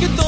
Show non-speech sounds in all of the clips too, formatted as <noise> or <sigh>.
el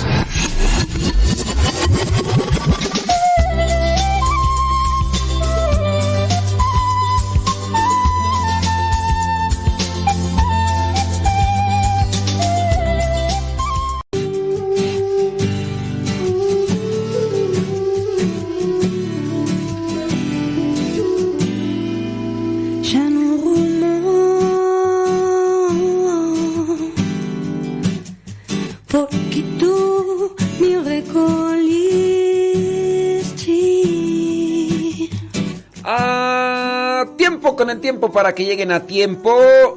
Tiempo para que lleguen a tiempo.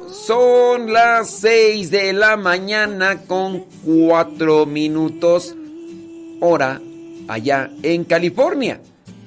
Son las 6 de la mañana con 4 minutos hora allá en California.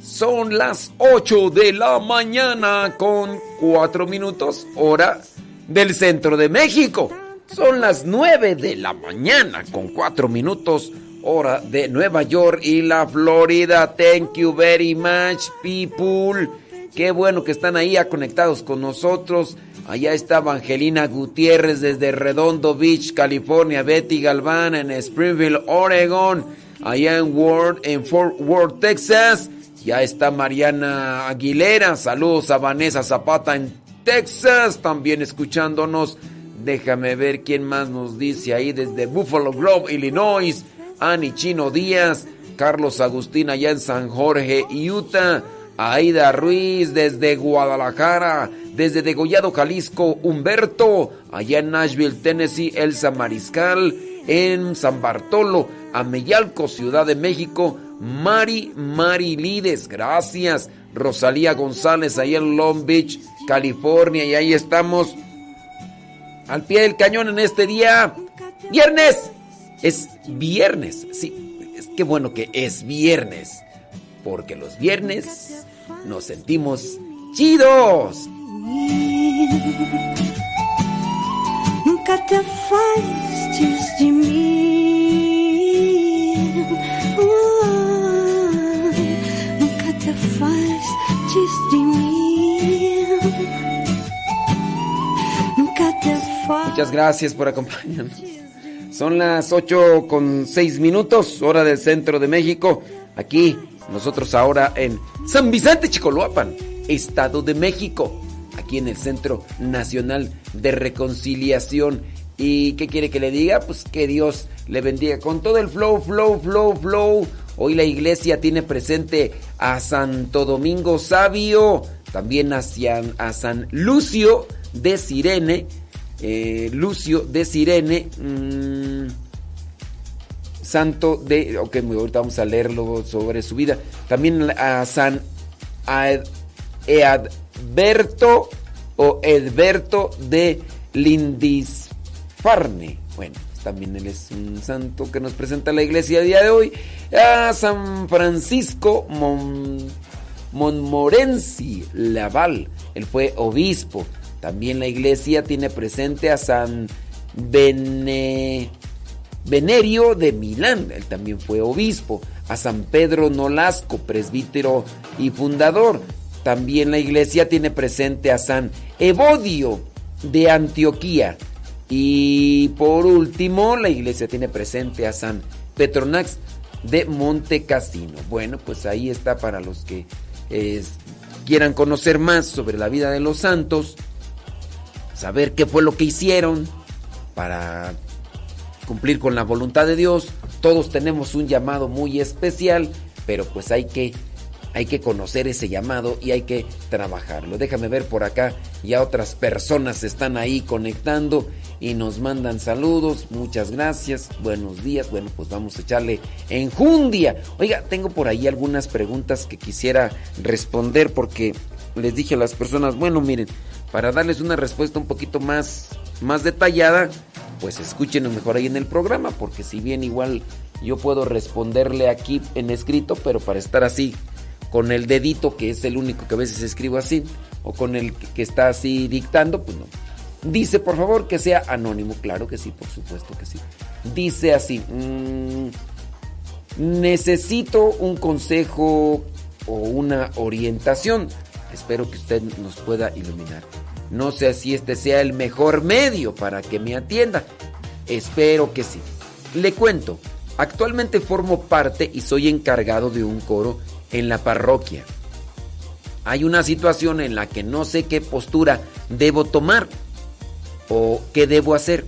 Son las 8 de la mañana con 4 minutos, hora del centro de México. Son las 9 de la mañana con 4 minutos, hora de Nueva York y la Florida. Thank you very much, people. Qué bueno que están ahí conectados con nosotros. Allá está Angelina Gutiérrez desde Redondo Beach, California. Betty Galván en Springfield, Oregon. Allá en, en Fort Worth, Texas. Ya está Mariana Aguilera. Saludos a Vanessa Zapata en Texas. También escuchándonos. Déjame ver quién más nos dice ahí desde Buffalo Grove, Illinois. Ani Chino Díaz. Carlos Agustín allá en San Jorge, Utah. Aida Ruiz desde Guadalajara, desde Degollado, Jalisco, Humberto, allá en Nashville, Tennessee, Elsa Mariscal, en San Bartolo, Ameyalco, Ciudad de México, Mari Mari Lides, gracias. Rosalía González, allá en Long Beach, California, y ahí estamos al pie del cañón en este día. Viernes, es viernes, sí, es que bueno que es viernes, porque los viernes nos sentimos chidos. Nunca te faltes de mí. Uh, nunca te faltes de mí. Nunca te faltes. Muchas gracias por acompañarnos. Son las 8 con 6 minutos, hora del centro de México. Aquí nosotros ahora en San Vicente Chicoloapan, Estado de México, aquí en el Centro Nacional de Reconciliación. ¿Y qué quiere que le diga? Pues que Dios le bendiga con todo el flow, flow, flow, flow. Hoy la iglesia tiene presente a Santo Domingo Sabio, también hacia, a San Lucio de Sirene. Eh, Lucio de Sirene. Mmm, santo de... Ok, ahorita vamos a leerlo sobre su vida. También a San Edberto o Edberto de Lindisfarne. Bueno, también él es un santo que nos presenta la iglesia a día de hoy. A San Francisco Monmorenci Laval. Él fue obispo. También la iglesia tiene presente a San Bene... Venerio de Milán, él también fue obispo, a San Pedro Nolasco, presbítero y fundador. También la iglesia tiene presente a San Evodio de Antioquía. Y por último, la iglesia tiene presente a San Petronax de Monte Cassino. Bueno, pues ahí está para los que quieran conocer más sobre la vida de los santos, saber qué fue lo que hicieron para cumplir con la voluntad de Dios. Todos tenemos un llamado muy especial, pero pues hay que hay que conocer ese llamado y hay que trabajarlo. Déjame ver por acá, ya otras personas están ahí conectando y nos mandan saludos. Muchas gracias, buenos días. Bueno, pues vamos a echarle enjundia. Oiga, tengo por ahí algunas preguntas que quisiera responder porque les dije a las personas, bueno, miren, para darles una respuesta un poquito más, más detallada, pues escúchenos mejor ahí en el programa, porque si bien igual yo puedo responderle aquí en escrito, pero para estar así con el dedito, que es el único que a veces escribo así, o con el que está así dictando, pues no. Dice, por favor, que sea anónimo. Claro que sí, por supuesto que sí. Dice así, mm, necesito un consejo o una orientación. Espero que usted nos pueda iluminar. No sé si este sea el mejor medio para que me atienda. Espero que sí. Le cuento, actualmente formo parte y soy encargado de un coro en la parroquia. Hay una situación en la que no sé qué postura debo tomar o qué debo hacer.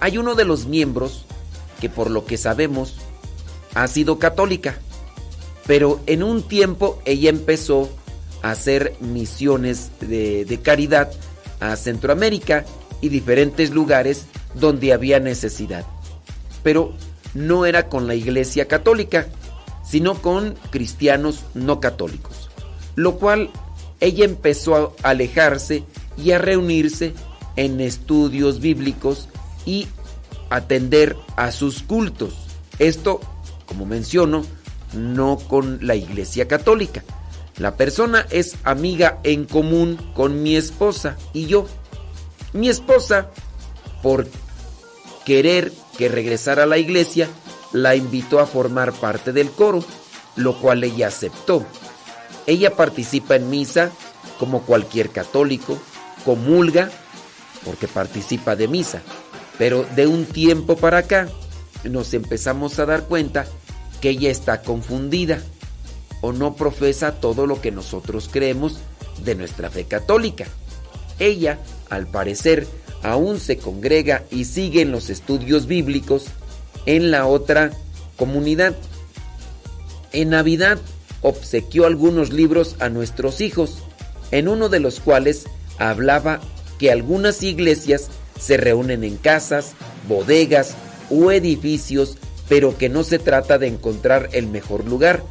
Hay uno de los miembros que por lo que sabemos ha sido católica, pero en un tiempo ella empezó hacer misiones de, caridad a Centroamérica y diferentes lugares donde había necesidad. Pero no era con la Iglesia Católica, sino con cristianos no católicos. Lo cual ella empezó a alejarse y a reunirse en estudios bíblicos y atender a sus cultos. Esto, como menciono, no con la Iglesia Católica. La persona es amiga en común con mi esposa y yo. Mi esposa, por querer que regresara a la iglesia, la invitó a formar parte del coro, lo cual ella aceptó. Ella participa en misa como cualquier católico, comulga porque participa de misa, pero de un tiempo para acá nos empezamos a dar cuenta que ella está confundida o no profesa todo lo que nosotros creemos de nuestra fe católica. Ella, al parecer, aún se congrega y sigue en los estudios bíblicos en la otra comunidad. En Navidad obsequió algunos libros a nuestros hijos, en uno de los cuales hablaba que algunas iglesias se reúnen en casas, bodegas o edificios, pero que no se trata de encontrar el mejor lugar,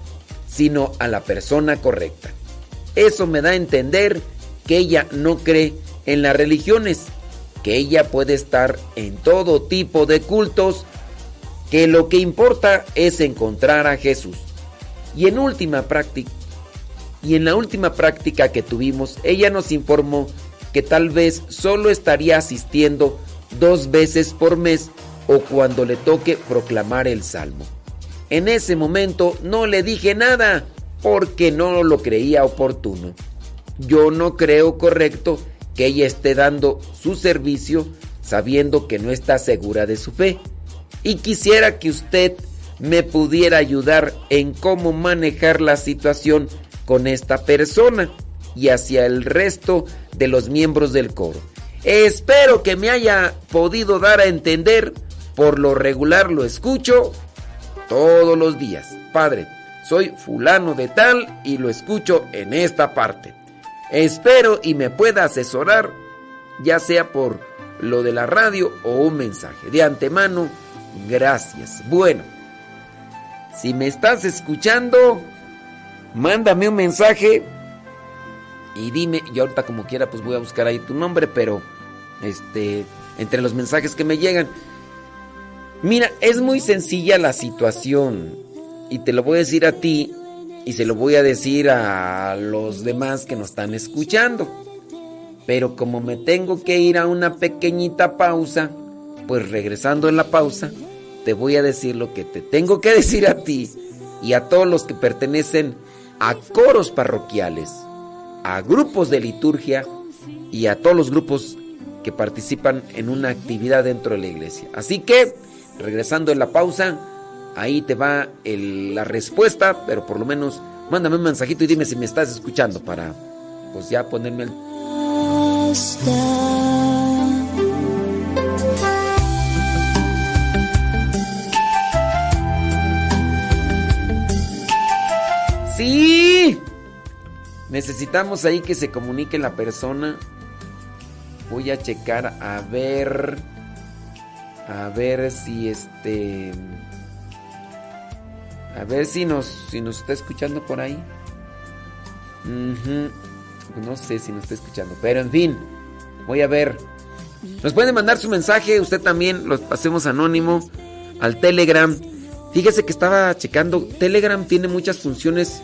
sino a la persona correcta. Eso me da a entender que ella no cree en las religiones, que ella puede estar en todo tipo de cultos, que lo que importa es encontrar a Jesús. Y en última práctica, y en la última práctica que tuvimos, ella nos informó que tal vez solo estaría asistiendo dos veces por mes o cuando le toque proclamar el salmo. En ese momento no le dije nada porque no lo creía oportuno. Yo no creo correcto que ella esté dando su servicio sabiendo que no está segura de su fe. Y quisiera que usted me pudiera ayudar en cómo manejar la situación con esta persona y hacia el resto de los miembros del coro. Espero que me haya podido dar a entender, por lo regular lo escucho todos los días. Padre, soy fulano de tal y lo escucho en esta parte. Espero y me pueda asesorar, ya sea por lo de la radio o un mensaje. De antemano, gracias. Bueno, si me estás escuchando, mándame un mensaje y dime, y ahorita como quiera pues voy a buscar ahí tu nombre, pero este, entre los mensajes que me llegan, Mira, es muy sencilla la situación y te lo voy a decir a ti y se lo voy a decir a los demás que nos están escuchando. Pero como me tengo que ir a una pequeñita pausa, pues regresando en la pausa, te voy a decir lo que te tengo que decir a ti y a todos los que pertenecen a coros parroquiales, a grupos de liturgia y a todos los grupos que participan en una actividad dentro de la iglesia. Así que regresando en la pausa, ahí te va la respuesta, pero por lo menos mándame un mensajito y dime si me estás escuchando para pues ya ponerme el... Sí, necesitamos ahí que se comunique la persona. Voy a checar a ver. A ver si este. A ver si nos, si nos está escuchando por ahí. No sé si nos está escuchando. Pero en fin. Voy a ver. Nos pueden mandar su mensaje. Usted también lo hacemos anónimo. Al Telegram. Fíjese que estaba checando. Telegram tiene muchas funciones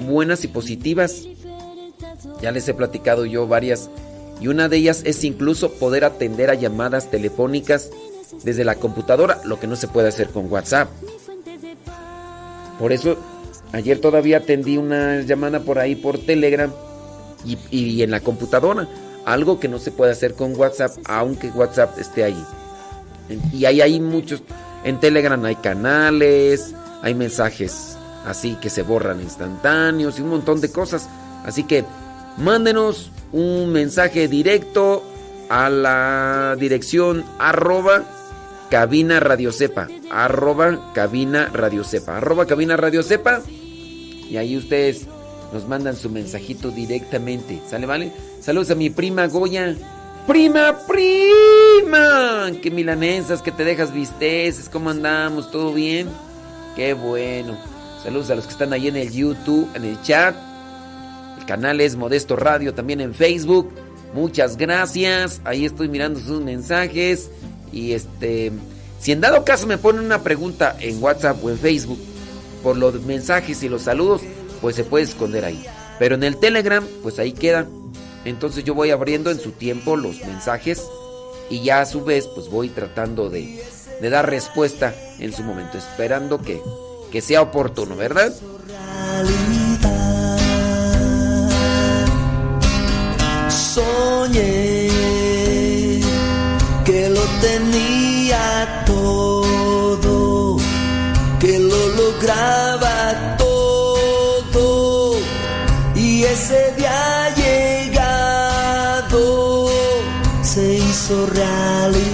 buenas y positivas. Ya les he platicado yo varias. Y una de ellas es incluso poder atender a llamadas telefónicas desde la computadora, lo que no se puede hacer con WhatsApp. Por eso, ayer todavía atendí una llamada por ahí por Telegram y, en la computadora. Algo que no se puede hacer con WhatsApp, aunque WhatsApp esté ahí. Y ahí muchos. En Telegram hay canales, hay mensajes así que se borran instantáneos y un montón de cosas. Así que mándenos un mensaje directo a la dirección arroba cabina radio sepa, arroba cabina radio sepa, arroba cabina radio sepa. Y ahí ustedes nos mandan su mensajito directamente. ¿Sale, vale? Saludos a mi prima Goya. Prima, prima. Qué milanesas, que te dejas visteces. ¿Cómo andamos? ¿Todo bien? Qué bueno. Saludos a los que están ahí en el YouTube, en el chat. El canal es Modesto Radio, también en Facebook. Muchas gracias. Ahí estoy mirando sus mensajes. Y este, si en dado caso me ponen una pregunta en WhatsApp o en Facebook, por los mensajes y los saludos, pues se puede esconder ahí. Pero en el Telegram, pues ahí queda. Entonces yo voy abriendo en su tiempo los mensajes y ya a su vez, pues voy tratando de, de dar respuesta en su momento, esperando que, que sea oportuno, ¿verdad? Soñé que lo tenía todo, que lo lograba todo y ese día llegado se hizo realidad.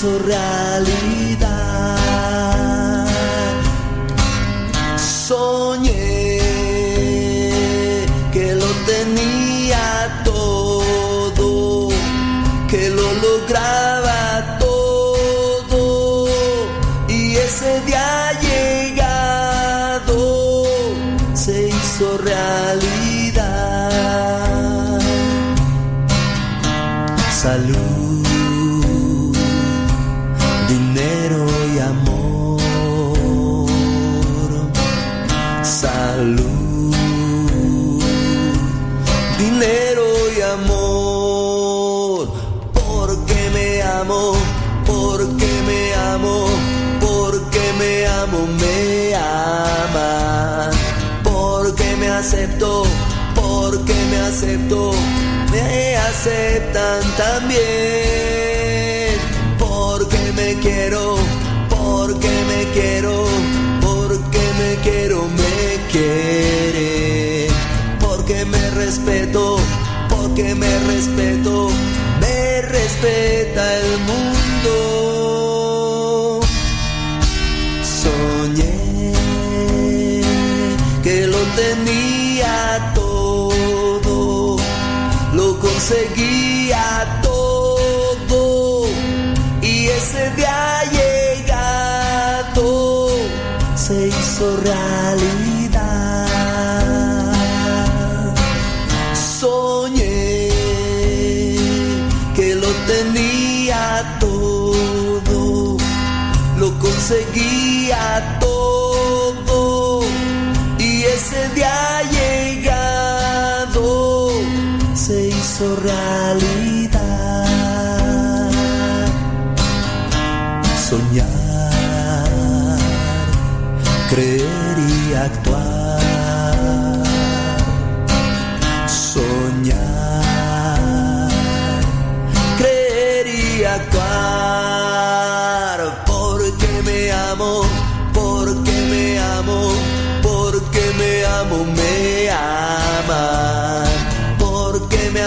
se me aceptan también. Porque me quiero, porque me quiero, porque me quiero, me quiere. Porque me respeto, porque me respeto, me respeta el mundo. Lo conseguía todo y ese día llegado se hizo realidad. Soñé que lo tenía todo, lo conseguía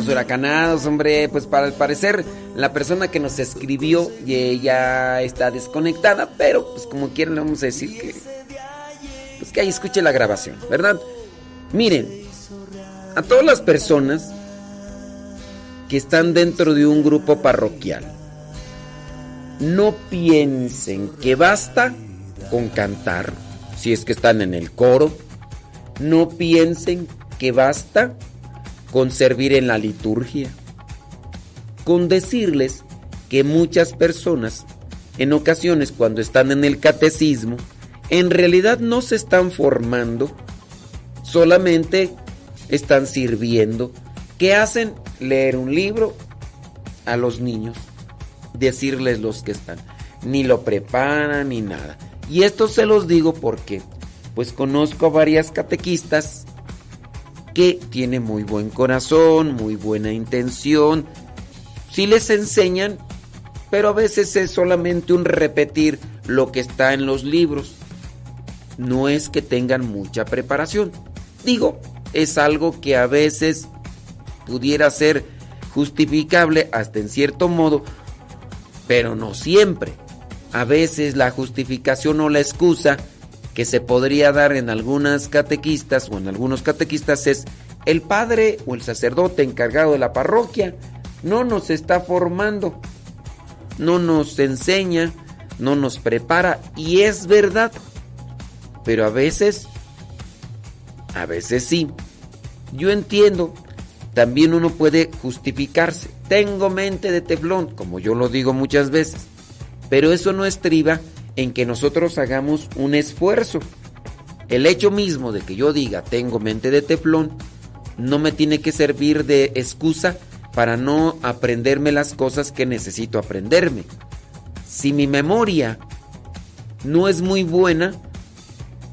Vientos huracanados, hombre, pues para el parecer la persona que nos escribió ya está desconectada, pero pues como quieran le vamos a decir que pues que ahí escuche la grabación, ¿verdad? Miren, a todas las personas que están dentro de un grupo parroquial, no piensen que basta con cantar, si es que están en el coro, no piensen que basta con servir en la liturgia, con decirles que muchas personas, en ocasiones cuando están en el catecismo, en realidad no se están formando, solamente están sirviendo. ¿Qué hacen? Leer un libro a los niños, decirles los que están. Ni lo preparan ni nada. Y esto se los digo porque, pues conozco a varias catequistas que tienen muy buen corazón, muy buena intención. Sí les enseñan, pero a veces es solamente un repetir lo que está en los libros. No es que tengan mucha preparación. Digo, es algo que a veces pudiera ser justificable hasta en cierto modo, pero no siempre. A veces la justificación o la excusa que se podría dar en algunas catequistas o en algunos catequistas es el padre o el sacerdote encargado de la parroquia no nos está formando, no nos enseña, no nos prepara y es verdad. Pero a veces, a veces sí. Yo entiendo, también uno puede justificarse. Tengo mente de teflón, como yo lo digo muchas veces. Pero eso no estriba en que nosotros hagamos un esfuerzo. El hecho mismo de que yo diga tengo mente de teflón no me tiene que servir de excusa para no aprenderme las cosas que necesito aprenderme. Si mi memoria no es muy buena,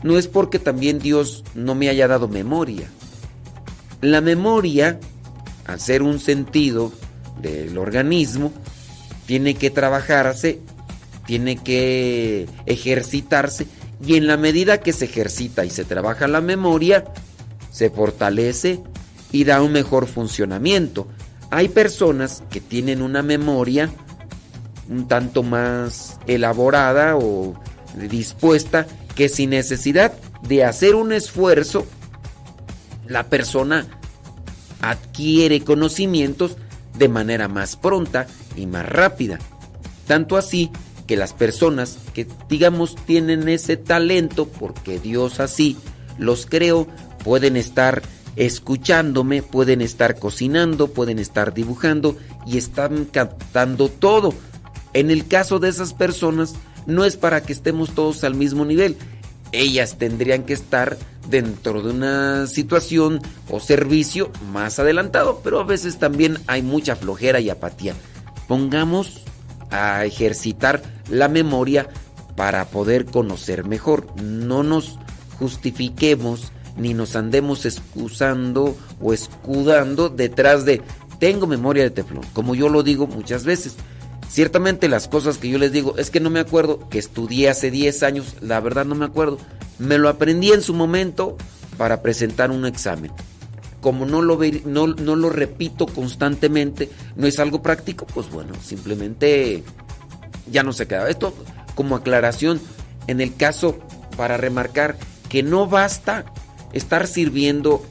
no es porque también Dios no me haya dado memoria. La memoria, al ser un sentido del organismo, tiene que trabajarse tiene que ejercitarse y en la medida que se ejercita y se trabaja la memoria, se fortalece y da un mejor funcionamiento. Hay personas que tienen una memoria un tanto más elaborada o dispuesta que sin necesidad de hacer un esfuerzo, la persona adquiere conocimientos de manera más pronta y más rápida. Tanto así que las personas que digamos tienen ese talento, porque Dios así los creó, pueden estar escuchándome, pueden estar cocinando, pueden estar dibujando y están captando todo. En el caso de esas personas, no es para que estemos todos al mismo nivel. Ellas tendrían que estar dentro de una situación o servicio más adelantado, pero a veces también hay mucha flojera y apatía. Pongamos a ejercitar la memoria para poder conocer mejor. No nos justifiquemos ni nos andemos excusando o escudando detrás de tengo memoria de teflón, como yo lo digo muchas veces. Ciertamente las cosas que yo les digo es que no me acuerdo, que estudié hace 10 años, la verdad no me acuerdo. Me lo aprendí en su momento para presentar un examen como no lo, no, no lo repito constantemente, no es algo práctico, pues bueno, simplemente ya no se queda. Esto como aclaración en el caso para remarcar que no basta estar sirviendo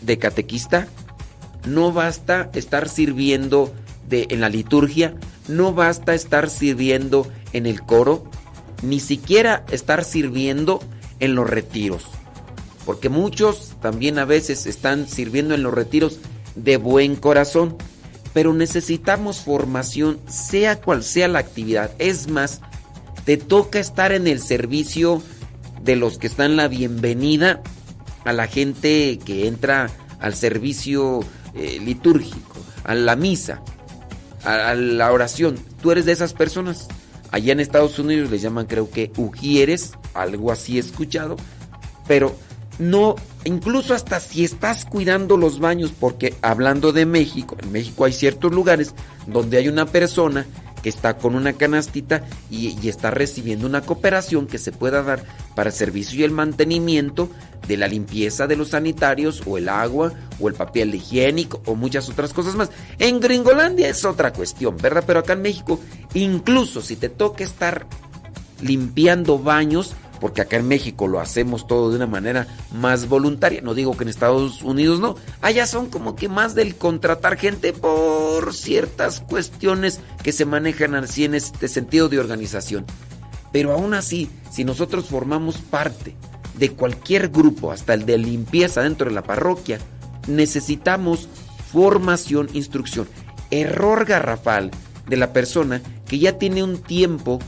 de catequista, no basta estar sirviendo de, en la liturgia, no basta estar sirviendo en el coro, ni siquiera estar sirviendo en los retiros. Porque muchos también a veces están sirviendo en los retiros de buen corazón, pero necesitamos formación, sea cual sea la actividad. Es más, te toca estar en el servicio de los que están la bienvenida a la gente que entra al servicio eh, litúrgico, a la misa, a, a, la oración. Tú eres de esas personas. Allá en Estados Unidos les llaman creo que ujieres, algo así escuchado, pero no, incluso hasta si estás cuidando los baños, porque hablando de México, en México hay ciertos lugares donde hay una persona que está con una canastita y, está recibiendo una cooperación que se pueda dar para el servicio y el mantenimiento de la limpieza de los sanitarios o el agua o el papel higiénico o muchas otras cosas más. En Gringolandia es otra cuestión, ¿verdad? Pero acá en México, incluso si te toca estar limpiando baños, porque acá en México lo hacemos todo de una manera más voluntaria. No digo que en Estados Unidos no. Allá son como que más del contratar gente por ciertas cuestiones que se manejan así en este sentido de organización. Pero aún así, si nosotros formamos parte de cualquier grupo, hasta el de limpieza dentro de la parroquia, necesitamos formación, instrucción. Error garrafal de la persona que ya tiene un tiempo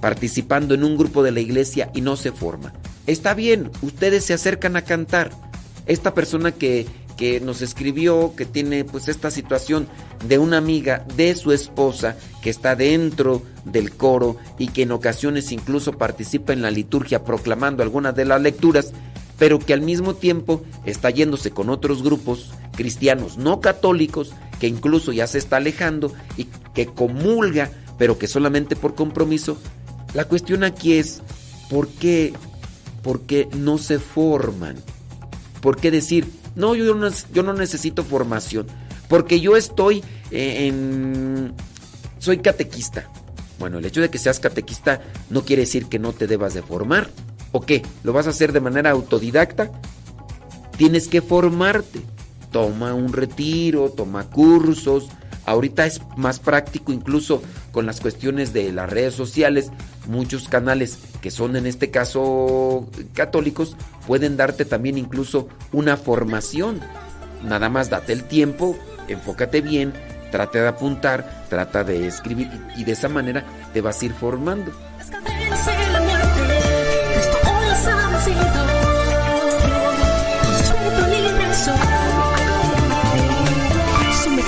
participando en un grupo de la iglesia y no se forma. Está bien, ustedes se acercan a cantar. Esta persona que, que nos escribió, que tiene pues esta situación de una amiga de su esposa que está dentro del coro y que en ocasiones incluso participa en la liturgia proclamando algunas de las lecturas, pero que al mismo tiempo está yéndose con otros grupos cristianos no católicos que incluso ya se está alejando y que comulga, pero que solamente por compromiso. La cuestión aquí es, ¿por qué, por qué no se forman? ¿Por qué decir, no, yo no, yo no necesito formación? Porque yo estoy en... Soy catequista. Bueno, el hecho de que seas catequista no quiere decir que no te debas de formar. ¿O qué? ¿Lo vas a hacer de manera autodidacta? Tienes que formarte. Toma un retiro, toma cursos. Ahorita es más práctico incluso con las cuestiones de las redes sociales. Muchos canales que son en este caso católicos pueden darte también incluso una formación. Nada más date el tiempo, enfócate bien, trata de apuntar, trata de escribir y de esa manera te vas a ir formando.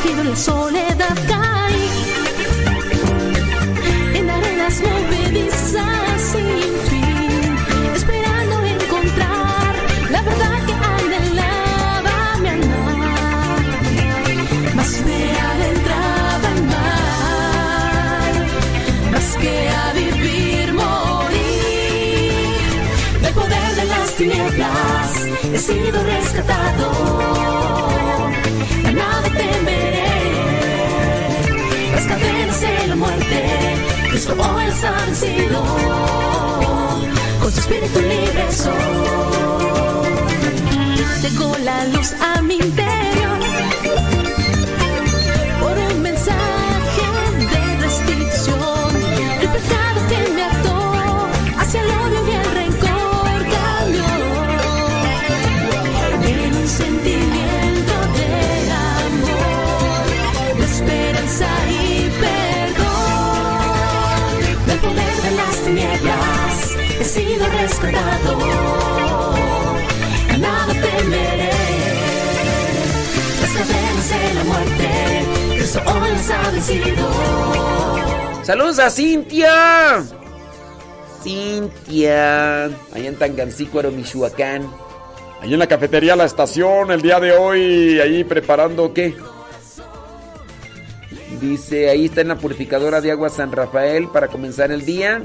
En la soledad sido rescatado. A nada temeré. Las cadenas de la muerte, Cristo hoy las ha vencido. Con su espíritu libre soy. Llegó la luz a mi interior. Hoy ha vencido. Saludos a Cintia. Cintia. Allá en Tangancícuaro, Michoacán. Ahí en la cafetería La Estación, el día de hoy, ahí preparando qué. Dice, ahí está en la purificadora de agua San Rafael para comenzar el día.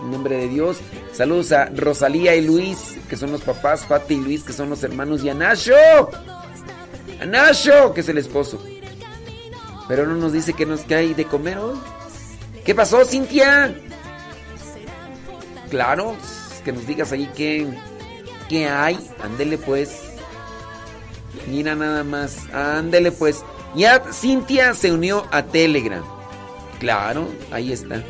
En nombre de Dios. Saludos a Rosalía y Luis, que son los papás, Fati y Luis, que son los hermanos, y a Nacho. A Nacho, que es el esposo. Pero no nos dice que nos cae de comer hoy. ¿Qué pasó, Cintia? Claro, que nos digas ahí qué, qué hay. Ándele pues. Mira nada más. Ándele pues. Ya Cintia se unió a Telegram. Claro, ahí está.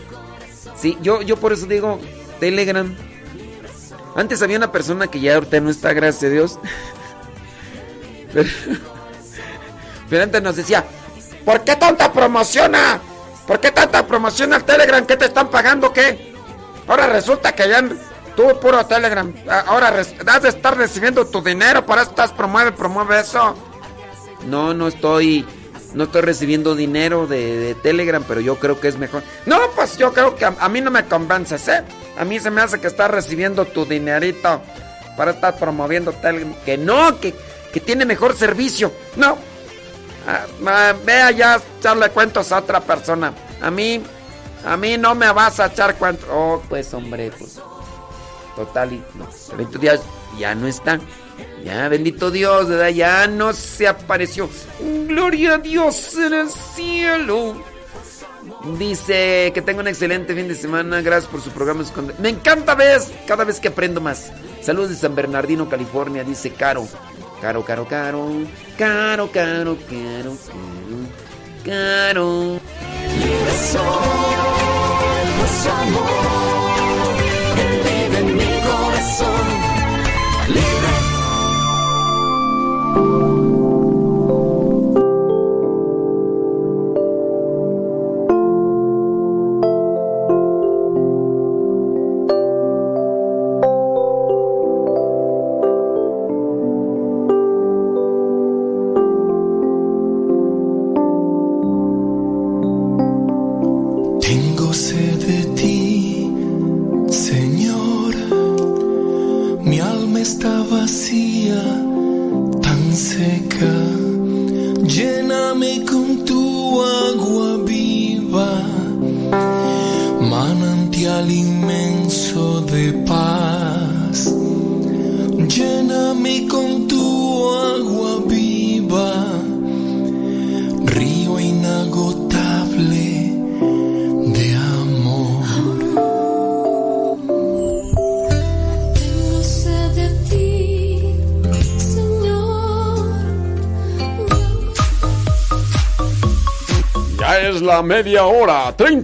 Sí, yo, yo por eso digo Telegram. Antes había una persona que ya ahorita no está, gracias a Dios. <laughs> Pero, pero antes nos decía, ¿por qué tanta promociona? ¿Por qué tanta promoción al Telegram? ¿Qué te están pagando? ¿Qué? Ahora resulta que ya tú puro Telegram. Ahora has de estar recibiendo tu dinero, por eso estás promueve, promueve eso. No, no estoy, no estoy recibiendo dinero de, Telegram, pero yo creo que es mejor. No, pues yo creo que a, a mí no me convences, ¿eh? A mí se me hace que estás recibiendo tu dinerito para estar promoviendo Telegram. Que no, que, que tiene mejor servicio. No. Ah, ah, ve allá echarle cuentos a otra persona. A mí, a mí no me vas a echar cuentos. Oh, pues hombre, pues. Total, y no. Bendito Dios, ya no está. Ya, bendito Dios. Ya no se apareció. Gloria a Dios en el cielo. Dice que tengo un excelente fin de semana. Gracias por su programa. Me encanta ver cada vez que aprendo más. Saludos de San Bernardino, California. Dice Caro. Caro, caro, caro. Caro, caro, caro, caro. Caro. Libre soy, amor, que vive en mi corazón. Libre.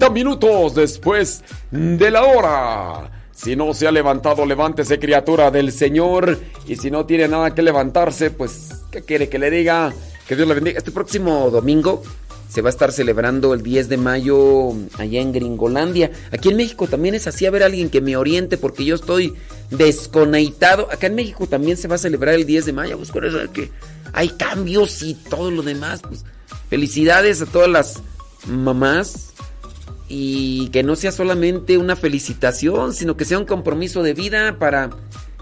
30 minutos después de la hora. Si no se ha levantado, levántese criatura del Señor. Y si no tiene nada que levantarse, pues, ¿qué quiere que le diga? Que Dios le bendiga. Este próximo domingo se va a estar celebrando el 10 de mayo allá en Gringolandia. Aquí en México también es así, a ver alguien que me oriente porque yo estoy desconectado. Acá en México también se va a celebrar el 10 de mayo. Pues por eso es que hay cambios y todo lo demás. Pues felicidades a todas las mamás y que no sea solamente una felicitación, sino que sea un compromiso de vida para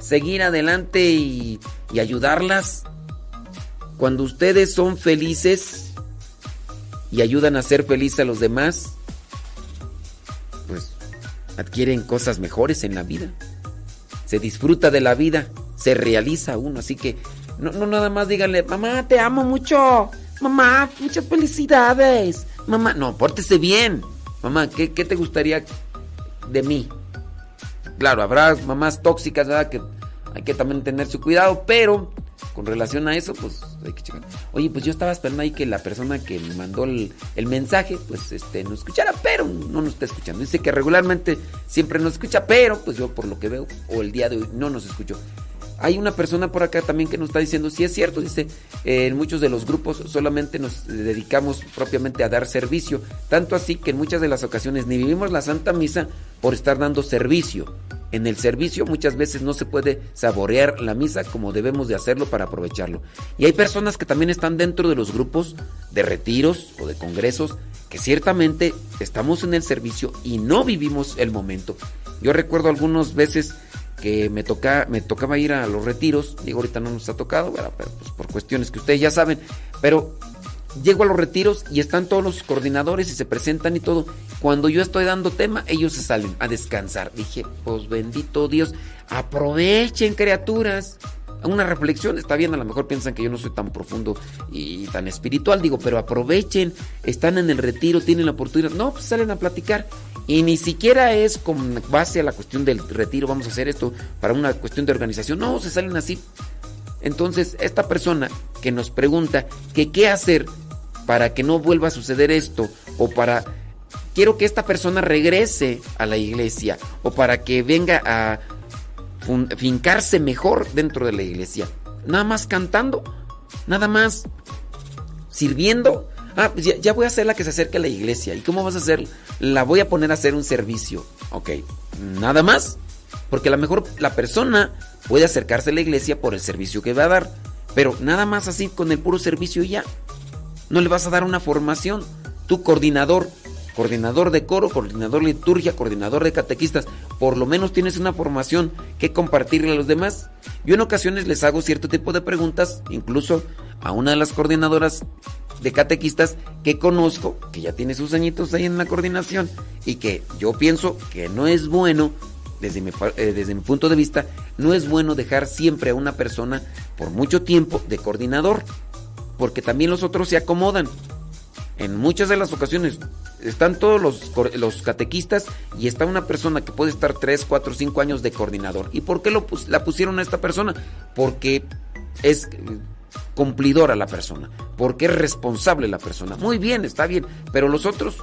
seguir adelante y, ayudarlas. Cuando ustedes son felices y ayudan a ser felices a los demás, pues adquieren cosas mejores en la vida. Se disfruta de la vida, se realiza uno, así que no, no nada más díganle, mamá, te amo mucho, mamá, muchas felicidades, mamá, no, pórtese bien, mamá, ¿qué, qué te gustaría de mí? Claro, habrá mamás tóxicas, ¿verdad? Que hay que también tener su cuidado, pero con relación a eso, pues hay que checar. Oye, pues yo estaba esperando ahí que la persona que me mandó el, el mensaje, pues este, nos escuchara, pero no nos está escuchando. Dice que regularmente siempre nos escucha, pero pues yo por lo que veo, o el día de hoy, no nos escuchó. Hay una persona por acá también que nos está diciendo, si es cierto, dice, eh, en muchos de los grupos solamente nos dedicamos propiamente a dar servicio, tanto así que en muchas de las ocasiones ni vivimos la Santa Misa por estar dando servicio. En el servicio muchas veces no se puede saborear la misa como debemos de hacerlo para aprovecharlo. Y hay personas que también están dentro de los grupos de retiros o de congresos que ciertamente estamos en el servicio y no vivimos el momento. Yo recuerdo algunas veces que me, toca, me tocaba ir a los retiros, digo ahorita no nos ha tocado, ¿verdad? pero pues por cuestiones que ustedes ya saben, pero llego a los retiros y están todos los coordinadores y se presentan y todo. Cuando yo estoy dando tema, ellos se salen a descansar. Dije, pues bendito Dios, aprovechen criaturas. Una reflexión, está bien, a lo mejor piensan que yo no soy tan profundo y tan espiritual, digo, pero aprovechen, están en el retiro, tienen la oportunidad, no, pues salen a platicar. Y ni siquiera es con base a la cuestión del retiro, vamos a hacer esto para una cuestión de organización, no, se salen así. Entonces, esta persona que nos pregunta que qué hacer para que no vuelva a suceder esto o para quiero que esta persona regrese a la iglesia o para que venga a fincarse mejor dentro de la iglesia. Nada más cantando, nada más sirviendo. Ah, pues ya, voy a ser la que se acerque a la iglesia. ¿Y cómo vas a hacer? La voy a poner a hacer un servicio. Ok, nada más. Porque a lo mejor la persona puede acercarse a la iglesia por el servicio que va a dar. Pero nada más así con el puro servicio ya. No le vas a dar una formación. Tu coordinador, coordinador de coro, coordinador liturgia, coordinador de catequistas, por lo menos tienes una formación que compartirle a los demás. Yo en ocasiones les hago cierto tipo de preguntas, incluso a una de las coordinadoras de catequistas que conozco, que ya tiene sus añitos ahí en la coordinación, y que yo pienso que no es bueno, desde mi, eh, desde mi punto de vista, no es bueno dejar siempre a una persona por mucho tiempo de coordinador, porque también los otros se acomodan. En muchas de las ocasiones están todos los, los catequistas y está una persona que puede estar 3, 4, 5 años de coordinador. ¿Y por qué lo la pusieron a esta persona? Porque es eh, cumplidora la persona, porque es responsable la persona. Muy bien, está bien, pero los otros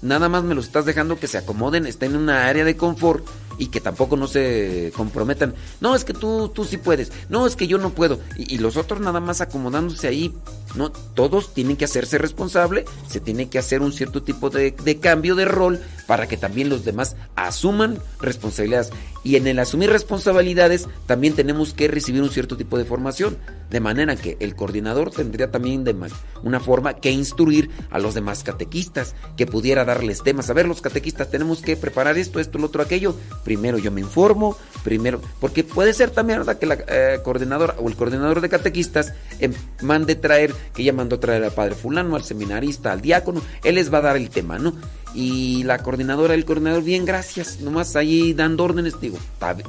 nada más me los estás dejando que se acomoden, estén en una área de confort y que tampoco no se comprometan. No, es que tú, tú sí puedes. No, es que yo no puedo. Y, los otros nada más acomodándose ahí. No, todos tienen que hacerse responsable. Se tiene que hacer un cierto tipo de, cambio de rol para que también los demás asuman responsabilidades. Y en el asumir responsabilidades también tenemos que recibir un cierto tipo de formación. De manera que el coordinador tendría también de una forma que instruir a los demás catequistas, que pudiera darles temas. A ver, los catequistas tenemos que preparar esto, esto, lo otro, aquello. Primero yo me informo, primero, porque puede ser también que la eh, coordinadora o el coordinador de catequistas eh, mande traer, que ella mandó traer al padre fulano, al seminarista, al diácono, él les va a dar el tema, ¿no? Y la coordinadora, el coordinador, bien, gracias, nomás ahí dando órdenes, digo,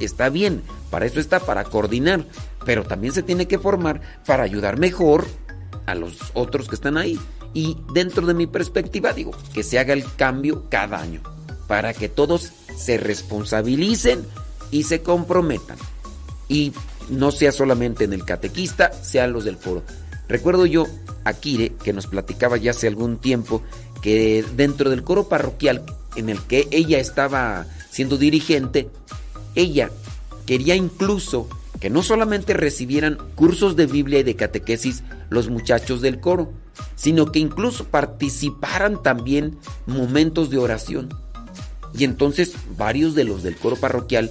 está bien, para eso está, para coordinar, pero también se tiene que formar para ayudar mejor a los otros que están ahí. Y dentro de mi perspectiva, digo, que se haga el cambio cada año, para que todos se responsabilicen y se comprometan. Y no sea solamente en el catequista, sean los del foro. Recuerdo yo a Kire, que nos platicaba ya hace algún tiempo, que dentro del coro parroquial en el que ella estaba siendo dirigente, ella quería incluso que no solamente recibieran cursos de Biblia y de catequesis los muchachos del coro, sino que incluso participaran también momentos de oración. Y entonces varios de los del coro parroquial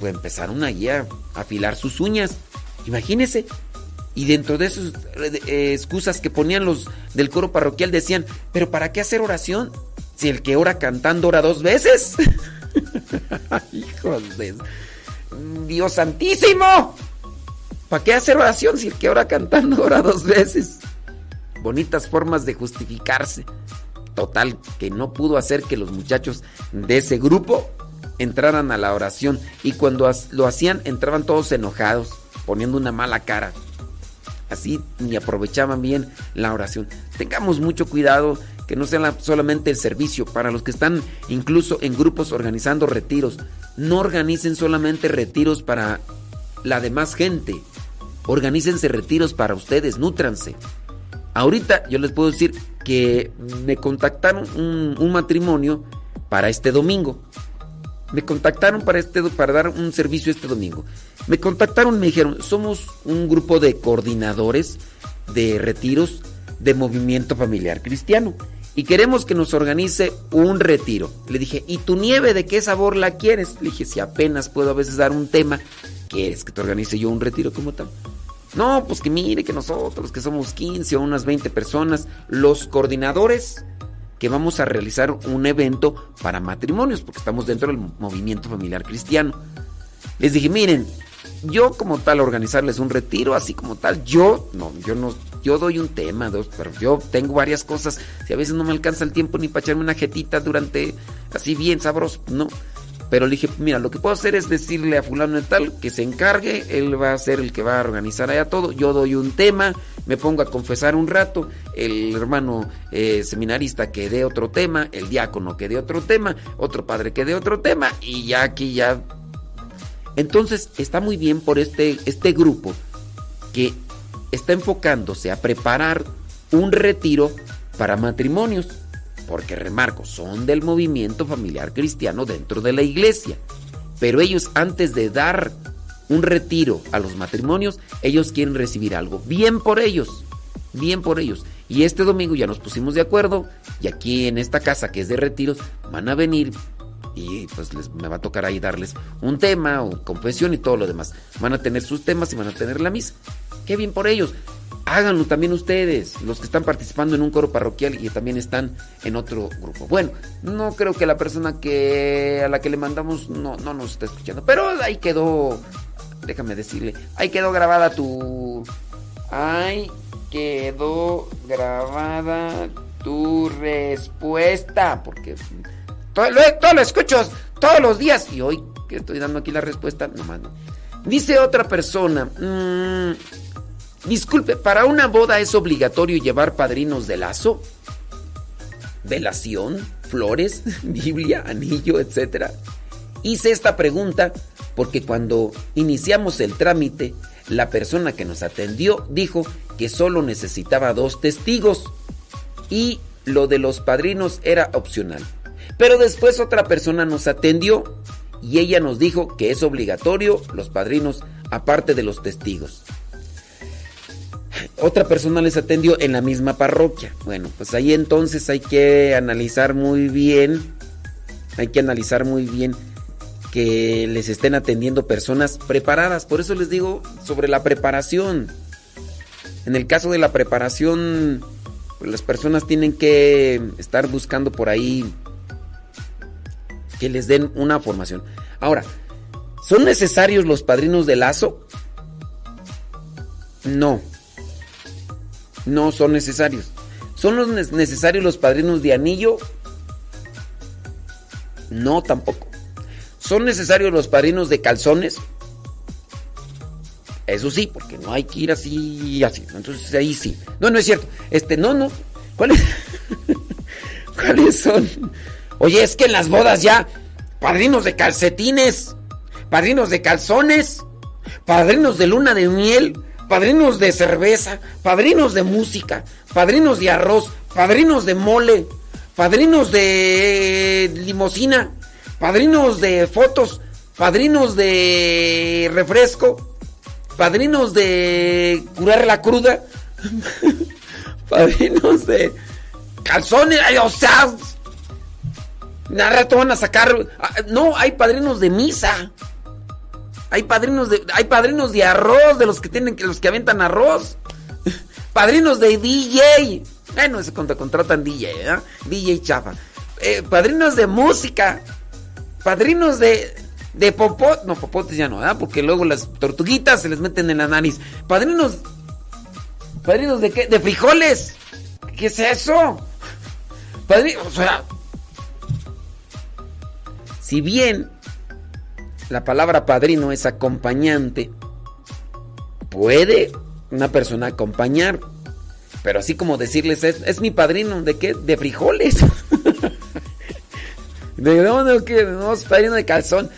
pues empezaron allí a afilar sus uñas. Imagínense. Y dentro de esas eh, excusas que ponían los del coro parroquial decían, pero ¿para qué hacer oración? Si el que ora cantando ora dos veces. <laughs> Hijos de... Dios santísimo. ¿Para qué hacer oración si el que ora cantando ora dos veces? Bonitas formas de justificarse. Total, que no pudo hacer que los muchachos de ese grupo entraran a la oración. Y cuando lo hacían, entraban todos enojados, poniendo una mala cara. Así ni aprovechaban bien la oración. Tengamos mucho cuidado que no sea solamente el servicio. Para los que están incluso en grupos organizando retiros, no organicen solamente retiros para la demás gente. Organícense retiros para ustedes, nútranse. Ahorita yo les puedo decir que me contactaron un, matrimonio para este domingo. Me contactaron para, este, para dar un servicio este domingo. Me contactaron me dijeron, somos un grupo de coordinadores de retiros de movimiento familiar cristiano. Y queremos que nos organice un retiro. Le dije, ¿y tu nieve de qué sabor la quieres? Le dije, si apenas puedo a veces dar un tema, ¿quieres que te organice yo un retiro como tal? No, pues que mire que nosotros, que somos 15 o unas 20 personas, los coordinadores que vamos a realizar un evento para matrimonios, porque estamos dentro del movimiento familiar cristiano. Les dije, miren, yo como tal organizarles un retiro, así como tal, yo no, yo no, yo doy un tema, dos, pero yo tengo varias cosas, si a veces no me alcanza el tiempo ni para echarme una jetita durante así bien sabroso, no. Pero le dije, mira, lo que puedo hacer es decirle a fulano de tal que se encargue, él va a ser el que va a organizar allá todo, yo doy un tema, me pongo a confesar un rato, el hermano eh, seminarista que dé otro tema, el diácono que dé otro tema, otro padre que dé otro tema, y ya aquí ya... Entonces está muy bien por este, este grupo que está enfocándose a preparar un retiro para matrimonios porque remarco, son del movimiento familiar cristiano dentro de la iglesia. Pero ellos antes de dar un retiro a los matrimonios, ellos quieren recibir algo. Bien por ellos, bien por ellos. Y este domingo ya nos pusimos de acuerdo y aquí en esta casa que es de retiros van a venir y pues les, me va a tocar ahí darles un tema o confesión y todo lo demás. Van a tener sus temas y van a tener la misa. Qué bien por ellos. Háganlo también ustedes, los que están participando en un coro parroquial y también están en otro grupo. Bueno, no creo que la persona que a la que le mandamos no, no nos esté escuchando, pero ahí quedó, déjame decirle, ahí quedó grabada tu... Ahí quedó grabada tu respuesta, porque todo lo, todo lo escucho todos los días y hoy que estoy dando aquí la respuesta, no mando. Dice otra persona, mmm, Disculpe, ¿para una boda es obligatorio llevar padrinos de lazo? ¿Velación? ¿Flores? <laughs> ¿Biblia? ¿Anillo? Etcétera. Hice esta pregunta porque cuando iniciamos el trámite, la persona que nos atendió dijo que solo necesitaba dos testigos y lo de los padrinos era opcional. Pero después otra persona nos atendió y ella nos dijo que es obligatorio los padrinos aparte de los testigos. Otra persona les atendió en la misma parroquia. Bueno, pues ahí entonces hay que analizar muy bien, hay que analizar muy bien que les estén atendiendo personas preparadas. Por eso les digo sobre la preparación. En el caso de la preparación, pues las personas tienen que estar buscando por ahí que les den una formación. Ahora, ¿son necesarios los padrinos de lazo? No. No son necesarios. ¿Son los necesarios los padrinos de anillo? No, tampoco. ¿Son necesarios los padrinos de calzones? Eso sí, porque no hay que ir así así. Entonces ahí sí. No, no es cierto. Este, no, no. ¿Cuáles? <laughs> ¿Cuáles son? Oye, es que en las bodas ya, padrinos de calcetines, padrinos de calzones, padrinos de luna de miel, padrinos de cerveza, padrinos de música, padrinos de arroz, padrinos de mole, padrinos de limosina, padrinos de fotos, padrinos de refresco, padrinos de curar la cruda, <laughs> padrinos de calzones, o sea, al rato van a sacar. Ah, no, hay padrinos de misa. Hay padrinos de. Hay padrinos de arroz, de los que tienen los que aventan arroz. <laughs> Padrinos de DJ. Bueno, se contratan DJ, ¿eh? DJ chafa. Padrinos de música. Padrinos de. De popot. No, popotes ya no, ¿verdad? Porque luego las tortuguitas se les meten en la nariz. Padrinos. ¿Padrinos de qué? De frijoles. ¿Qué es eso? Padrinos. O sea, si bien la palabra padrino es acompañante, puede una persona acompañar, pero así como decirles es, mi padrino, ¿de qué? De frijoles. <laughs> ¿De dónde? ¿Qué? No, es padrino de calzón,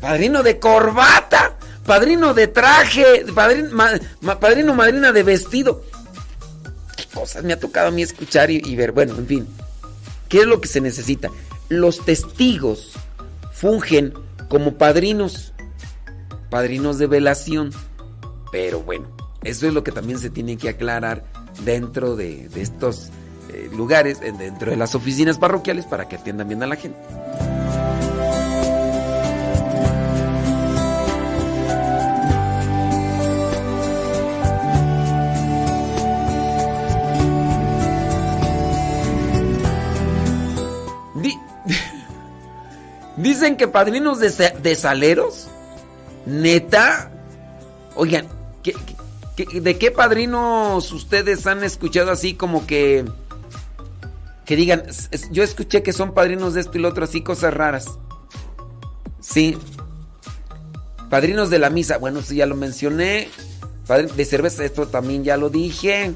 padrino de corbata, padrino de traje, padrino, madrina de vestido. ¿Qué cosas me ha tocado a mí escuchar y ver? Bueno, en fin, ¿qué es lo que se necesita? Los testigos fungen como padrinos, padrinos de velación. Pero bueno, eso es lo que también se tiene que aclarar dentro de, estos eh, lugares, dentro de las oficinas parroquiales para que atiendan bien a la gente. Dicen que padrinos de, saleros. Neta. Oigan, de qué padrinos ustedes han escuchado así como que... Que digan, yo escuché que son padrinos de esto y lo otro, así cosas raras. Sí. Padrinos de la misa, bueno, sí, ya lo mencioné. de cerveza, esto también ya lo dije.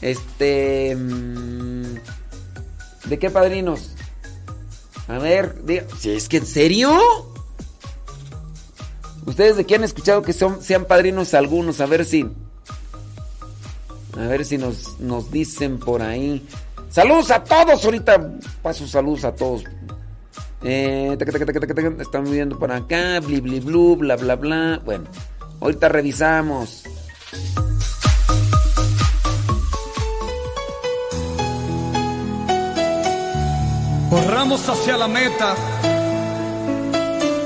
Este... Mm, ¿De qué padrinos? A ver, si es que en serio. ¿Ustedes de quién han escuchado que son, sean padrinos algunos? A ver si. A ver si nos, nos dicen por ahí. Saludos a todos. Ahorita paso saludos a todos. Eh, viendo por acá. Bli, bli, blu, bla, bla, bla. Bueno, ahorita revisamos. Corramos hacia la meta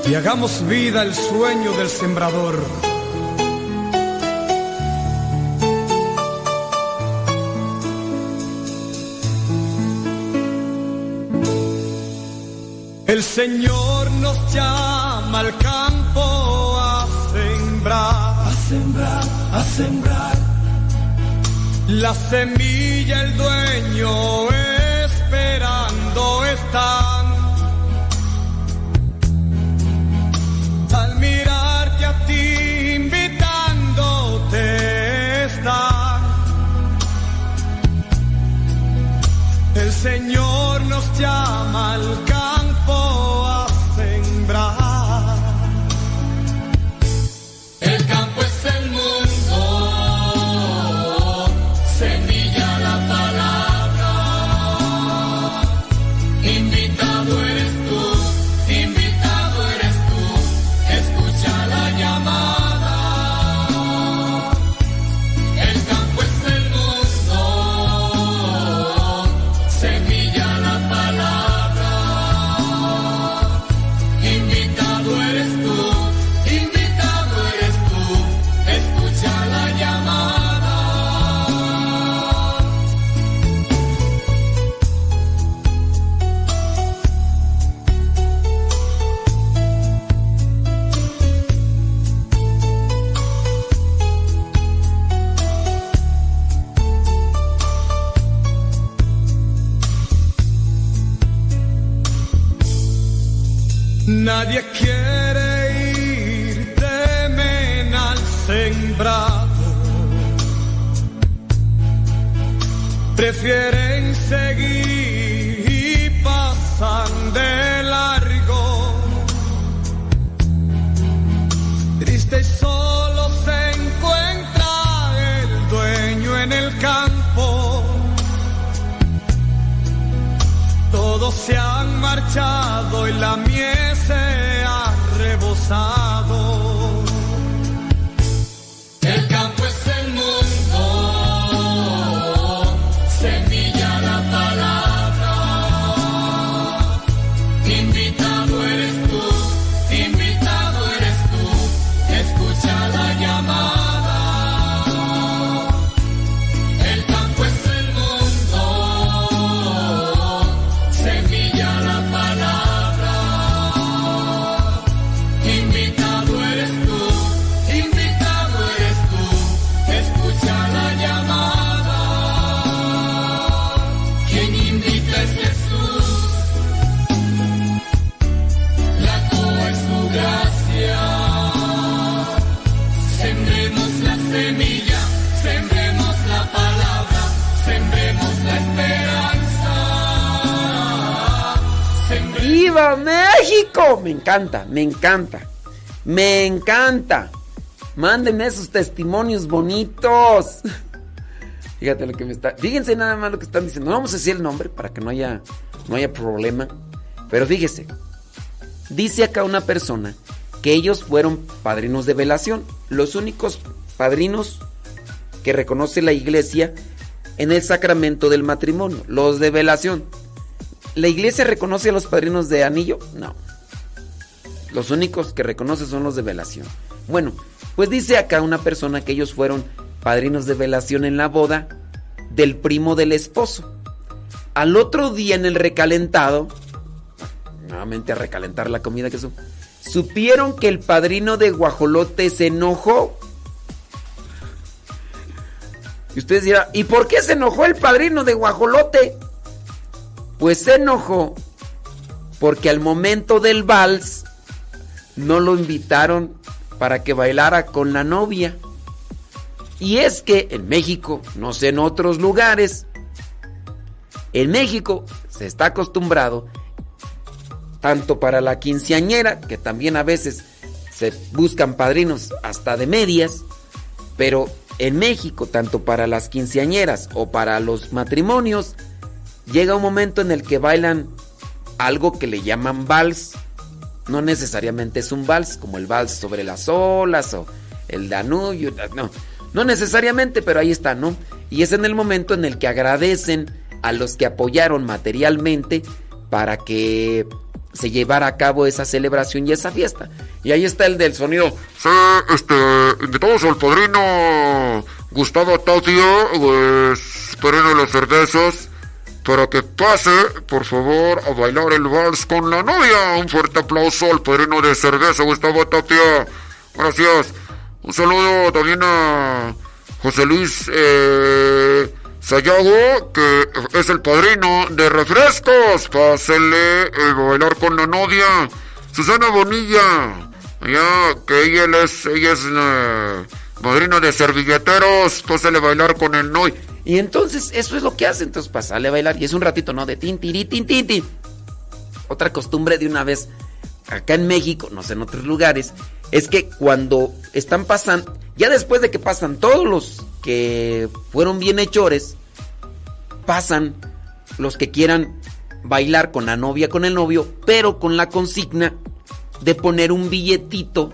y hagamos vida el sueño del sembrador. El Señor nos llama al campo a sembrar, a sembrar, a sembrar. La semilla, el dueño esperando Al mirarte a ti invitándote está. El Señor nos llama al Nadie quiere ir, temen al sembrado. Prefieren seguir y pasan de largo. Triste y solo se encuentra el dueño en el campo. Todos se han marchado y la ha sun. Me encanta, me encanta. Me encanta. Mándenme esos testimonios bonitos. <laughs> Fíjate lo que me está. Fíjense nada más lo que están diciendo. No vamos a decir el nombre para que no haya, no haya problema. Pero fíjese. Dice acá una persona que ellos fueron padrinos de velación. Los únicos padrinos que reconoce la iglesia en el sacramento del matrimonio. Los de velación. ¿La iglesia reconoce a los padrinos de anillo? No. Los únicos que reconoce son los de velación. Bueno, pues dice acá una persona que ellos fueron padrinos de velación en la boda del primo del esposo. Al otro día en el recalentado, nuevamente a recalentar la comida que son, supieron que el padrino de guajolote se enojó. Y ustedes dirán, ¿y por qué se enojó el padrino de guajolote? Pues se enojó porque al momento del vals no lo invitaron para que bailara con la novia. Y es que en México, no sé en otros lugares, en México se está acostumbrado tanto para la quinceañera, que también a veces se buscan padrinos hasta de medias, pero en México, tanto para las quinceañeras o para los matrimonios, llega un momento en el que bailan algo que le llaman vals. No necesariamente es un vals, como el vals sobre las olas o el Danubio, no, no necesariamente, pero ahí está, ¿no? Y es en el momento en el que agradecen a los que apoyaron materialmente para que se llevara a cabo esa celebración y esa fiesta. Y ahí está el del sonido. Sí, este, invitamos al padrino Gustavo Tautio, pues, padrino de los cervezos, para que pase, por favor, a bailar el vals con la novia. Un fuerte aplauso al padrino de cerveza, Gustavo Tautio. Gracias. Un saludo también a José Luis eh, Sayago, que es el padrino de refrescos. Pásele eh, a bailar con la novia. Susana Bonilla, ya que ella es, ella es eh, madrina de servilleteros. Pásele a bailar con el novio. Y entonces eso es lo que hacen, entonces pasarle a bailar. Y es un ratito, ¿no? De tin, tiri, tin, tin, tin. Otra costumbre de una vez acá en México, no sé en otros lugares, es que cuando están pasando, ya después de que pasan todos los que fueron bienhechores, pasan los que quieran bailar con la novia, con el novio, pero con la consigna de poner un billetito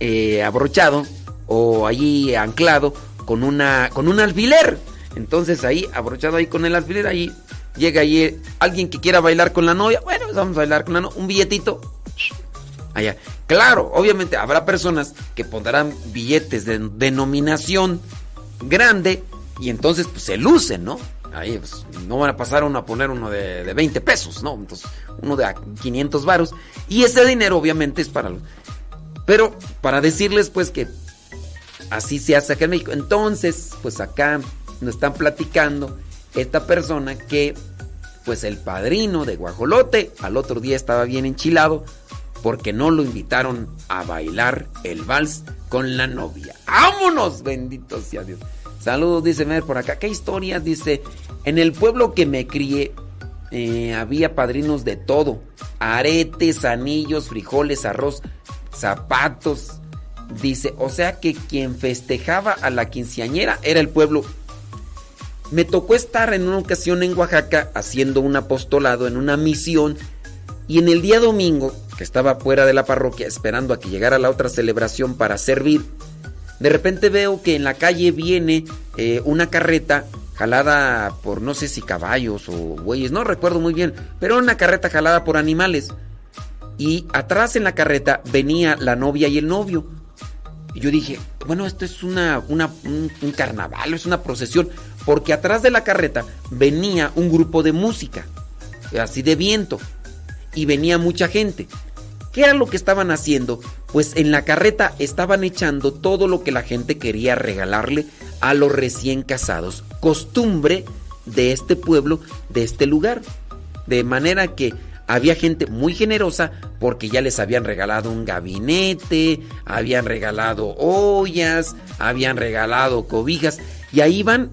eh, abrochado o allí anclado con una con un alfiler. Entonces ahí abrochado ahí con el alfiler ahí llega ahí alguien que quiera bailar con la novia, bueno, pues vamos a bailar con la novia, un billetito allá. Claro, obviamente habrá personas que pondrán billetes de denominación grande y entonces pues se lucen, ¿no? Ahí pues, no van a pasar uno a poner uno de, de 20 pesos, ¿no? Entonces uno de a 500 varos y ese dinero obviamente es para. Pero para decirles pues que así se hace acá en México. Entonces, pues acá nos están platicando esta persona que Pues el padrino de Guajolote al otro día estaba bien enchilado porque no lo invitaron a bailar el vals con la novia. ¡Vámonos! Bendito sea Dios. Saludos, dice Mer por acá. ¿Qué historias? Dice, en el pueblo que me crié eh, había padrinos de todo. Aretes, anillos, frijoles, arroz, zapatos. Dice, o sea que quien festejaba a la quinceañera era el pueblo. Me tocó estar en una ocasión en Oaxaca haciendo un apostolado en una misión y en el día domingo, que estaba fuera de la parroquia esperando a que llegara la otra celebración para servir, de repente veo que en la calle viene eh, una carreta jalada por no sé si caballos o bueyes, no recuerdo muy bien, pero una carreta jalada por animales. Y atrás en la carreta venía la novia y el novio. Y yo dije, bueno, esto es una, una un, un carnaval, es una procesión, porque atrás de la carreta venía un grupo de música, así de viento y venía mucha gente. ¿Qué era lo que estaban haciendo? Pues en la carreta estaban echando todo lo que la gente quería regalarle a los recién casados. Costumbre de este pueblo, de este lugar. De manera que había gente muy generosa porque ya les habían regalado un gabinete, habían regalado ollas, habían regalado cobijas y ahí iban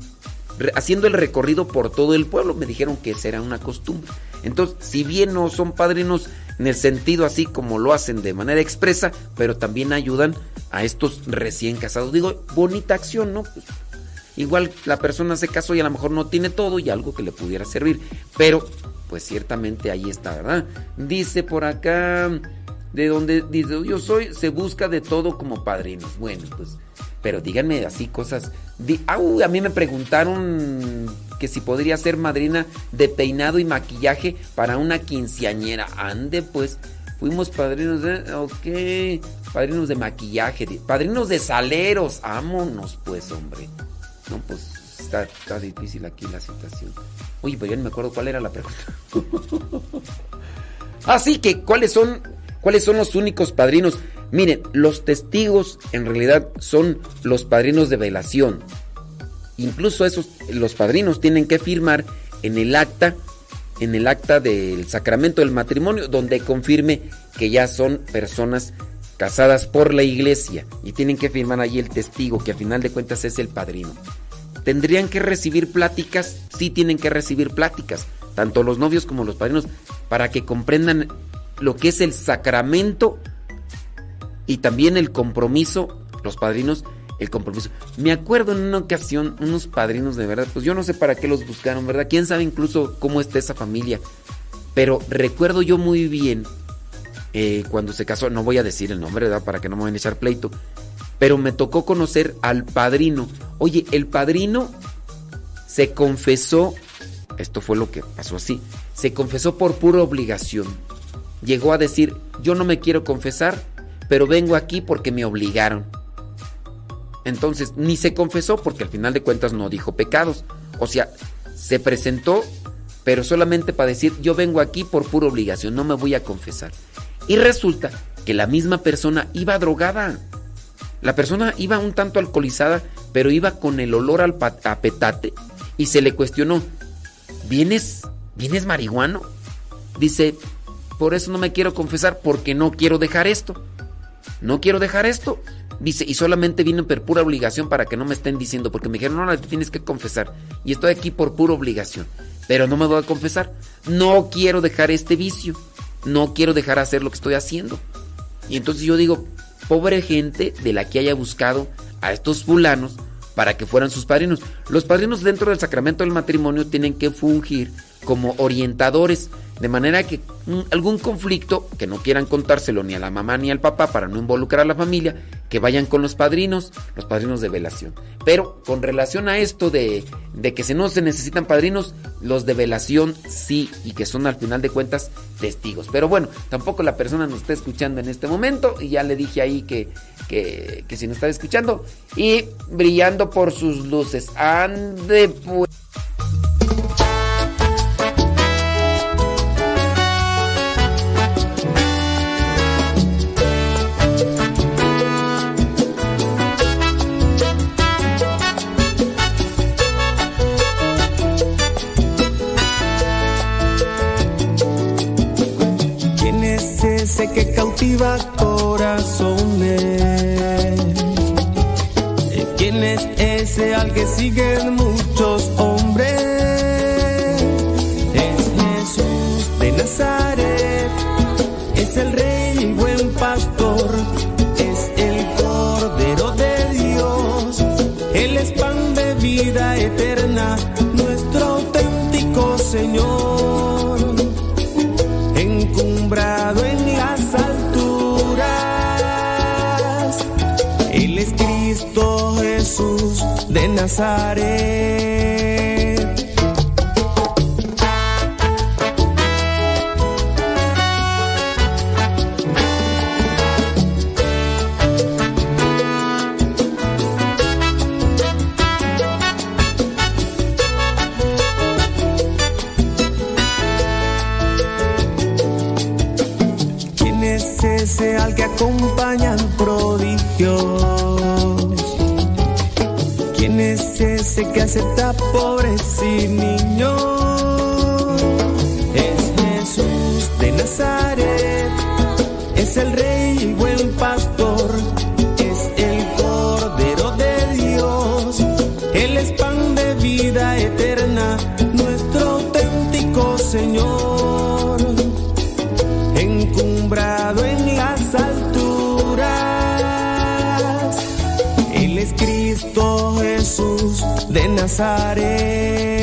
haciendo el recorrido por todo el pueblo. Me dijeron que esa era una costumbre. Entonces, si bien no son padrinos en el sentido así como lo hacen de manera expresa, pero también ayudan a estos recién casados. Digo, bonita acción, ¿no? Pues, igual la persona se casó y a lo mejor no tiene todo y algo que le pudiera servir. Pero, pues ciertamente ahí está, ¿verdad? Dice por acá, de donde dice, yo soy, se busca de todo como padrinos. Bueno, pues, pero díganme así cosas. Di, a mí me preguntaron que si podría ser madrina de peinado y maquillaje para una quinceañera. Ande, pues, fuimos padrinos de. Ok, padrinos de maquillaje, padrinos de saleros. Vámonos, pues, hombre. No, pues, está, está difícil aquí la situación. Oye, pues ya no me acuerdo cuál era la pregunta. <laughs> Así que, ¿cuáles son, ¿cuáles son los únicos padrinos? Miren, los testigos en realidad son los padrinos de velación. Incluso esos, los padrinos tienen que firmar en el acta, en el acta del sacramento del matrimonio, donde confirme que ya son personas casadas por la iglesia. Y tienen que firmar allí el testigo, que a final de cuentas es el padrino. ¿Tendrían que recibir pláticas? Sí tienen que recibir pláticas, tanto los novios como los padrinos, para que comprendan lo que es el sacramento y también el compromiso, los padrinos, el compromiso. Me acuerdo en una ocasión, unos padrinos de verdad, pues yo no sé para qué los buscaron, ¿verdad? ¿Quién sabe incluso cómo está esa familia? Pero recuerdo yo muy bien eh, cuando se casó, no voy a decir el nombre, ¿verdad? Para que no me vayan a echar pleito. Pero me tocó conocer al padrino. Oye, el padrino se confesó, esto fue lo que pasó así, se confesó por pura obligación. Llegó a decir, yo no me quiero confesar, pero vengo aquí porque me obligaron. Entonces, ni se confesó porque al final de cuentas no dijo pecados. O sea, se presentó, pero solamente para decir, yo vengo aquí por pura obligación, no me voy a confesar. Y resulta que la misma persona iba drogada. La persona iba un tanto alcoholizada, pero iba con el olor al a petate y se le cuestionó, ¿vienes, vienes marihuano? Dice, por eso no me quiero confesar porque no quiero dejar esto. No quiero dejar esto. Dice, y solamente vine por pura obligación para que no me estén diciendo, porque me dijeron, no, no, te tienes que confesar. Y estoy aquí por pura obligación. Pero no me voy a confesar. No quiero dejar este vicio. No quiero dejar hacer lo que estoy haciendo. Y entonces yo digo, pobre gente de la que haya buscado a estos fulanos para que fueran sus padrinos. Los padrinos dentro del sacramento del matrimonio tienen que fungir como orientadores, de manera que algún conflicto que no quieran contárselo ni a la mamá ni al papá para no involucrar a la familia, que vayan con los padrinos, los padrinos de velación. Pero con relación a esto de, de que si no se necesitan padrinos, los de velación sí, y que son al final de cuentas testigos. Pero bueno, tampoco la persona nos está escuchando en este momento, y ya le dije ahí que, que, que si nos está escuchando, y brillando por sus luces. Ande pues. Que cautiva corazones? ¿Quién es ese al que siguen muchos hombres? Es Jesús de Nazaret, es el rey y buen pastor, es el cordero de Dios, Él es pan de vida eterna, de Nazaret. ¿Quién es ese al que acompañan prodigios? ¿Quién es ese que acepta pobres y niños? Es Jesús de Nazaret, es el rey de Nazaret.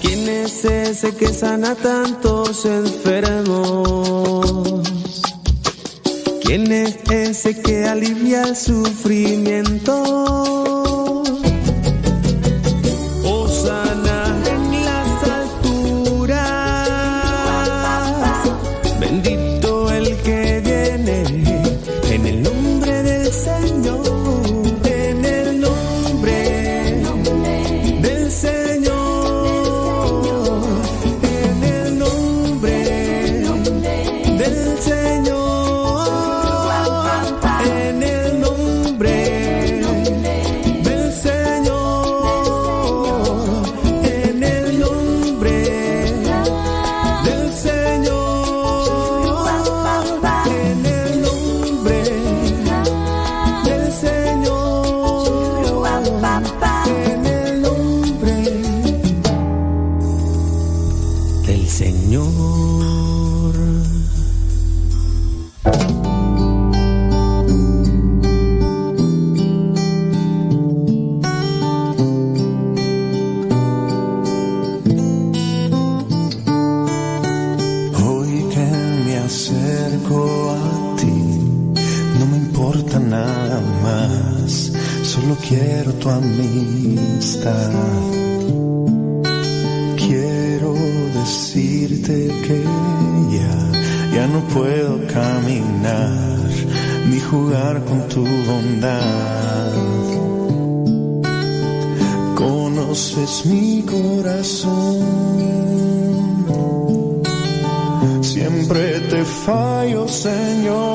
¿Quién es ese que sana tantos enfermos? Alivia el sufrimiento? Solo quiero tu amistad. Jugar con tu bondad. Conoces mi corazón. Siempre te fallo, Señor.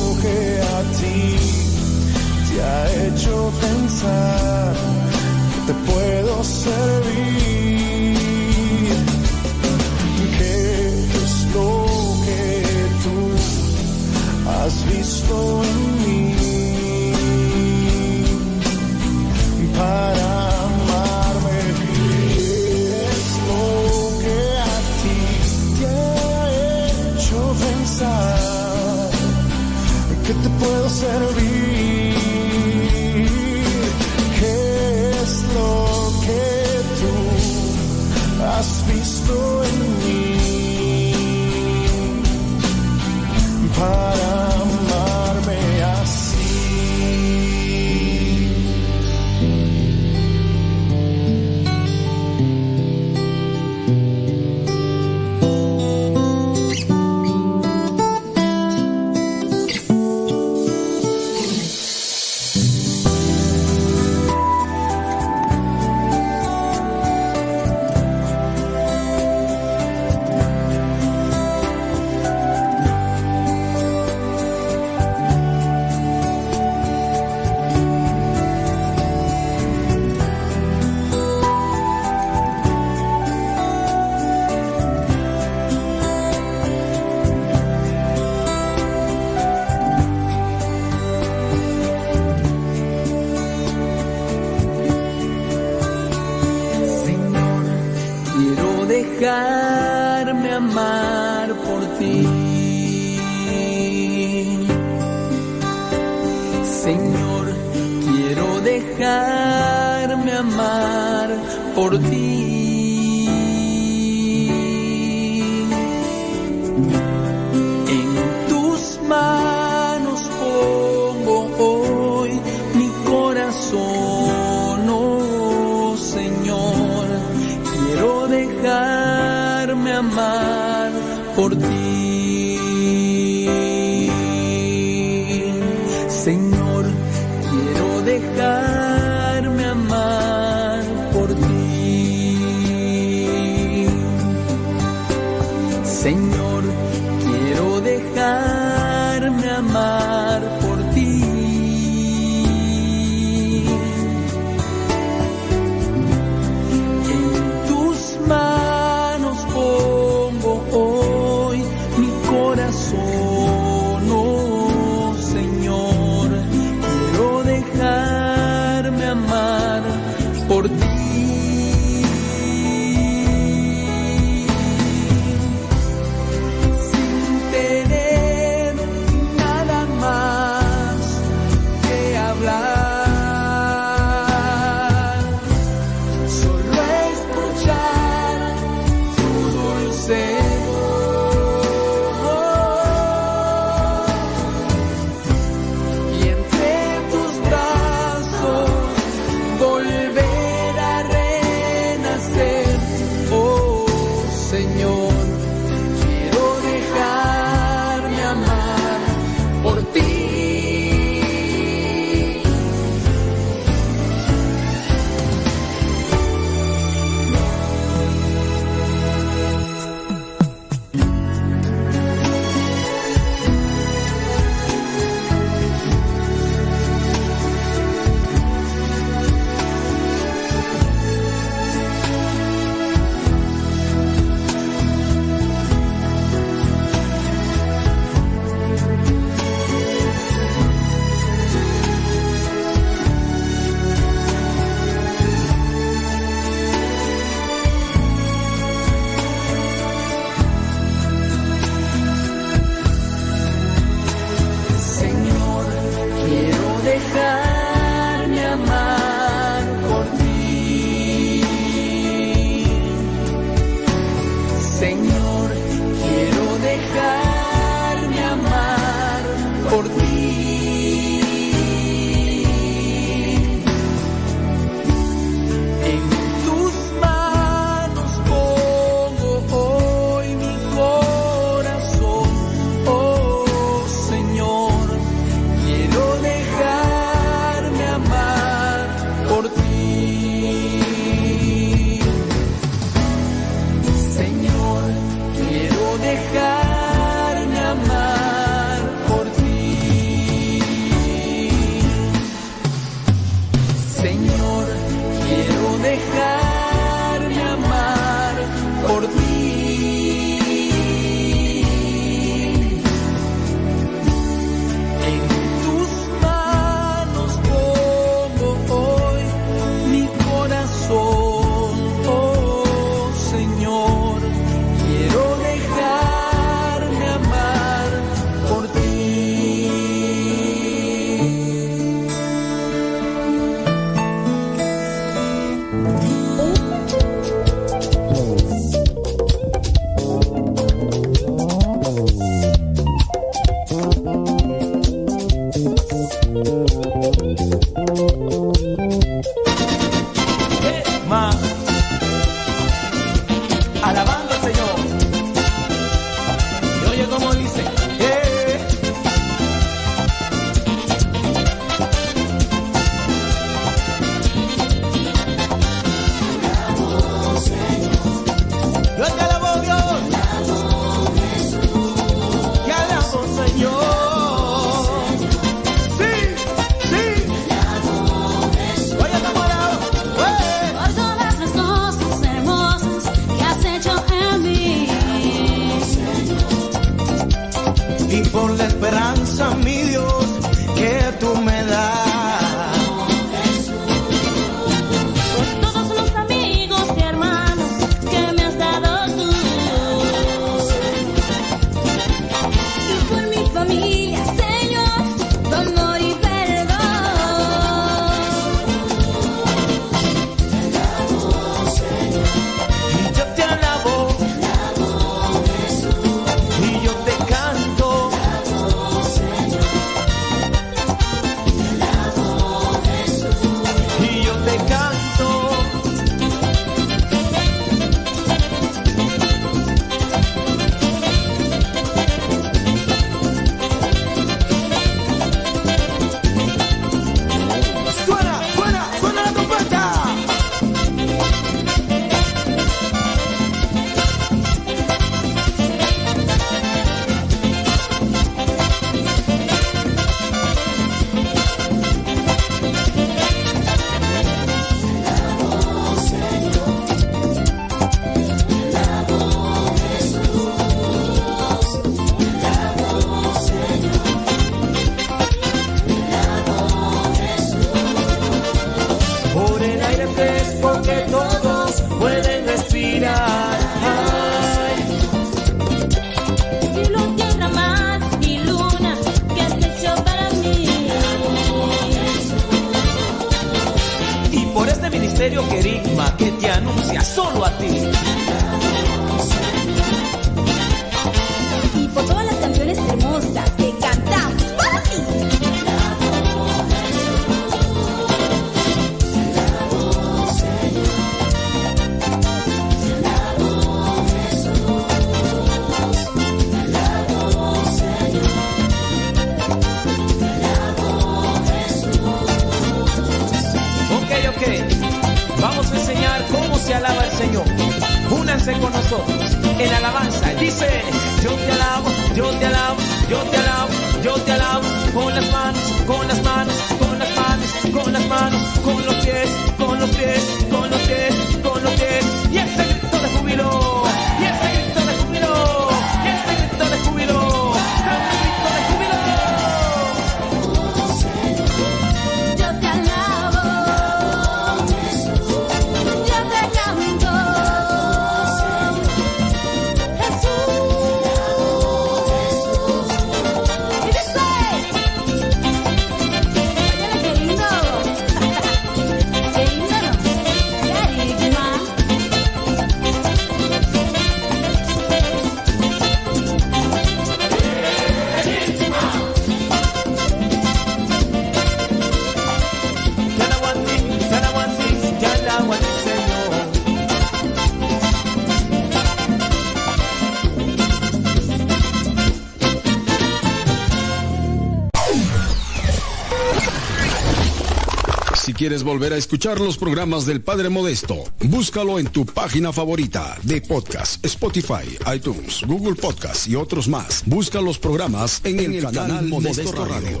quieres volver a escuchar los programas del Padre Modesto, búscalo en tu página favorita de podcast, Spotify, iTunes, Google Podcast y otros más. Busca los programas en, el, canal, Modesto, Radio.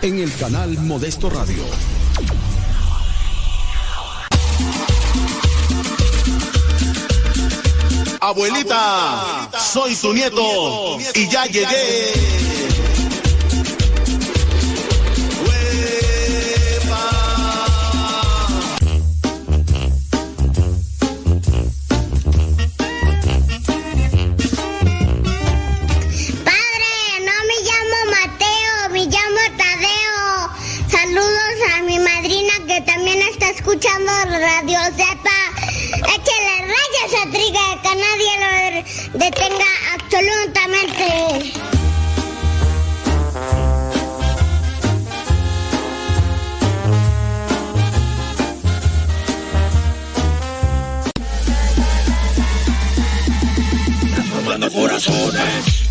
En el canal Modesto Radio. Abuelita, soy, tu nieto, y ya, llegué. corazones.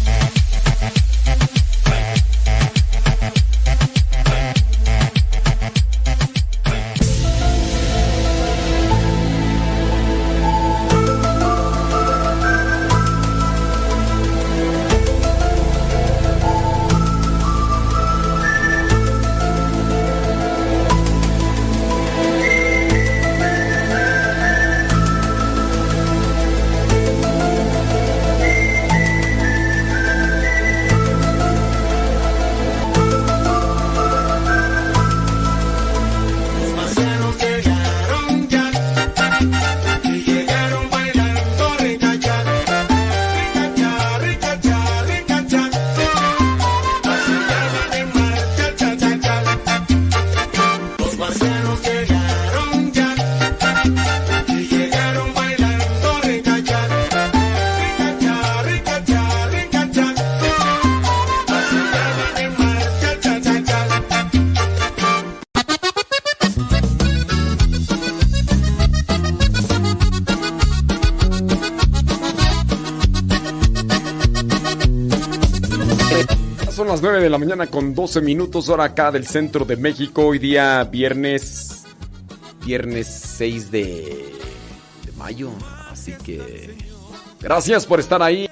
la mañana con 12 minutos, hora acá del centro de México. Hoy día viernes. Viernes 6 de mayo. Así que. Gracias por estar ahí.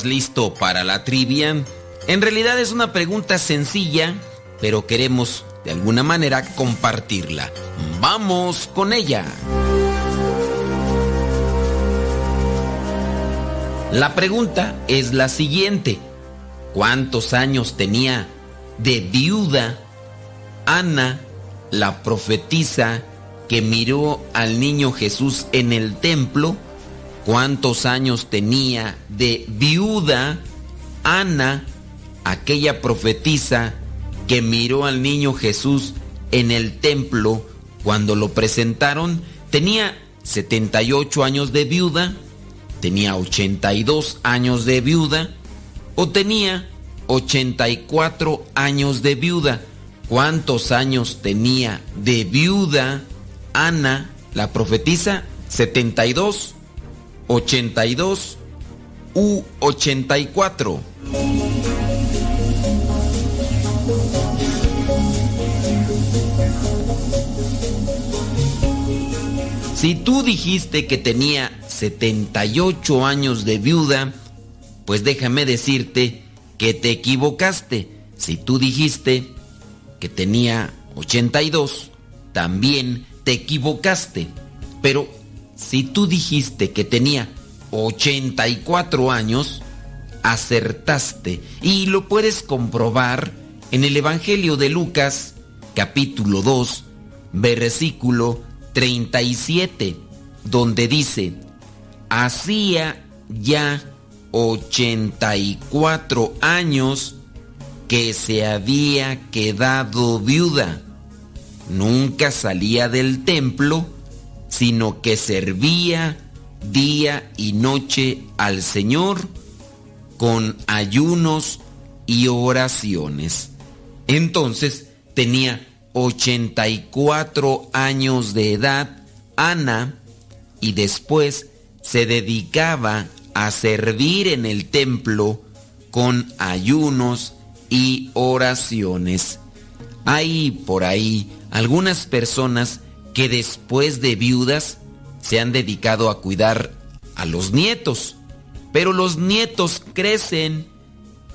Listo para la trivia? En realidad es una pregunta sencilla, pero queremos de alguna manera compartirla. ¡Vamos con ella! La pregunta es la siguiente. ¿Cuántos años tenía de viuda Ana, la profetisa que miró al niño Jesús en el templo? ¿Cuántos años tenía de viuda Ana, aquella profetisa que miró al niño Jesús en el templo cuando lo presentaron? Tenía 78 años de viuda, tenía 82 años de viuda o tenía 84 años de viuda. ¿Cuántos años tenía de viuda Ana, la profetisa? 72, 82 u 84. Si tú dijiste que tenía 78 años de viuda, pues déjame decirte que te equivocaste. Si tú dijiste que tenía 82, también te equivocaste. Pero si tú dijiste que tenía 84 años, acertaste. Y lo puedes comprobar en el Evangelio de Lucas, capítulo 2, versículo 37, donde dice, hacía ya 84 años que se había quedado viuda. Nunca salía del templo, sino que servía día y noche al Señor con ayunos y oraciones. Entonces tenía 84 años de edad Ana y después se dedicaba a servir en el templo con ayunos y oraciones. Hay por ahí algunas personas que después de viudas se han dedicado a cuidar a los nietos, pero los nietos crecen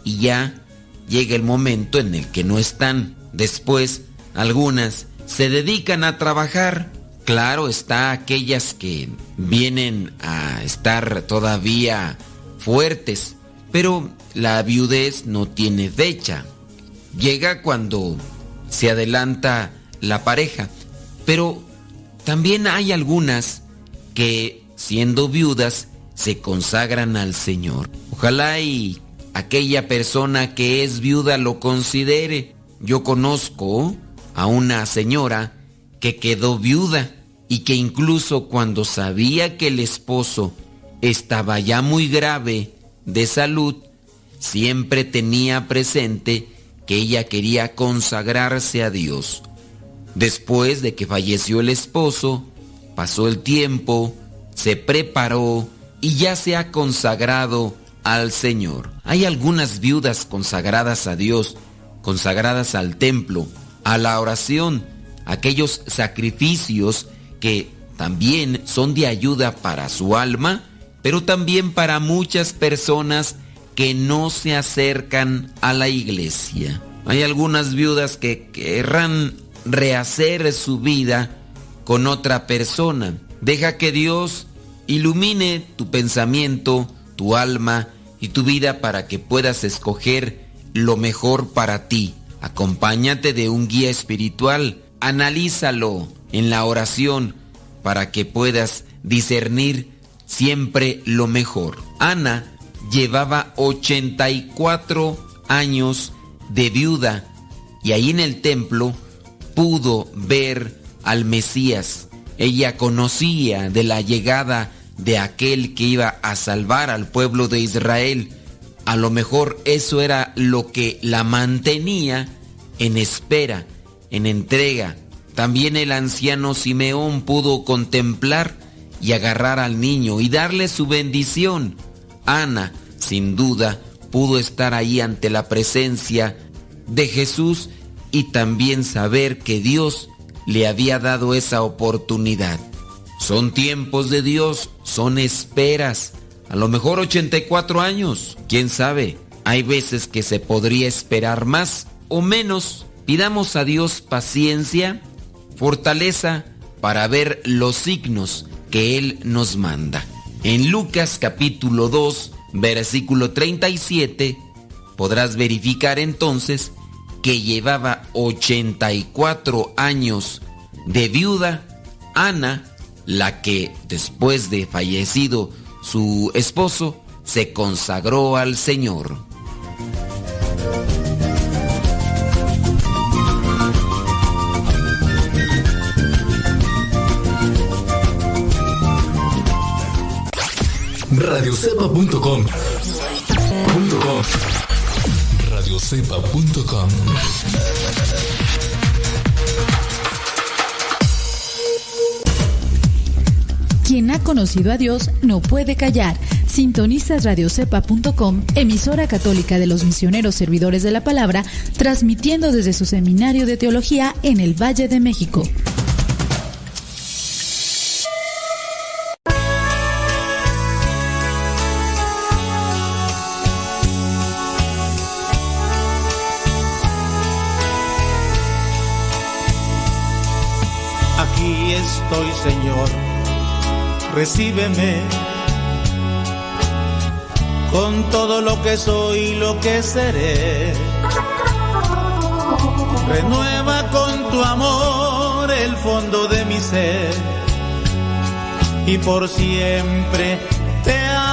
y ya llega el momento en el que no están. Después, algunas se dedican a trabajar. Claro está aquellas que vienen a estar todavía fuertes, pero la viudez no tiene fecha. Llega cuando se adelanta la pareja, pero también hay algunas que siendo viudas se consagran al Señor. Ojalá y aquella persona que es viuda lo considere. Yo conozco a una señora que quedó viuda y que incluso cuando sabía que el esposo estaba ya muy grave de salud, siempre tenía presente que ella quería consagrarse a Dios. Después de que falleció el esposo, pasó el tiempo, se preparó y ya se ha consagrado al Señor. Hay algunas viudas consagradas a Dios, consagradas al templo, a la oración, aquellos sacrificios que también son de ayuda para su alma, pero también para muchas personas que no se acercan a la iglesia. Hay algunas viudas que querrán rehacer su vida con otra persona. Deja que Dios ilumine tu pensamiento, tu alma y tu vida para que puedas escoger lo mejor para ti. Acompáñate de un guía espiritual, analízalo en la oración para que puedas discernir siempre lo mejor. Ana llevaba 84 años de viuda y ahí en el templo pudo ver al Mesías. Ella conocía de la llegada de aquel que iba a salvar al pueblo de Israel. A lo mejor eso era lo que la mantenía en espera, en entrega. También el anciano Simeón pudo contemplar y agarrar al niño y darle su bendición. Ana, sin duda, pudo estar ahí ante la presencia de Jesús y también saber que Dios le había dado esa oportunidad. Son tiempos de Dios, son esperas. A lo mejor 84 años, quién sabe. Hay veces que se podría esperar más o menos. Pidamos a Dios paciencia, fortaleza para ver los signos que Él nos manda. En Lucas capítulo 2, versículo 37, podrás verificar entonces que llevaba 84 años de viuda Ana, la que después de fallecido su esposo, se consagró al Señor. radiocepa.com. radiocepa.com Quien ha conocido a Dios no puede callar. Sintonizas radiocepa.com, emisora católica de los misioneros servidores de la palabra, transmitiendo desde su seminario de teología en el Valle de México. Estoy, Señor, recíbeme con todo lo que soy y lo que seré. Renueva con tu amor el fondo de mi ser y por siempre te amaré.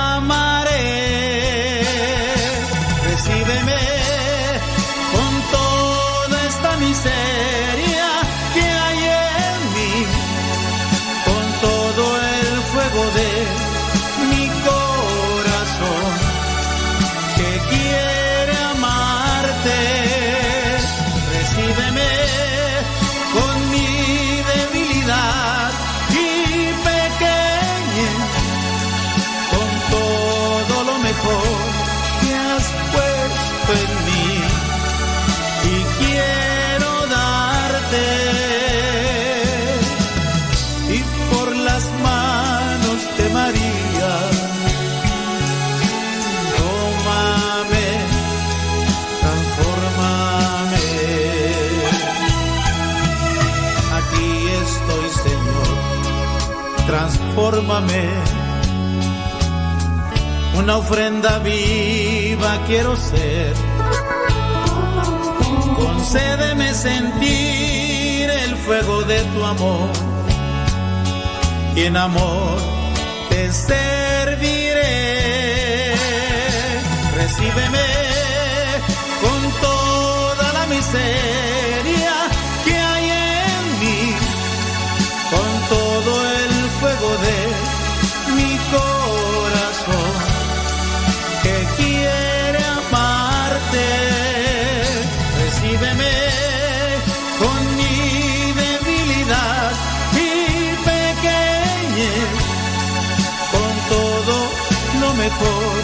Transfórmame. Una ofrenda viva quiero ser. Concédeme sentir el fuego de tu amor y en amor te serviré. Recíbeme con toda la miseria lo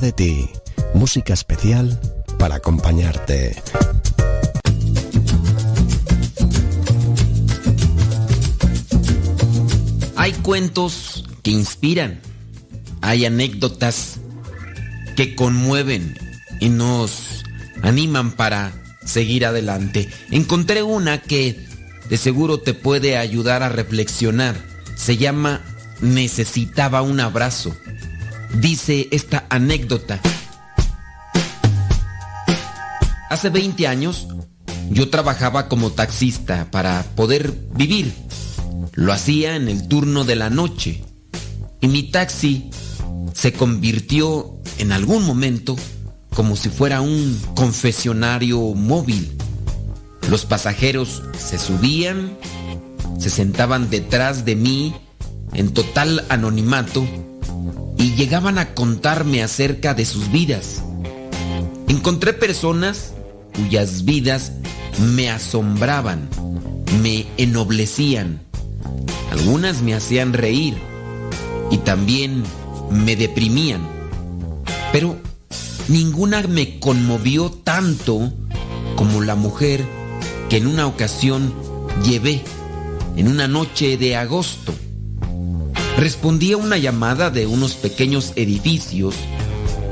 de ti. Música especial para acompañarte. Hay cuentos que inspiran, hay anécdotas que conmueven y nos animan para seguir adelante. Encontré una que de seguro te puede ayudar a reflexionar. Se llama Necesitaba un abrazo. Dice esta anécdota. Hace 20 años yo trabajaba como taxista para poder vivir. Lo hacía en el turno de la noche. Y mi taxi se convirtió en algún momento como si fuera un confesionario móvil. Los pasajeros se subían, se sentaban detrás de mí en total anonimato y llegaban a contarme acerca de sus vidas. Encontré personas cuyas vidas me asombraban, me ennoblecían. Algunas me hacían reír y también me deprimían. Pero ninguna me conmovió tanto como la mujer que en una ocasión llevé en una noche de agosto. Respondí a una llamada de unos pequeños edificios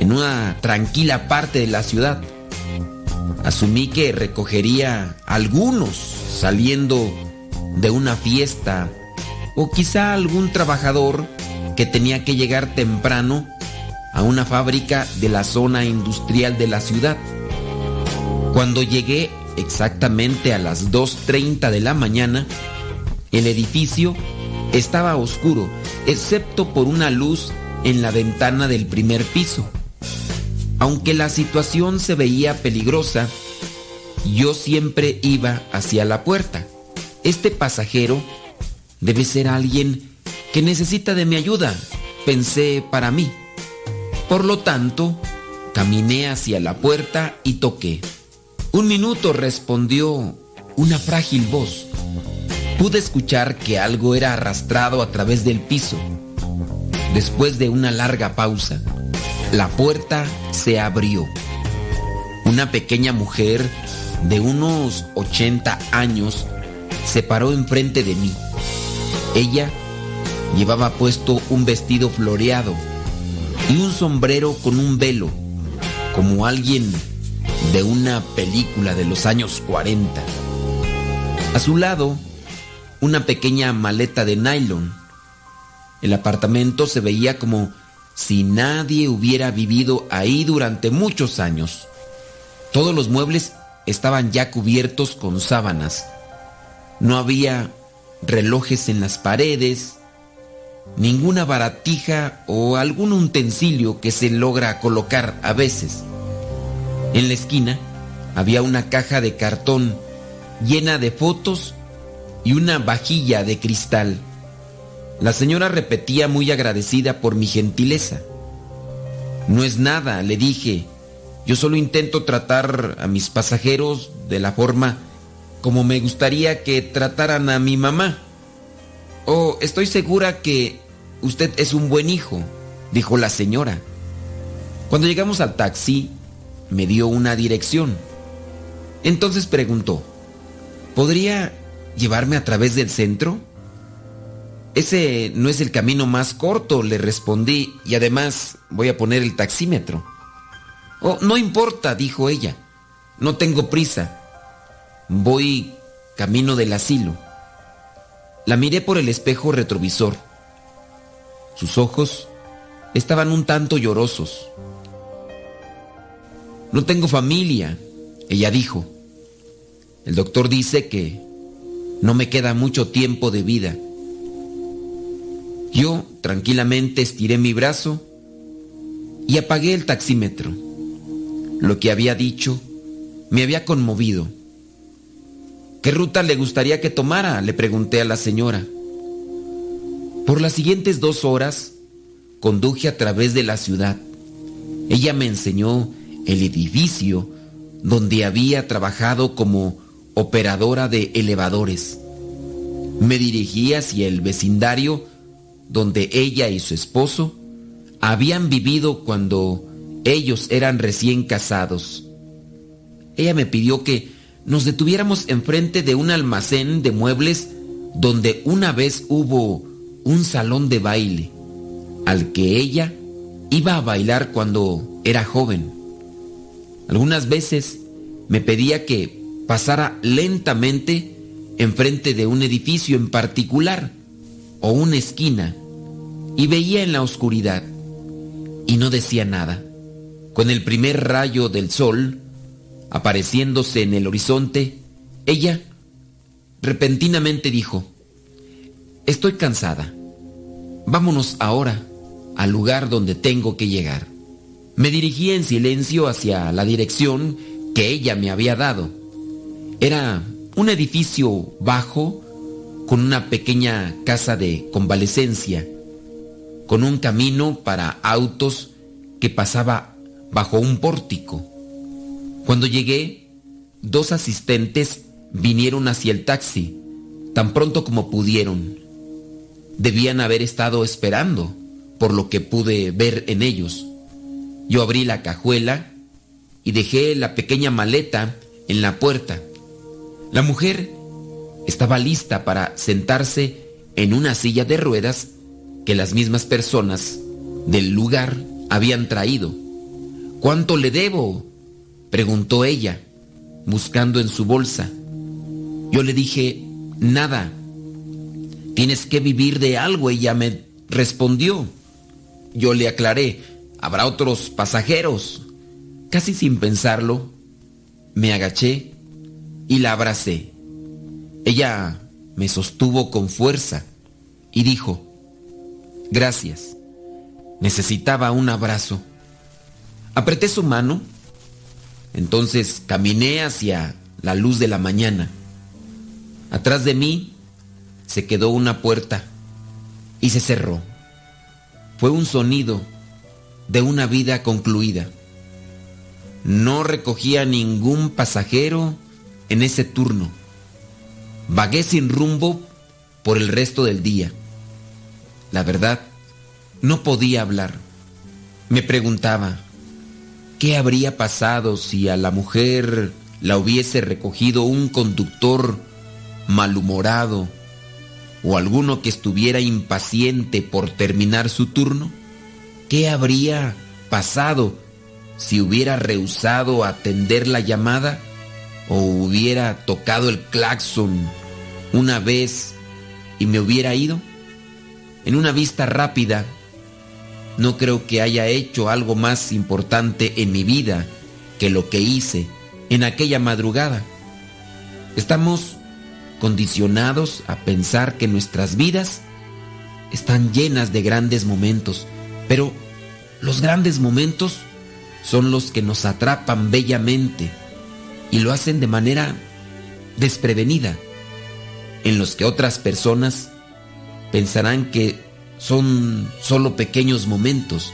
en una tranquila parte de la ciudad. Asumí que recogería algunos saliendo de una fiesta o quizá algún trabajador que tenía que llegar temprano a una fábrica de la zona industrial de la ciudad. Cuando llegué exactamente a las 2.30 de la mañana, el edificio estaba oscuro, excepto por una luz en la ventana del primer piso. Aunque la situación se veía peligrosa, yo siempre iba hacia la puerta. Este pasajero debe ser alguien que necesita de mi ayuda, pensé para mí. Por lo tanto, caminé hacia la puerta y toqué. Un minuto respondió una frágil voz. Pude escuchar que algo era arrastrado a través del piso. Después de una larga pausa, la puerta se abrió. Una pequeña mujer de unos 80 años se paró enfrente de mí. Ella llevaba puesto un vestido floreado y un sombrero con un velo, como alguien de una película de los años 40. A su lado, una pequeña maleta de nylon. El apartamento se veía como si nadie hubiera vivido ahí durante muchos años. Todos los muebles estaban ya cubiertos con sábanas. No había relojes en las paredes, ninguna baratija o algún utensilio que se logra colocar a veces. En la esquina había una caja de cartón llena de fotos y una vajilla de cristal. La señora repetía muy agradecida por mi gentileza. No es nada, le dije. Yo solo intento tratar a mis pasajeros de la forma como me gustaría que trataran a mi mamá. Oh, estoy segura que usted es un buen hijo, dijo la señora. Cuando llegamos al taxi, me dio una dirección. Entonces preguntó, ¿podría llevarme a través del centro? Ese no es el camino más corto, le respondí, y además voy a poner el taxímetro. Oh, no importa, dijo ella, no tengo prisa. Voy camino del asilo. La miré por el espejo retrovisor. Sus ojos estaban un tanto llorosos. No tengo familia, ella dijo. El doctor dice que no me queda mucho tiempo de vida. Yo tranquilamente estiré mi brazo y apagué el taxímetro. Lo que había dicho me había conmovido. ¿Qué ruta le gustaría que tomara? Le pregunté a la señora. Por las siguientes dos horas conduje a través de la ciudad. Ella me enseñó el edificio donde había trabajado como operadora de elevadores. Me dirigí hacia el vecindario donde ella y su esposo habían vivido cuando ellos eran recién casados. ella me pidió que nos detuviéramos enfrente de un almacén de muebles donde una vez hubo un salón de baile al que ella iba a bailar cuando era joven. Algunas veces me pedía que pasara lentamente enfrente de un edificio en particular o una esquina y veía en la oscuridad y no decía nada. Con el primer rayo del sol apareciéndose en el horizonte, ella repentinamente dijo, Estoy cansada. Vámonos ahora al lugar donde tengo que llegar. Me dirigí en silencio hacia la dirección que ella me había dado. Era un edificio bajo con una pequeña casa de convalecencia, con un camino para autos que pasaba bajo un pórtico. Cuando llegué, dos asistentes vinieron hacia el taxi, tan pronto como pudieron. Debían haber estado esperando, por lo que pude ver en ellos. Yo abrí la cajuela y dejé la pequeña maleta en la puerta. La mujer estaba lista para sentarse en una silla de ruedas que las mismas personas del lugar habían traído. ¿Cuánto le debo? preguntó ella, buscando en su bolsa. Yo le dije, nada. Tienes que vivir de algo, ella me respondió. Yo le aclaré, habrá otros pasajeros. Casi sin pensarlo, me agaché y la abracé. Ella me sostuvo con fuerza y dijo, gracias, necesitaba un abrazo. Apreté su mano, entonces caminé hacia la luz de la mañana. Atrás de mí se quedó una puerta y se cerró. Fue un sonido de una vida concluida. No recogía ningún pasajero en ese turno. Vagué sin rumbo por el resto del día. La verdad, no podía hablar. Me preguntaba, ¿qué habría pasado si a la mujer la hubiese recogido un conductor malhumorado o alguno que estuviera impaciente por terminar su turno? ¿Qué habría pasado si hubiera rehusado atender la llamada o hubiera tocado el claxon una vez y me hubiera ido? En una vista rápida, no creo que haya hecho algo más importante en mi vida que lo que hice en aquella madrugada. Estamos condicionados a pensar que nuestras vidas están llenas de grandes momentos, pero los grandes momentos son los que nos atrapan bellamente y lo hacen de manera desprevenida, en los que otras personas pensarán que son solo pequeños momentos,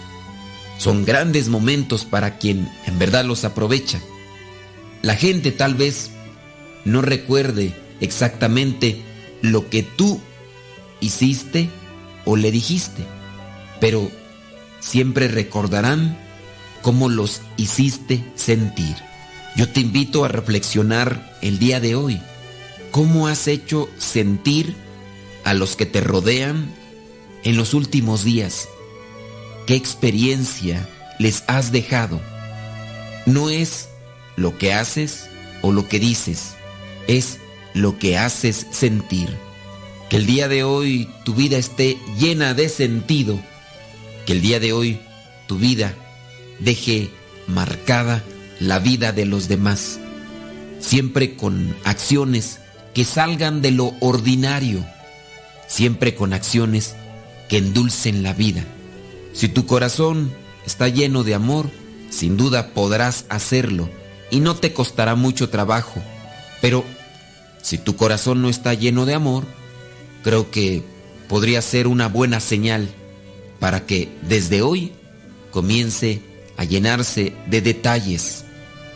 son grandes momentos para quien en verdad los aprovecha. La gente tal vez no recuerde exactamente lo que tú hiciste o le dijiste, pero siempre recordarán cómo los hiciste sentir. Yo te invito a reflexionar el día de hoy. ¿Cómo has hecho sentir a los que te rodean en los últimos días? ¿Qué experiencia les has dejado? No es lo que haces o lo que dices, es lo que haces sentir. Que el día de hoy tu vida esté llena de sentido. Que el día de hoy tu vida deje marcada la vida de los demás. Siempre con acciones que salgan de lo ordinario. Siempre con acciones que endulcen la vida. Si tu corazón está lleno de amor, sin duda podrás hacerlo y no te costará mucho trabajo. Pero si tu corazón no está lleno de amor, creo que podría ser una buena señal para que desde hoy comience a llenarse de detalles,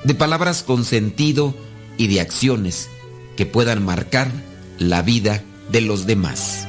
de palabras con sentido y de acciones que puedan marcar la vida de los demás.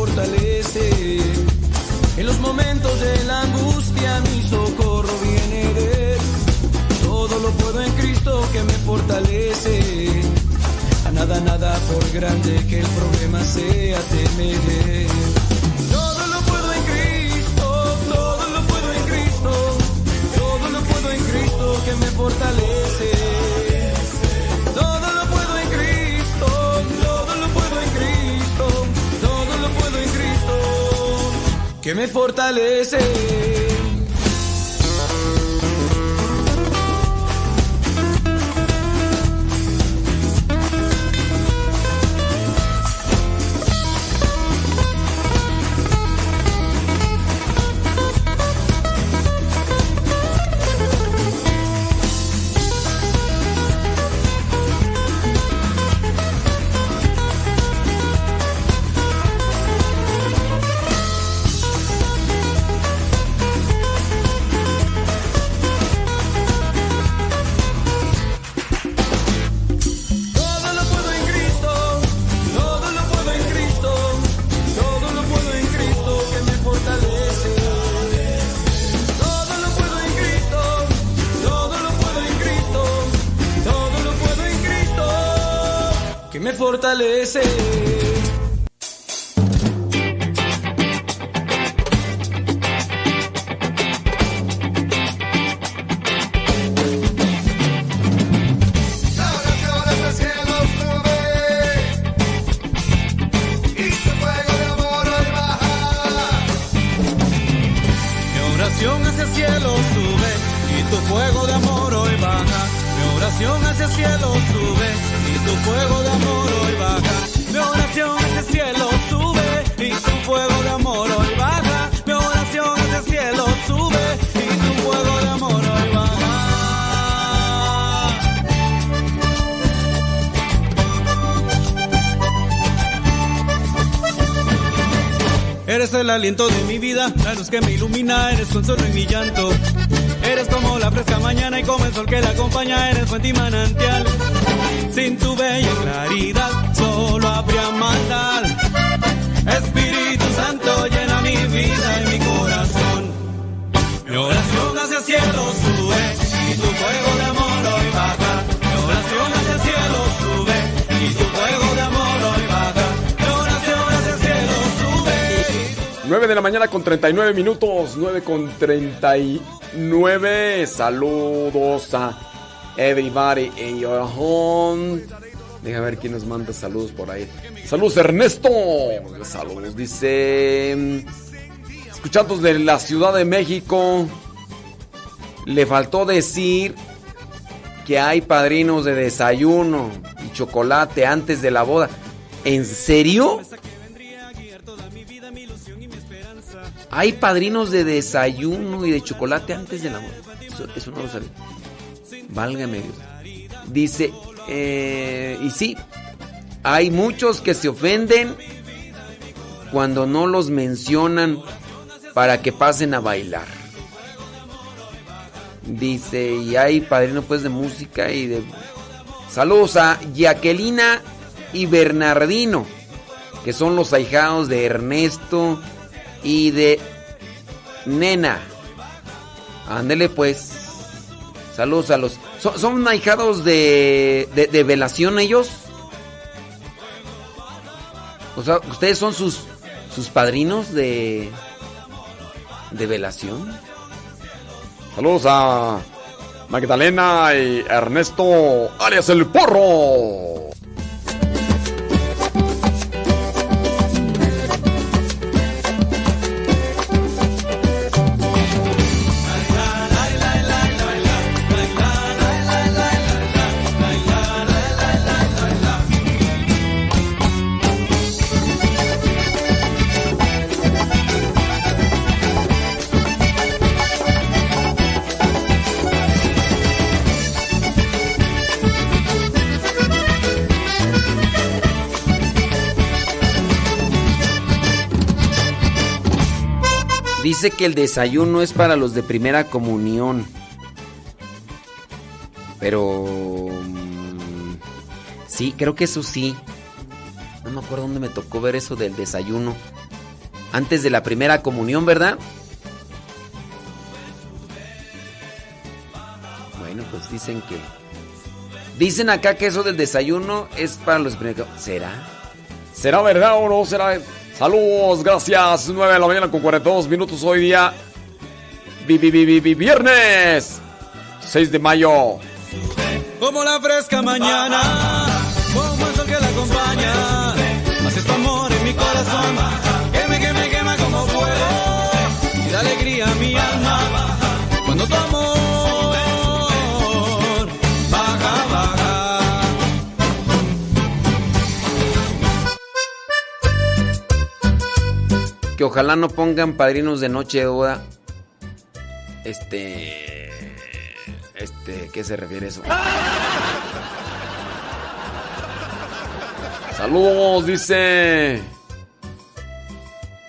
Fortalece. En los momentos de la angustia mi socorro viene de Él. Todo lo puedo en Cristo que me fortalece. A nada, nada por grande que el problema sea, temeré. Todo lo puedo en Cristo, todo lo puedo en Cristo, todo lo puedo en Cristo que me fortalece. Que me fortalece. Me aliento de mi vida, la luz que me ilumina, eres consuelo en mi llanto. Eres como la fresca mañana y como el sol que la acompaña, eres fuente y manantial. Sin tu bella claridad solo habría maldad. Espíritu Santo llena mi vida y mi corazón. Mi oración hacia el cielo sube y tu fuego de amor 9 de la mañana con 39 minutos. 9 con 39. Saludos a everybody in your home. Deja ver quién nos manda saludos por ahí. Saludos Ernesto. Saludos, dice. Escuchando de la Ciudad de México. Le faltó decir que hay padrinos de desayuno y chocolate antes de la boda. ¿En serio? Hay padrinos de desayuno y de chocolate antes de la. Eso, eso no lo sabía. Válgame Dios. Dice, eh, y sí, hay muchos que se ofenden cuando no los mencionan para que pasen a bailar. Dice, y hay padrino pues de música y de... Saludos a Jaquelina y Bernardino, que son los ahijados de Ernesto y de Nena. Ándele pues. Saludos a los... ¿Son, son ahijados de, de, velación ellos? O sea, ¿ustedes son sus, sus padrinos de... de velación? Saludos a Magdalena y Ernesto, alias el porro. Dice que el desayuno es para los de primera comunión. Pero... mm, Sí, creo que eso sí. No me acuerdo dónde me tocó ver eso del desayuno. Antes de la primera comunión, ¿verdad? Bueno, pues dicen que... Dicen acá que eso del desayuno es para los comunión. ¿Será? ¿Será verdad o no será? Saludos, gracias. 9 de la mañana con 42 minutos hoy día. Vi- vi- vi- vi- vi- Viernes 6 de mayo. Como la fresca mañana, como el sol que la acompaña. Que ojalá no pongan padrinos de noche de boda. Este. Este, ¿qué se refiere eso? <laughs> Saludos, dice.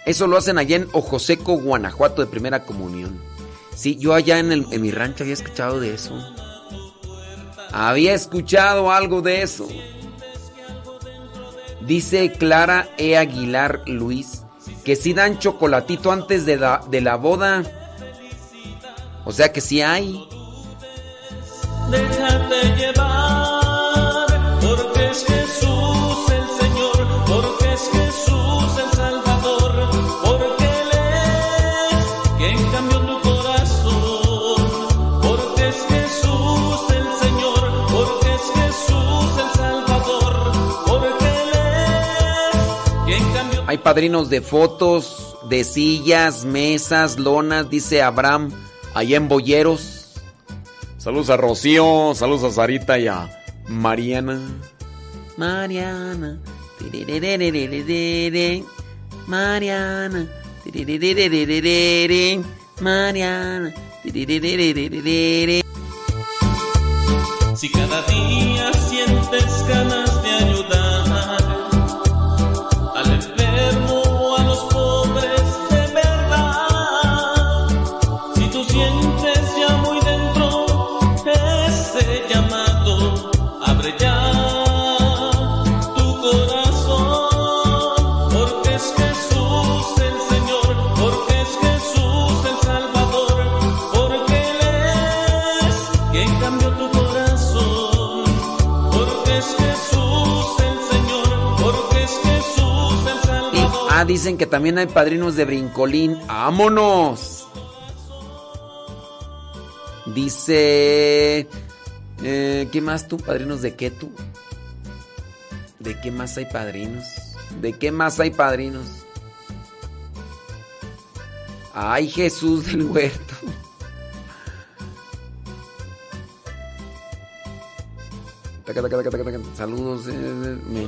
Eso lo hacen allá en Ojoseco, Guanajuato, de primera comunión. Sí, yo allá en, el- en mi rancho había escuchado de eso. Había escuchado algo de eso. Dice Clara E. Aguilar Luis que sí dan chocolatito antes de la, de la boda. O sea que sí hay. Déjate llevar, padrinos de fotos, de sillas, mesas, lonas, dice Abraham, allá en Boyeros. Saludos a Rocío, saludos a Sarita y a Mariana. Mariana. Mariana. Mariana. Si cada día sientes ganas ah, dicen que también hay padrinos de brincolín. ¡Vámonos! Dice... Eh, ¿Qué más tú? ¿Padrinos de qué tú? ¿De qué más hay padrinos? ¿De qué más hay padrinos? Ay, Jesús del huerto. Saludos. eh, eh.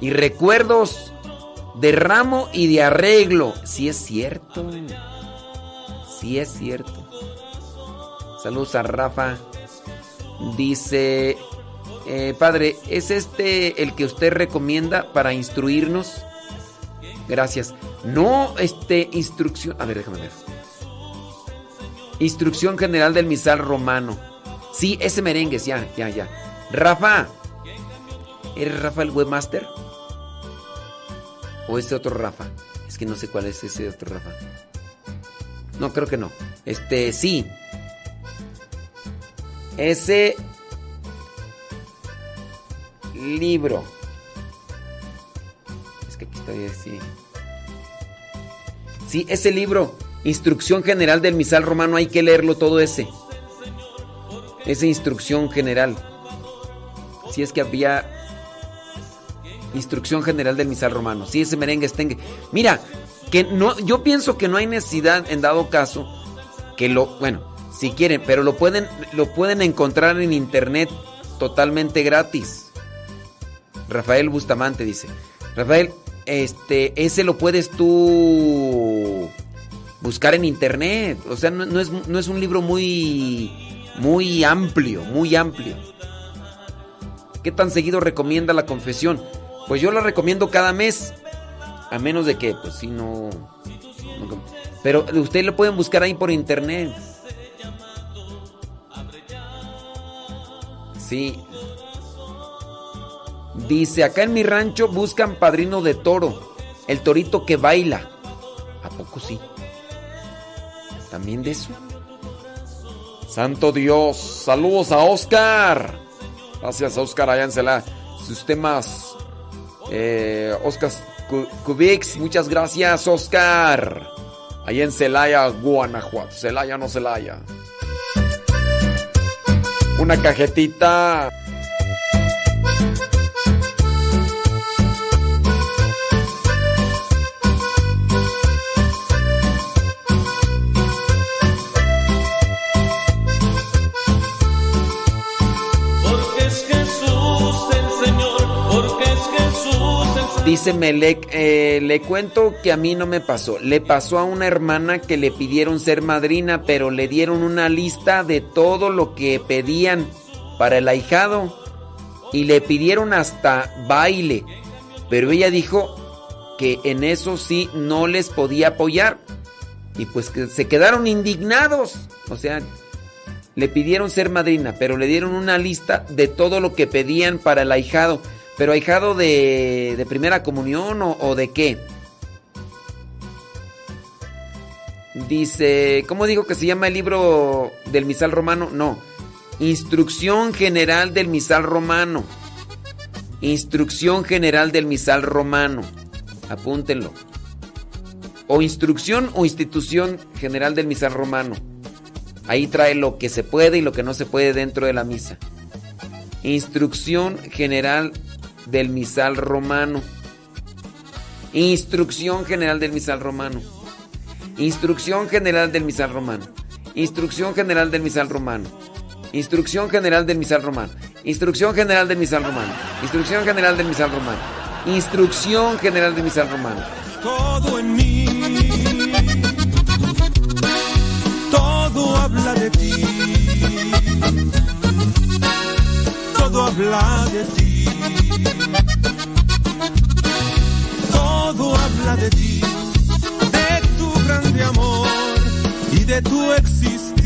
Y recuerdos de ramo y de arreglo. Sí es cierto. Sí es cierto. Saludos a Rafa. Dice, eh, padre, ¿es este el que usted recomienda para instruirnos? Gracias. No, este, instrucción. A ver, déjame ver. Instrucción general del misal romano. Sí, ese merengue, ya, ya, ya. Rafa. ¿Eres Rafa el webmaster? ¿O ese otro Rafa? Es que no sé cuál es ese otro Rafa. No, creo que no. Este, sí. Ese libro. Es que aquí estoy así. Sí, ese libro. Instrucción general del misal romano. Hay que leerlo todo ese. Esa instrucción general. Si es que había instrucción general del misal romano. Si ese merengue estengue. Mira, que no, yo pienso que no hay necesidad, en dado caso, que lo, bueno, si quieren, pero lo pueden, lo pueden encontrar en internet totalmente gratis. Rafael Bustamante dice, Rafael, este, ese lo puedes tú buscar en internet. O sea, no, no es, no es un libro muy, muy amplio, muy amplio. ¿Qué tan seguido recomienda la confesión? Pues yo la recomiendo cada mes. A menos de que, pues si no. Pero ustedes lo pueden buscar ahí por internet. Sí. Dice, acá en mi rancho buscan padrino de toro. El torito que baila. ¿A poco sí? ¿También de eso? Santo Dios. Saludos a Oscar. Gracias a Oscar Celaya. Sus temas. Eh, Oscar Cubix. Muchas gracias, Oscar. Allá en Celaya, Guanajuato. Celaya, no Celaya. Una cajetita. Dice Melec, eh, le cuento que a mí no me pasó. Le pasó a una hermana que le pidieron ser madrina, pero le dieron una lista de todo lo que pedían para el ahijado. Y le pidieron hasta baile. Pero ella dijo que en eso sí no les podía apoyar. Y pues que se quedaron indignados. O sea, le pidieron ser madrina, pero le dieron una lista de todo lo que pedían para el ahijado. Pero ahijado de, de primera comunión o, o de qué? Dice, ¿cómo digo que se llama el libro del misal romano? No. Instrucción general del misal romano. Instrucción general del misal romano. Apúntenlo. O instrucción o institución general del misal romano. Ahí trae lo que se puede y lo que no se puede dentro de la misa. Instrucción general del misal romano. Instrucción general del misal romano. Instrucción general del misal romano. Instrucción general del misal romano. Instrucción general del misal romano. Instrucción general del misal romano. Instrucción general del misal romano. Instrucción general del misal romano. todo en mí. Todo habla de ti. Todo habla de ti. Todo habla de ti. De tu grande amor y de tu existir.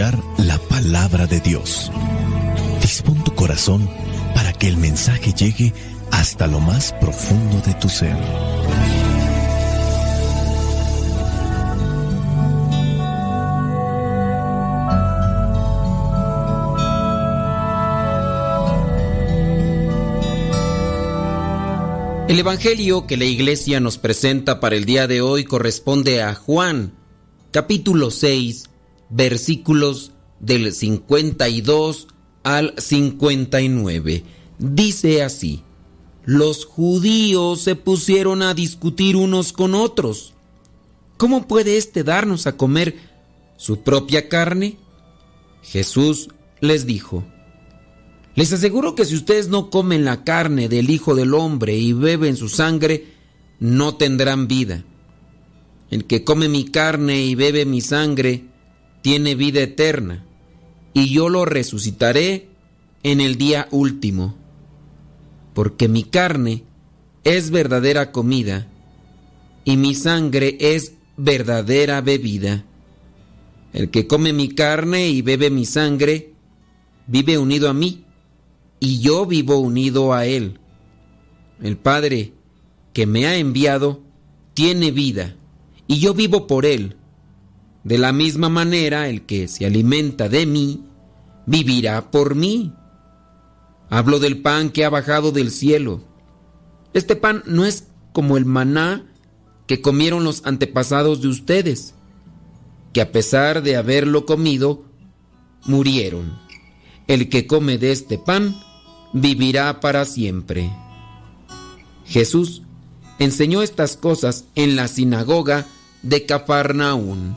La palabra de Dios. Dispón tu corazón para que el mensaje llegue hasta lo más profundo de tu ser. El Evangelio que la iglesia nos presenta para el día de hoy corresponde a Juan, capítulo 6, versículos del 52 al 59. Dice así, los judíos se pusieron a discutir unos con otros. ¿Cómo puede éste darnos a comer su propia carne? Jesús les dijo, les aseguro que si ustedes no comen la carne del Hijo del Hombre y beben su sangre, no tendrán vida. El que come mi carne y bebe mi sangre, tiene vida eterna, y yo lo resucitaré en el día último. Porque mi carne es verdadera comida, y mi sangre es verdadera bebida. El que come mi carne y bebe mi sangre, vive unido a mí y yo vivo unido a Él. El Padre que me ha enviado tiene vida, y yo vivo por Él. De la misma manera, el que se alimenta de mí, vivirá por mí. Hablo del pan que ha bajado del cielo. Este pan no es como el maná que comieron los antepasados de ustedes, que a pesar de haberlo comido, murieron. El que come de este pan, vivirá para siempre. Jesús enseñó estas cosas en la sinagoga de Cafarnaún.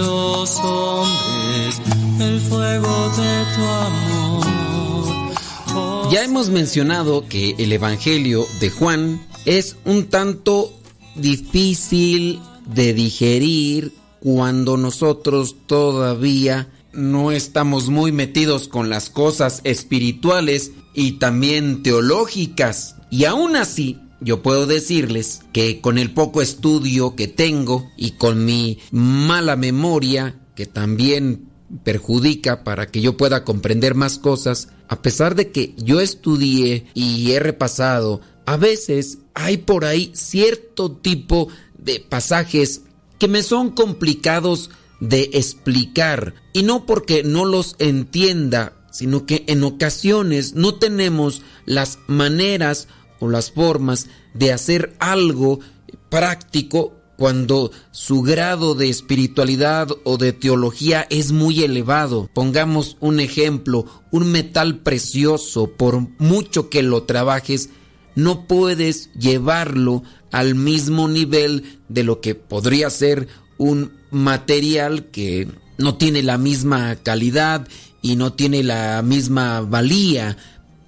los hombres el fuego de tu amor. Ya hemos mencionado que el Evangelio de Juan es un tanto difícil de digerir cuando nosotros todavía no estamos muy metidos con las cosas espirituales y también teológicas. Y aún así, yo puedo decirles que con el poco estudio que tengo y con mi mala memoria, que también perjudica para que yo pueda comprender más cosas, a pesar de que yo estudié y he repasado, a veces hay por ahí cierto tipo de pasajes que me son complicados de explicar. Y no porque no los entienda, sino que en ocasiones no tenemos las maneras o las formas de hacer algo práctico cuando su grado de espiritualidad o de teología es muy elevado. Pongamos un ejemplo, un metal precioso, por mucho que lo trabajes, no puedes llevarlo al mismo nivel de lo que podría ser un material que no tiene la misma calidad y no tiene la misma valía.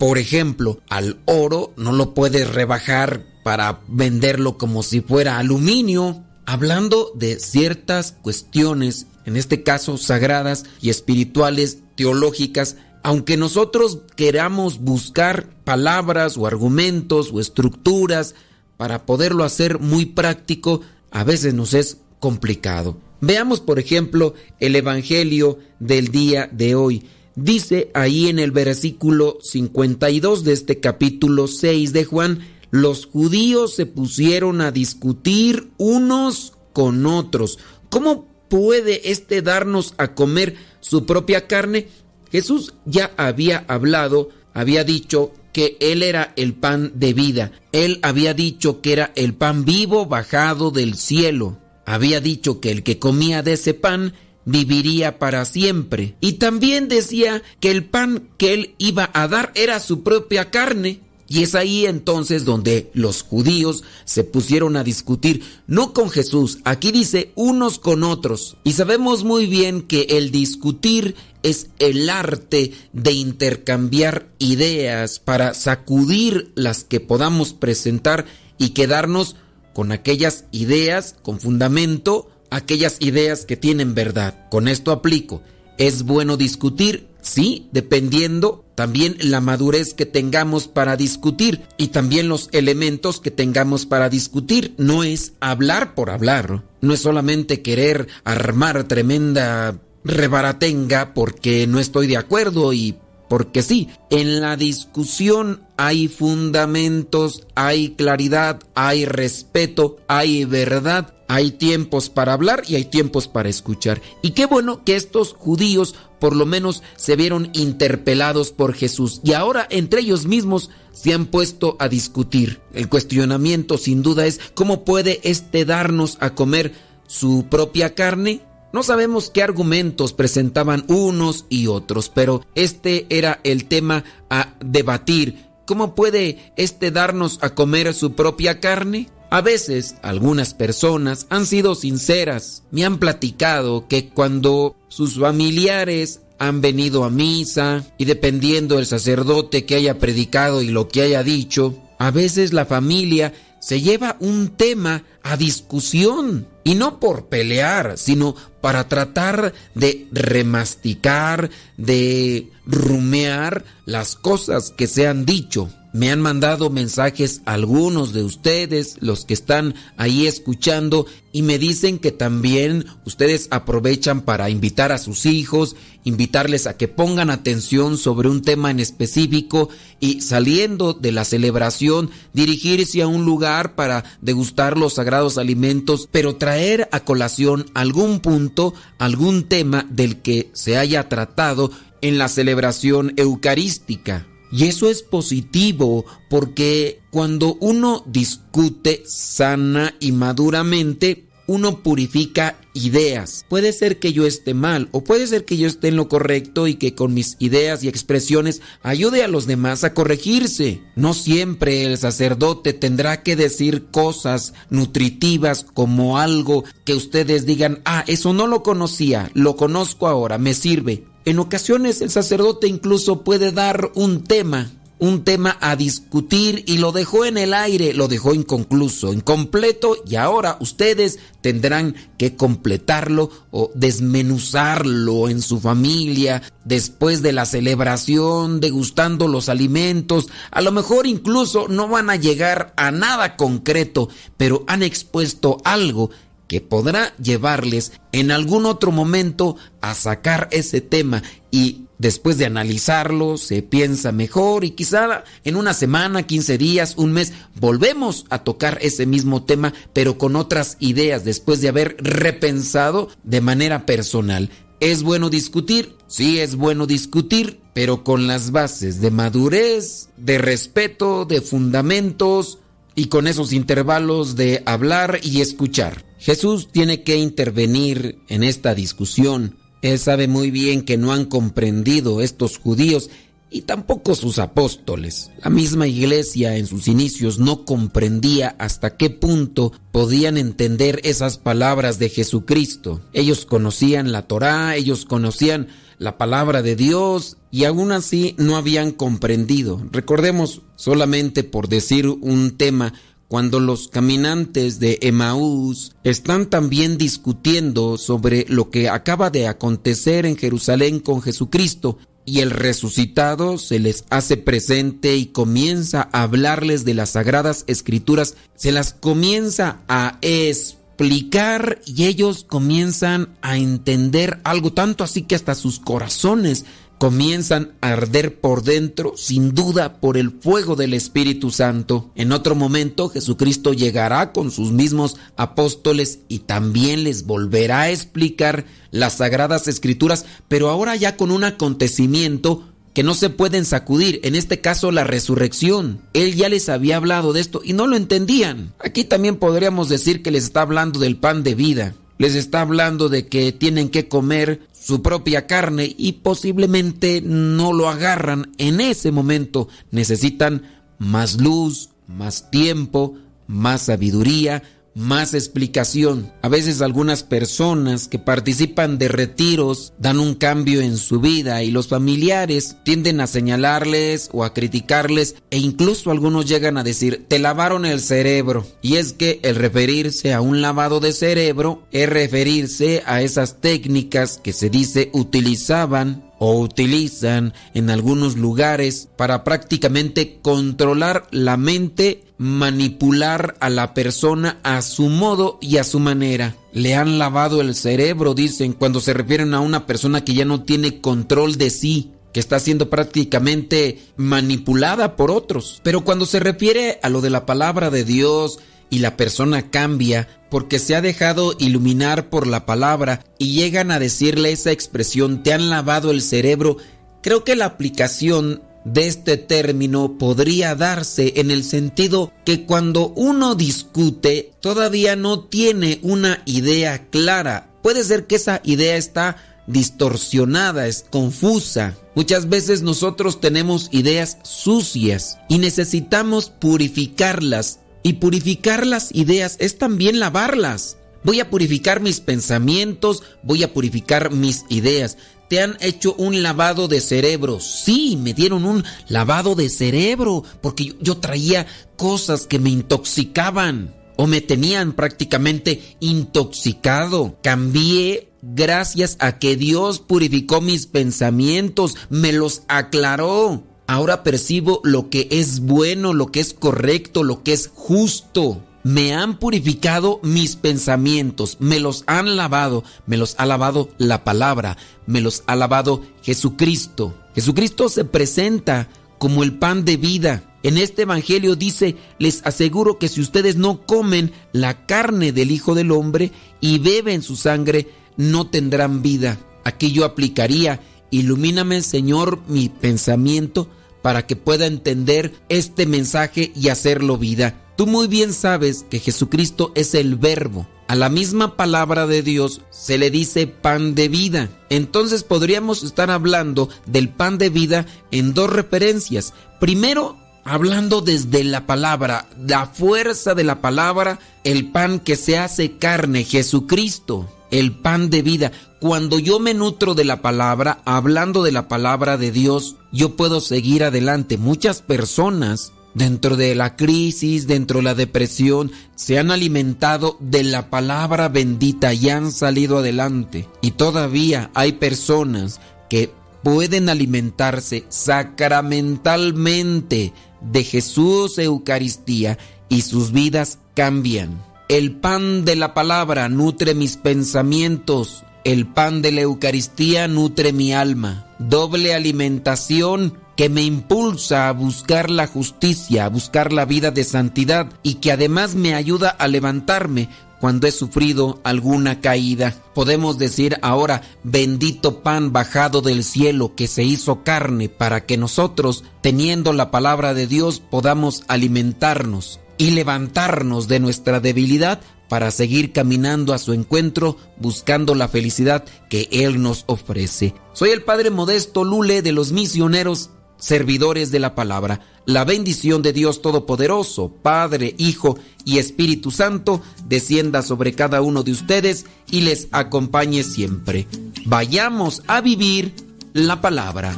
Por ejemplo, al oro no lo puedes rebajar para venderlo como si fuera aluminio. Hablando de ciertas cuestiones, en este caso sagradas y espirituales, teológicas, aunque nosotros queramos buscar palabras o argumentos o estructuras para poderlo hacer muy práctico, a veces nos es complicado. Veamos, por ejemplo, el Evangelio del día de hoy. Dice ahí en el versículo 52 de este capítulo 6 de Juan, los judíos se pusieron a discutir unos con otros. ¿Cómo puede éste darnos a comer su propia carne? Jesús ya había hablado, había dicho que Él era el pan de vida. Él había dicho que era el pan vivo bajado del cielo. Había dicho que el que comía de ese pan viviría para siempre. Y también decía que el pan que Él iba a dar era su propia carne. Y es ahí entonces donde los judíos se pusieron a discutir, no con Jesús, aquí dice unos con otros. Y sabemos muy bien que el discutir es el arte de intercambiar ideas para sacudir las que podamos presentar y quedarnos con aquellas ideas con fundamento, aquellas ideas que tienen verdad. Con esto aplico. Es bueno discutir, sí, dependiendo también la madurez que tengamos para discutir y también los elementos que tengamos para discutir. No es hablar por hablar, no es solamente querer armar tremenda rebaratenga porque no estoy de acuerdo y porque sí, en la discusión hay fundamentos, hay claridad, hay respeto, hay verdad, hay tiempos para hablar y hay tiempos para escuchar. Y qué bueno que estos judíos por lo menos se vieron interpelados por Jesús y ahora entre ellos mismos se han puesto a discutir. El cuestionamiento sin duda es cómo puede este darnos a comer su propia carne no sabemos qué argumentos presentaban unos y otros, pero este era el tema a debatir. ¿Cómo puede este darnos a comer su propia carne? A veces algunas personas han sido sinceras, me han platicado que cuando sus familiares han venido a misa y dependiendo del sacerdote que haya predicado y lo que haya dicho, a veces la familia se lleva un tema a discusión y no por pelear, sino para tratar de remasticar, de rumear las cosas que se han dicho. Me han mandado mensajes algunos de ustedes, los que están ahí escuchando, y me dicen que también ustedes aprovechan para invitar a sus hijos, invitarles a que pongan atención sobre un tema en específico y saliendo de la celebración dirigirse a un lugar para degustar los sagrados alimentos, pero traer a colación algún punto, algún tema del que se haya tratado en la celebración eucarística. Y eso es positivo porque cuando uno discute sana y maduramente, uno purifica ideas. Puede ser que yo esté mal o puede ser que yo esté en lo correcto y que con mis ideas y expresiones ayude a los demás a corregirse. No siempre el sacerdote tendrá que decir cosas nutritivas como algo que ustedes digan, ah, eso no lo conocía, lo conozco ahora, me sirve. En ocasiones el sacerdote incluso puede dar un tema, un tema a discutir y lo dejó en el aire, lo dejó inconcluso, incompleto y ahora ustedes tendrán que completarlo o desmenuzarlo en su familia después de la celebración, degustando los alimentos. A lo mejor incluso no van a llegar a nada concreto, pero han expuesto algo que podrá llevarles en algún otro momento a sacar ese tema y después de analizarlo se piensa mejor y quizá en una semana, 15 días, un mes, volvemos a tocar ese mismo tema pero con otras ideas después de haber repensado de manera personal. ¿Es bueno discutir? Sí, es bueno discutir, pero con las bases de madurez, de respeto, de fundamentos y con esos intervalos de hablar y escuchar. Jesús tiene que intervenir en esta discusión. Él sabe muy bien que no han comprendido estos judíos y tampoco sus apóstoles. La misma iglesia en sus inicios no comprendía hasta qué punto podían entender esas palabras de Jesucristo. Ellos conocían la Torá, ellos conocían la palabra de Dios y aún así no habían comprendido. Recordemos solamente por decir un tema cuando los caminantes de Emaús están también discutiendo sobre lo que acaba de acontecer en Jerusalén con Jesucristo y el resucitado se les hace presente y comienza a hablarles de las sagradas escrituras, se las comienza a explicar y ellos comienzan a entender algo tanto así que hasta sus corazones comienzan a arder por dentro, sin duda, por el fuego del Espíritu Santo. En otro momento Jesucristo llegará con sus mismos apóstoles y también les volverá a explicar las sagradas escrituras, pero ahora ya con un acontecimiento que no se pueden sacudir, en este caso la resurrección. Él ya les había hablado de esto y no lo entendían. Aquí también podríamos decir que les está hablando del pan de vida les está hablando de que tienen que comer su propia carne y posiblemente no lo agarran en ese momento. Necesitan más luz, más tiempo, más sabiduría, más explicación. A veces algunas personas que participan de retiros dan un cambio en su vida y los familiares tienden a señalarles o a criticarles e incluso algunos llegan a decir te lavaron el cerebro. Y es que el referirse a un lavado de cerebro es referirse a esas técnicas que se dice utilizaban o utilizan en algunos lugares para prácticamente controlar la mente, manipular a la persona a su modo y a su manera. Le han lavado el cerebro, dicen, cuando se refieren a una persona que ya no tiene control de sí que está siendo prácticamente manipulada por otros. Pero cuando se refiere a lo de la palabra de Dios, y la persona cambia porque se ha dejado iluminar por la palabra y llegan a decirle esa expresión, te han lavado el cerebro, creo que la aplicación de este término podría darse en el sentido que cuando uno discute todavía no tiene una idea clara. Puede ser que esa idea está distorsionada, es confusa. Muchas veces nosotros tenemos ideas sucias y necesitamos purificarlas y purificar las ideas es también lavarlas. Voy a purificar mis pensamientos, voy a purificar mis ideas. Te han hecho un lavado de cerebro. Sí, me dieron un lavado de cerebro porque yo, traía cosas que me intoxicaban o me tenían prácticamente intoxicado. Cambié gracias a que Dios purificó mis pensamientos, me los aclaró. Ahora percibo lo que es bueno, lo que es correcto, lo que es justo. Me han purificado mis pensamientos, me los han lavado, me los ha lavado la palabra, me los ha lavado Jesucristo. Jesucristo se presenta como el pan de vida. En este Evangelio dice, les aseguro que si ustedes no comen la carne del Hijo del Hombre y beben su sangre, no tendrán vida. Aquí yo aplicaría, ilumíname Señor mi pensamiento para que pueda entender este mensaje y hacerlo vida. Tú muy bien sabes que Jesucristo es el verbo. A la misma palabra de Dios se le dice pan de vida. Entonces podríamos estar hablando del pan de vida en dos referencias. Primero, hablando desde la palabra, la fuerza de la palabra, el pan que se hace carne, Jesucristo el pan de vida. Cuando yo me nutro de la palabra, hablando de la palabra de Dios, yo puedo seguir adelante. Muchas personas dentro de la crisis, dentro de la depresión, se han alimentado de la palabra bendita y han salido adelante. Y todavía hay personas que pueden alimentarse sacramentalmente de Jesús Eucaristía y sus vidas cambian. El pan de la palabra nutre mis pensamientos. El pan de la Eucaristía nutre mi alma. Doble alimentación que me impulsa a buscar la justicia, a buscar la vida de santidad y que además me ayuda a levantarme cuando he sufrido alguna caída. Podemos decir ahora, bendito pan bajado del cielo que se hizo carne para que nosotros, teniendo la palabra de Dios, podamos alimentarnos y levantarnos de nuestra debilidad para seguir caminando a su encuentro buscando la felicidad que Él nos ofrece. Soy el Padre Modesto Lule de los misioneros servidores de la palabra. La bendición de Dios Todopoderoso, Padre, Hijo y Espíritu Santo, descienda sobre cada uno de ustedes y les acompañe siempre. Vayamos a vivir la palabra.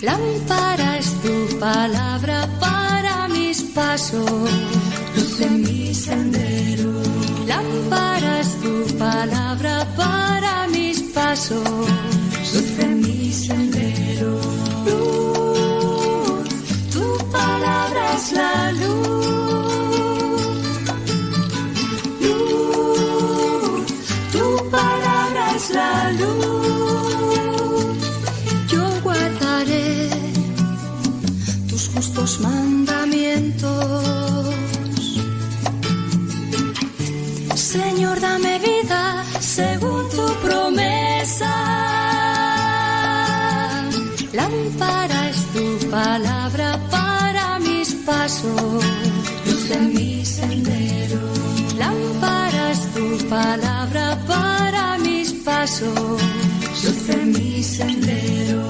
Lámpara tu palabra para mis pasos, en mi sendero. Lámpara tu palabra para mis pasos, luz mi sendero. Luz, tu palabra es la luz. Luz, tu palabra es la luz. Yo guardaré tus justos mandamientos. Señor, dame vida según tu promesa. Lámpara es tu palabra para mis pasos, luz en mi sendero. Lámpara es tu palabra para mis pasos, luz en mi sendero.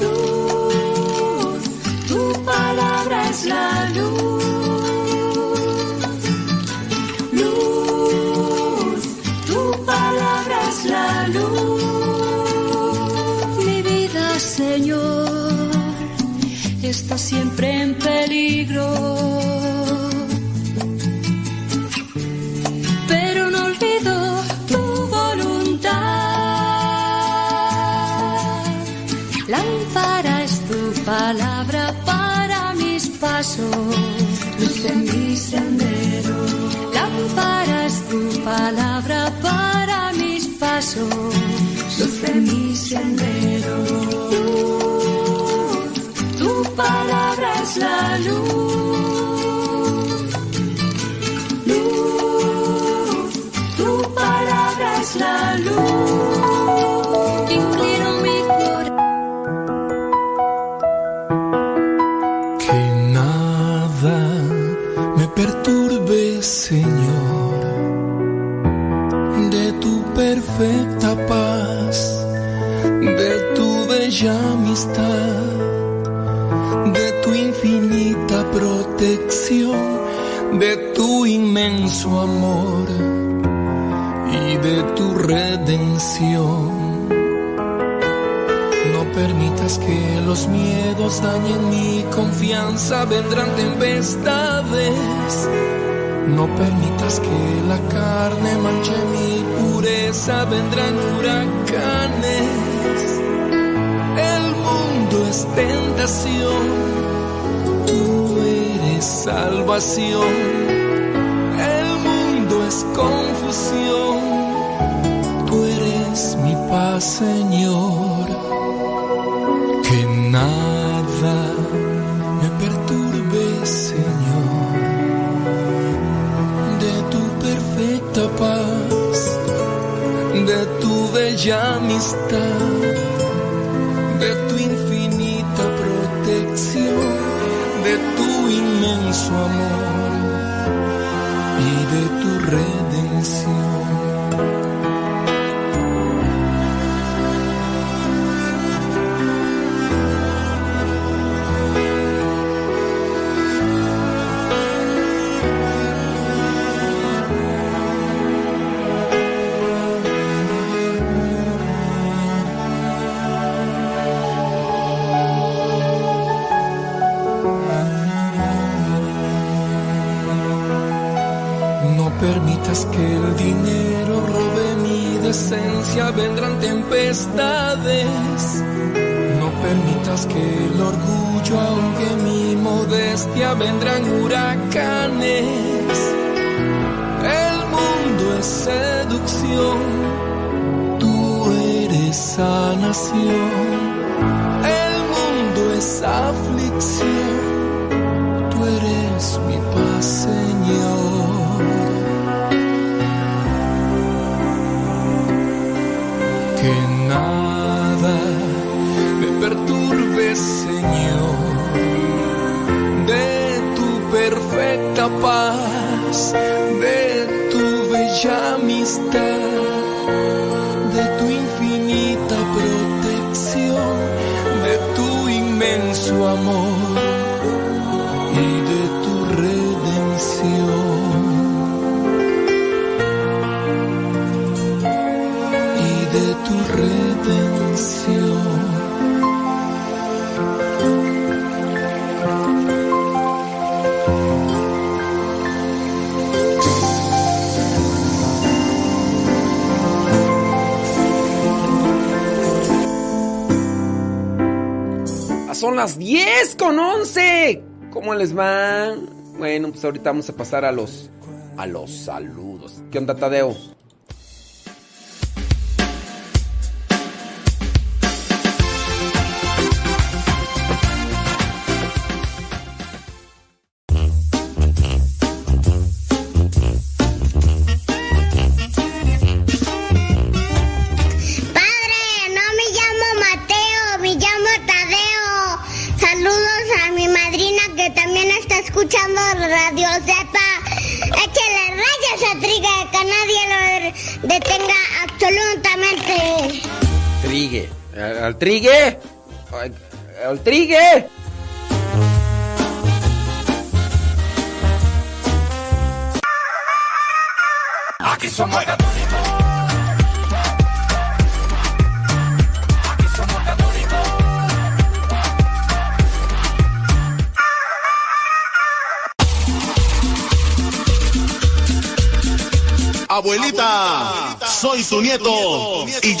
Luz, tu palabra es la luz. Luz, tu palabra es la luz. Señor, está siempre en peligro. Pero no olvido tu voluntad. Lámpara es tu palabra para mis pasos, luz en mi sendero. Lámpara es tu palabra para mis pasos, luz en mi sendero. Palabra es la luz. Luz, tu palabra es la luz. Inclino mi corazón. Que nada me perturbe, Señor, de tu perfecta paz, de tu bella amistad, de tu inmenso amor y de tu redención. No permitas que los miedos dañen mi confianza, vendrán tempestades. No permitas que la carne manche mi pureza, vendrán huracanes. El mundo es tentación, salvación. El mundo es confusión, tú eres mi paz, Señor. Que nada me perturbe, Señor, de tu perfecta paz, de tu bella amistad, inmenso amor y de tu redención. No permitas que el orgullo ahogue mi modestia, vendrán huracanes. El mundo es seducción, tú eres sanación. El mundo es aflicción, tú eres mi paz, Señor. de tu perfecta paz, de tu bella amistad, de tu infinita protección, de tu inmenso amor. Las 10 con 11. ¿Cómo les va? Bueno, pues ahorita vamos a pasar a los a los saludos. ¿Qué onda, Tadeo?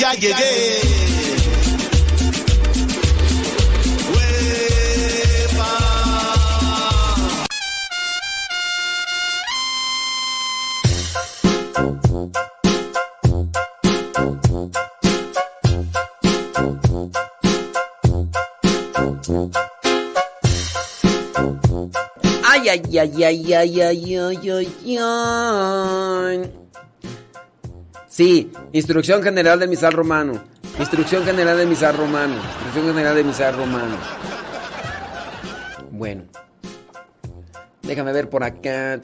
Ya llegué. Ay, ay, ay, ay, ay, ay, ay, ay, ay. Sí, instrucción general de misal romano. Instrucción general de misal romano. Instrucción general de misal romano. Bueno. Déjame ver por acá.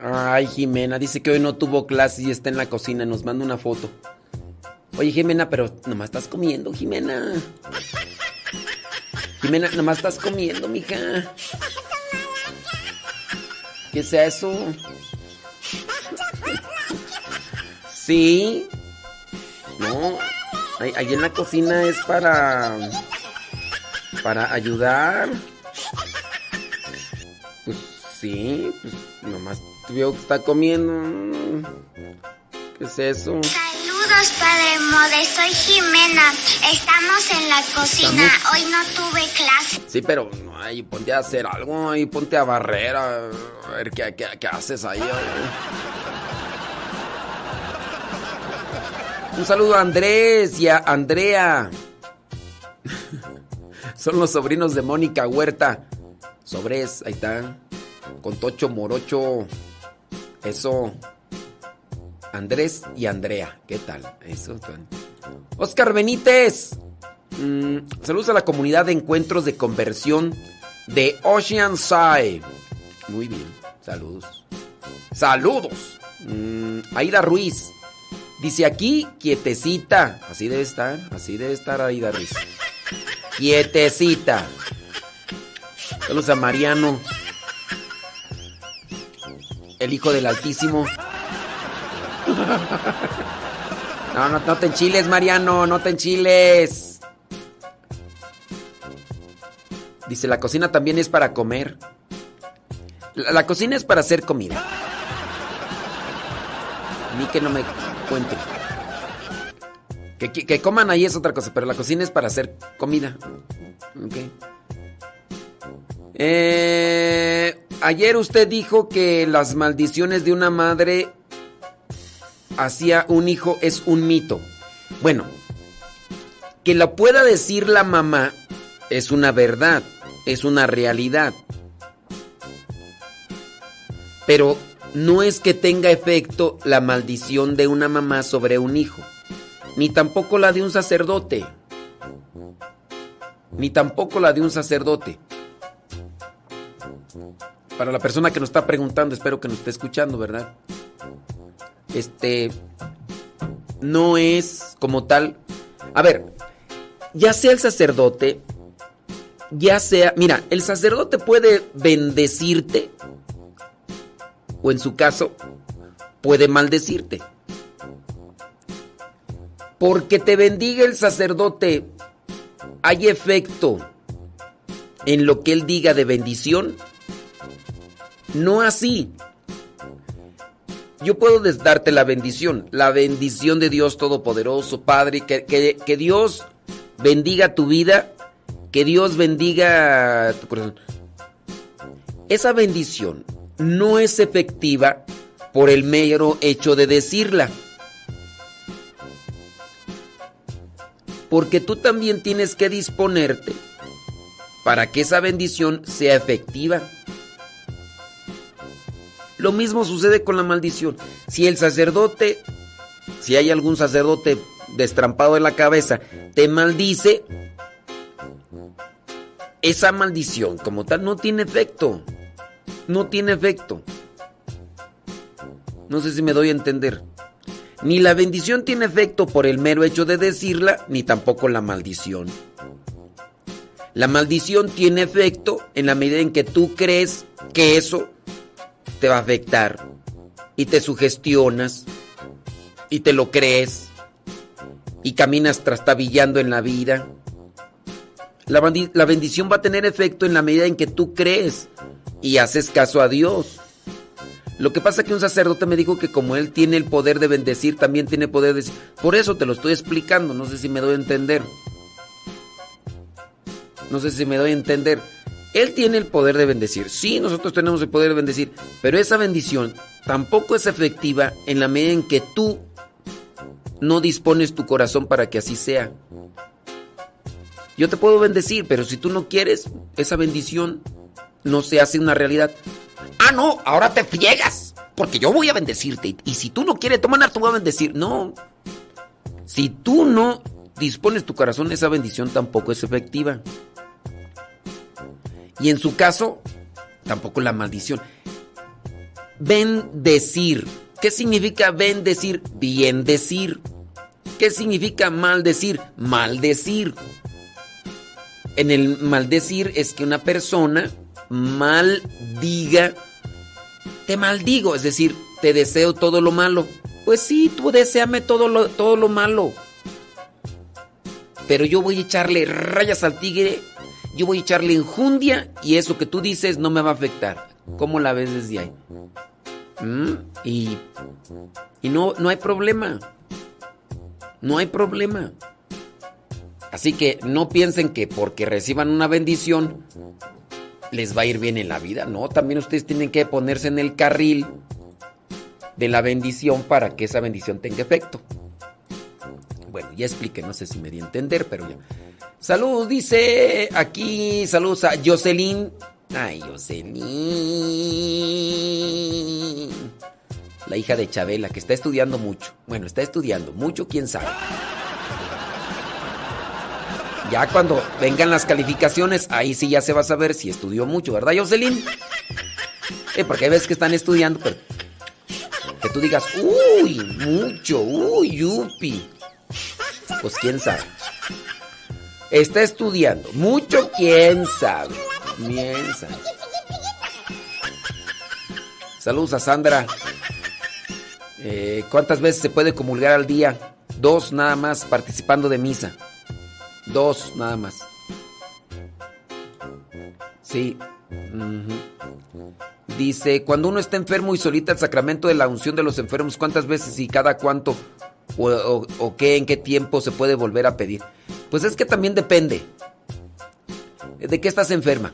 Ay, Jimena, dice que hoy no tuvo clase y está en la cocina. Nos manda una foto. Oye, Jimena, pero nomás estás comiendo, Jimena. Jimena, nomás estás comiendo, mija. ¿Qué es eso? Sí. No. Ahí, en la cocina es para. Para ayudar. Pues sí, pues nomás veo que está comiendo. ¿Qué es eso? Saludos, Padre Mode, soy Jimena. Estamos en la cocina. Estamos- Hoy no tuve clase. Sí, pero no, ahí ponte a hacer algo, ahí ponte a barrer, a, a ver qué, qué- qué haces ahí. ay. Un saludo a Andrés y a Andrea. Son los sobrinos de Mónica Huerta. Sobres, ahí está. Con Tocho Morocho. Eso. Andrés y Andrea. ¿Qué tal? Eso. Oscar Benítez. Mm, saludos a la comunidad de encuentros de conversión de Oceanside. Muy bien, saludos. Saludos. Mm, Aida Ruiz. Dice aquí, quietecita. Así debe estar, así debe estar Aida Ruiz. Quietecita. Saludos a Mariano. El hijo del Altísimo. No, no, no te enchiles, Mariano, no te enchiles. Dice, la cocina también es para comer. La, cocina es para hacer comida. Mí que no me cuenten. Que, que- coman ahí es otra cosa, pero la cocina es para hacer comida. Ok. Eh, ayer usted dijo que las maldiciones de una madre hacia un hijo es un mito. Bueno, que lo pueda decir la mamá es una verdad, es una realidad. Pero no es que tenga efecto la maldición de una mamá sobre un hijo, ni tampoco la de un sacerdote, ni tampoco la de un sacerdote. Para la persona que nos está preguntando, espero que nos esté escuchando, ¿verdad? Este, no es como tal. A ver, ya sea el sacerdote, ya sea, mira, el sacerdote puede bendecirte, o en su caso, puede maldecirte. Porque te bendiga el sacerdote, ¿hay efecto en lo que él diga de bendición? No así. Yo puedo darte la bendición, la bendición de Dios Todopoderoso, Padre, que, que, que Dios bendiga tu vida, que Dios bendiga tu corazón. Esa bendición no es efectiva por el mero hecho de decirla. Porque tú también tienes que disponerte para que esa bendición sea efectiva. Lo mismo sucede con la maldición. Si el sacerdote, si hay algún sacerdote destrampado en la cabeza, te maldice, esa maldición como tal no tiene efecto. No tiene efecto. No sé si me doy a entender. Ni la bendición tiene efecto por el mero hecho de decirla, ni tampoco la maldición. La maldición tiene efecto en la medida en que tú crees que eso te va a afectar y te sugestionas y te lo crees y caminas trastabillando en la vida. La, la, bendición va a tener efecto en la medida en que tú crees y haces caso a Dios. Lo que pasa es que un sacerdote me dijo que como él tiene el poder de bendecir, también tiene poder de. Por eso te lo estoy explicando, no sé si me doy a entender. No sé si me doy a entender. Él tiene el poder de bendecir. Sí, nosotros tenemos el poder de bendecir, pero esa bendición tampoco es efectiva en la medida en que tú no dispones tu corazón para que así sea. Yo te puedo bendecir, pero si tú no quieres, esa bendición no se hace una realidad. Ah, no, ahora te friegas, porque yo voy a bendecirte. Y si tú no quieres tomar, tú voy a bendecir. No. Si tú no dispones tu corazón, esa bendición tampoco es efectiva. Y en su caso, tampoco la maldición. Bendecir. ¿Qué significa bendecir? Bien decir. ¿Qué significa maldecir? Maldecir. En el maldecir es que una persona maldiga, te maldigo, es decir, te deseo todo lo malo. Pues sí, tú deseame todo lo, todo lo malo. Pero yo voy a echarle rayas al tigre, yo voy a echarle enjundia y eso que tú dices no me va a afectar. ¿Cómo la ves desde ahí? ¿Mm? Y, y no, no hay problema. No hay problema. Así que no piensen que porque reciban una bendición les va a ir bien en la vida. No, también ustedes tienen que ponerse en el carril de la bendición para que esa bendición tenga efecto. Bueno, ya expliqué, no sé si me di a entender, pero ya. Saludos, dice aquí, saludos a Jocelyn. Ay, Jocelyn. La hija de Chabela, que está estudiando mucho. Bueno, está estudiando mucho, quién sabe. Ya cuando vengan las calificaciones, ahí sí ya se va a saber si estudió mucho, ¿verdad, Jocelyn? Eh, porque veces que están estudiando, pero que tú digas, uy, mucho, uy, yupi. Pues quién sabe. Está estudiando, mucho, quién sabe. Sabe. Saludos a Sandra. Eh, ¿Cuántas veces se puede comulgar al día? Dos nada más participando de misa. Dos nada más. Sí. Dice, cuando uno está enfermo y solita el sacramento de la unción de los enfermos, ¿cuántas veces y cada cuánto o, o qué, en qué tiempo se puede volver a pedir? Pues es que también depende. ¿De qué estás enferma?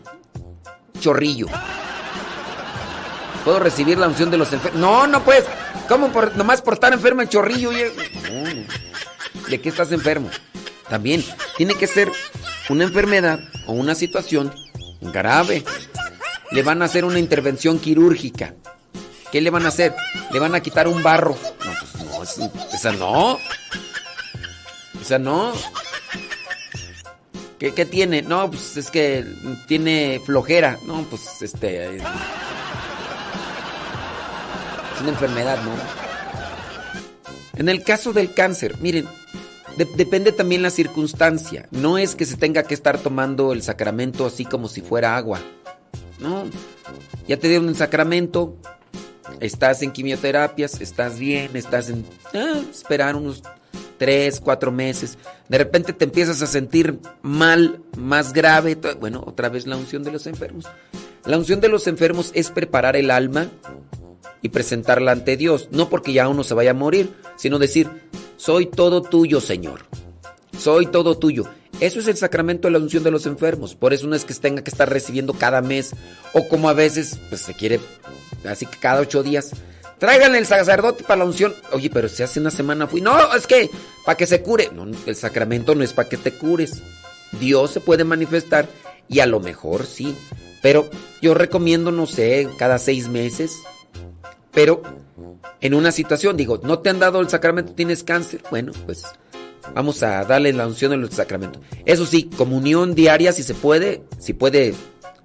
Chorrillo. ¿Puedo recibir la unción de los enfermos? No, no puedes. ¿Cómo nomás por estar enfermo en chorrillo? ¿De qué estás enfermo? También tiene que ser una enfermedad o una situación grave. Le van a hacer una intervención quirúrgica. ¿Qué le van a hacer? Le van a quitar un barro. No, pues no, esa no. Esa no. ¿Qué, ¿Qué, tiene? No, pues es que tiene flojera. No, pues este. Es una enfermedad, ¿no? En el caso del cáncer, miren, de- depende también la circunstancia. No es que se tenga que estar tomando el sacramento así como si fuera agua. No, ya te dieron el sacramento, estás en quimioterapias, estás bien, estás en... ah, esperar unos tres, cuatro meses. De repente te empiezas a sentir mal, más grave. Bueno, otra vez la unción de los enfermos. La unción de los enfermos es preparar el alma y presentarla ante Dios. No porque ya uno se vaya a morir, sino decir, soy todo tuyo, Señor. Soy todo tuyo. Eso es el sacramento de la unción de los enfermos. Por eso no es que tenga que estar recibiendo cada mes o como a veces pues, se quiere, así que cada ocho días. Tráiganle el sacerdote para la unción. Oye, pero si hace una semana fui. No, es que para que se cure. No, el sacramento no es para que te cures. Dios se puede manifestar y a lo mejor sí. Pero yo recomiendo, no sé, cada seis meses. Pero en una situación, digo, no te han dado el sacramento, tienes cáncer. Bueno, pues vamos a darle la unción del sacramento. Eso sí, comunión diaria si se puede, si puede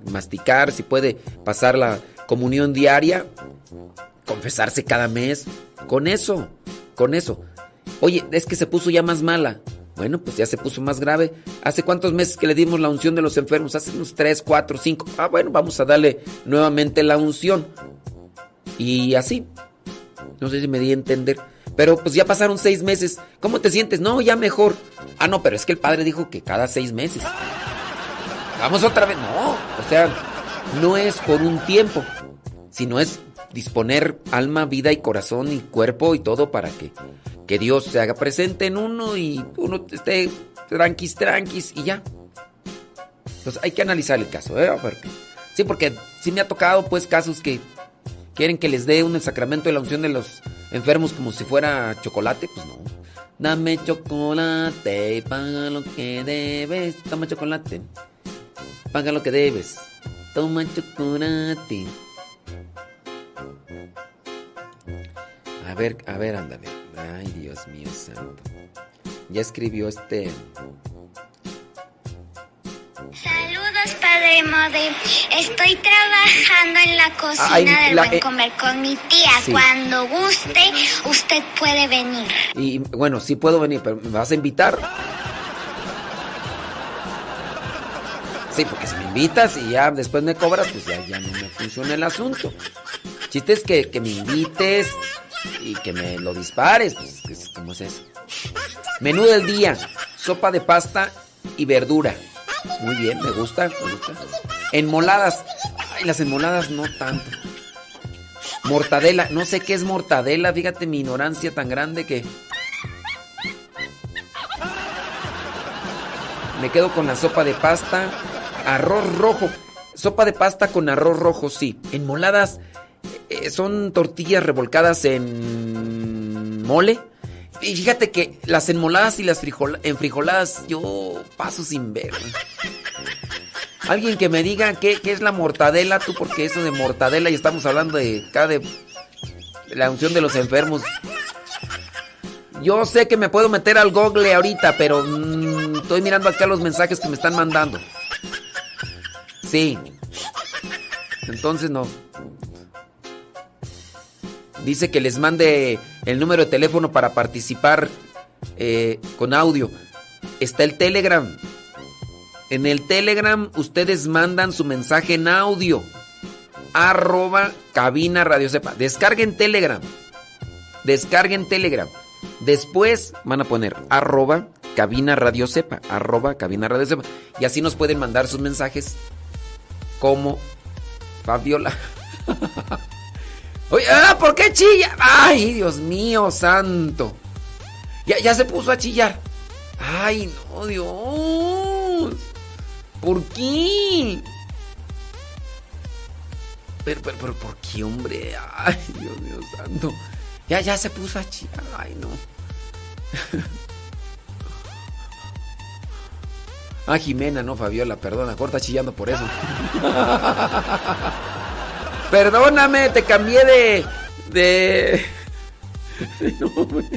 masticar, si puede pasar la comunión diaria, confesarse cada mes. Con eso, con eso. Oye, es que se puso ya más mala. Bueno, pues ya se puso más grave. ¿Hace cuántos meses que le dimos la unción de los enfermos? Hace unos 3, 4, 5. Ah, bueno, vamos a darle nuevamente la unción. Y así. No sé si me di a entender. Pero pues ya pasaron seis meses. ¿Cómo te sientes? No, ya mejor. Ah, no, pero es que el padre dijo que cada seis meses. Vamos otra vez. No, o sea, no es por un tiempo, sino es disponer alma, vida y corazón y cuerpo y todo para que, que Dios se haga presente en uno y uno esté tranquis, tranquis y ya. Entonces hay que analizar el caso, ¿eh? Sí, porque sí me ha tocado pues casos que quieren que les dé un sacramento de la unción de los enfermos como si fuera chocolate, pues no. Dame chocolate y paga lo que debes. Toma chocolate. Paga lo que debes. Toma chocolate. A ver, a ver, ándale. Ay, Dios mío santo. Ya escribió este. Saludos, Padre Mode. Estoy trabajando en la cocina Ay, del la- Buen eh, Comer con mi tía. sí. Cuando guste, usted puede venir. Y bueno, sí puedo venir, pero ¿me vas a invitar? Sí, porque si me invitas y ya después me cobras, pues ya, ya no me funciona el asunto. Chiste es que, que me invites y que me lo dispares, pues, es- ¿cómo es eso? Menú del día, sopa de pasta y verdura. Muy bien, me gusta, me gusta. Enmoladas. Ay, las enmoladas no tanto. Mortadela, no sé qué es mortadela, fíjate mi ignorancia tan grande que... Me quedo con la sopa de pasta, arroz rojo. Sopa de pasta con arroz rojo, sí. Enmoladas eh, son tortillas revolcadas en mole. Y fíjate que las enmoladas y las frijol- enfrijoladas yo paso sin ver. Alguien que me diga qué, qué es la mortadela, tú, porque eso de mortadela y estamos hablando de acá de la unción de los enfermos. Yo sé que me puedo meter al google ahorita, pero mm, estoy mirando acá los mensajes que me están mandando. Sí. Entonces no. Dice que les mande el número de teléfono para participar eh, con audio. Está el Telegram. En el Telegram ustedes mandan su mensaje en audio. Arroba cabina radio sepa. Descarguen Telegram. Descarguen Telegram. Después van a poner arroba cabina radio sepa. Arroba cabina radio sepa. Y así nos pueden mandar sus mensajes como Fabiola. <laughs> Oye, ah, ¿por qué chilla? Ay, Dios mío, santo. Ya, ya se puso a chillar. Ay, no, Dios. ¿Por qué? Pero, pero, pero, ¿por qué, hombre? Ay, Dios mío, santo. Ya, ya se puso a chillar. Ay, no. <laughs> Ah, Jimena, no, Fabiola, perdona, corta chillando por eso. <laughs> Perdóname, te cambié de. de. <laughs>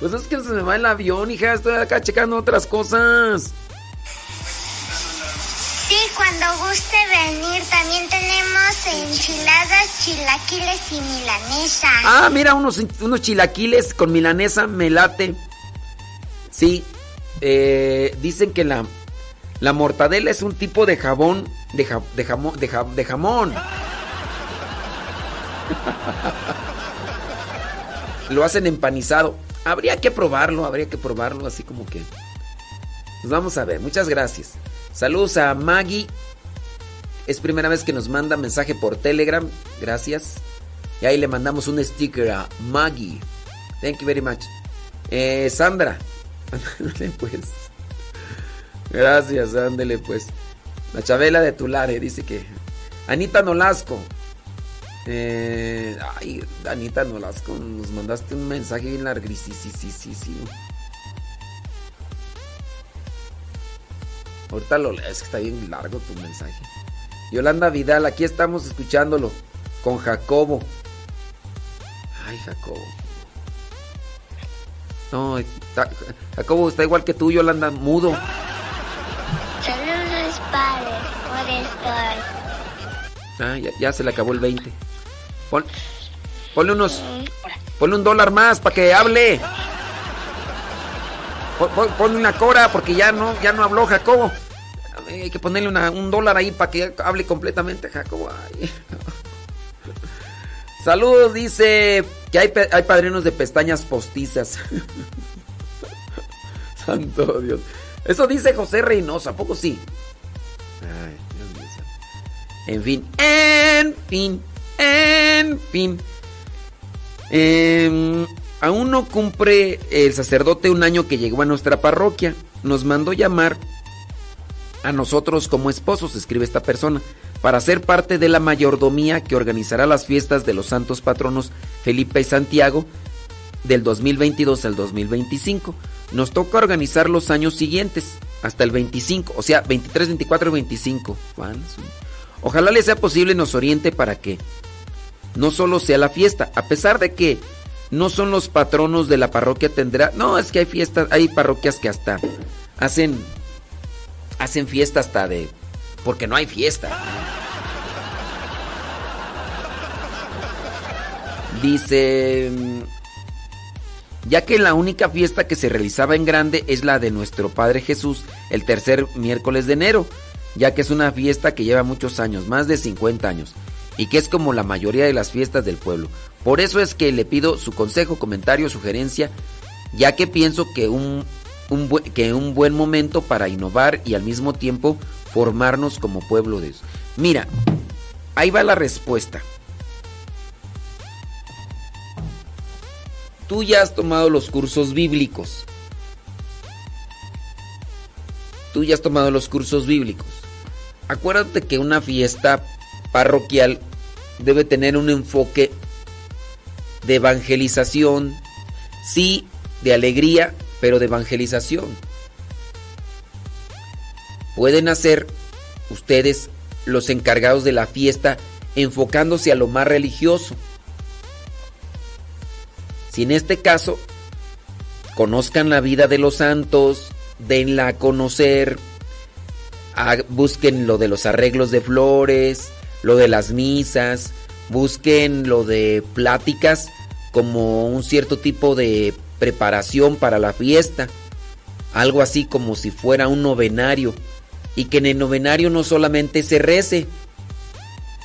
Pues es que se me va el avión, hija. Estoy acá checando otras cosas. Sí, cuando guste venir, también tenemos enchiladas chilaquiles y milanesa. Ah, mira, unos, unos chilaquiles con milanesa me late. Sí. eh, dicen que la, la mortadela es un tipo de jabón. De, ja- de jamón. De, ja- de jamón. <laughs> Lo hacen empanizado. Habría que probarlo, habría que probarlo, así como que. Pues vamos a ver, muchas gracias. Saludos a Maggie. Es primera vez que nos manda mensaje por Telegram. Gracias. Y ahí le mandamos un sticker a Maggie. Thank you very much. Eh, Sandra. <laughs> Ándale pues. Gracias, ándele pues. La Chabela de Tulare dice que. Anita Nolasco. Eh, ay, Anita Nolasco, nos mandaste un mensaje bien larguísimo. Sí, sí, sí, sí. Ahorita lo lees, que está bien largo tu mensaje. Yolanda Vidal, aquí estamos escuchándolo con Jacobo. Ay, Jacobo. No, está- Jacobo está igual que tú, Yolanda, mudo. Saludos, padre, por estar. Ah, ya, ya se le acabó el 20. Pon- ponle unos. Ponle un dólar más para que hable. Pon- pon- Ponle una cora porque ya no, ya no habló Jacobo. Hay que ponerle una- un dólar ahí para que hable completamente Jacobo. Ay. <laughs> Saludos, dice que hay, hay padrinos de pestañas postizas. <laughs> Santo Dios. Eso dice José Reynoso, ¿a poco sí? Ay, Dios mío. En fin, en fin, en fin. Em, aún no cumple el sacerdote un año que llegó a nuestra parroquia. Nos mandó llamar a nosotros como esposos, escribe esta persona, para ser parte de la mayordomía que organizará las fiestas de los santos patronos Felipe y Santiago del 2022 al 2025. Nos toca organizar los años siguientes, hasta el 25, o sea, 23, 24 y 25. Juan, su- Ojalá le sea posible nos oriente para que no solo sea la fiesta, a pesar de que no son los patronos de la parroquia tendrá, no, es que hay fiestas, hay parroquias que hasta hacen hacen fiesta hasta de porque no hay fiesta. Dice mm, ya que la única fiesta que se realizaba en grande es la de nuestro Padre Jesús el tercer miércoles de enero, ya que es una fiesta que lleva muchos años, más de 50 años, y que es como la mayoría de las fiestas del pueblo. Por eso es que le pido su consejo, comentario, sugerencia, ya que pienso que un, un que un buen momento para innovar y al mismo tiempo formarnos como pueblo de. Mira, ahí va la respuesta. Tú ya has tomado los cursos bíblicos. Tú ya has tomado los cursos bíblicos. Acuérdate que una fiesta parroquial debe tener un enfoque de evangelización, sí, de alegría, pero de evangelización. Pueden hacer ustedes los encargados de la fiesta enfocándose a lo más religioso. Si en este caso conozcan la vida de los santos, denla a conocer, ha- busquen lo de los arreglos de flores, lo de las misas, busquen lo de pláticas como un cierto tipo de preparación para la fiesta, algo así como si fuera un novenario, y que en el novenario no solamente se rece,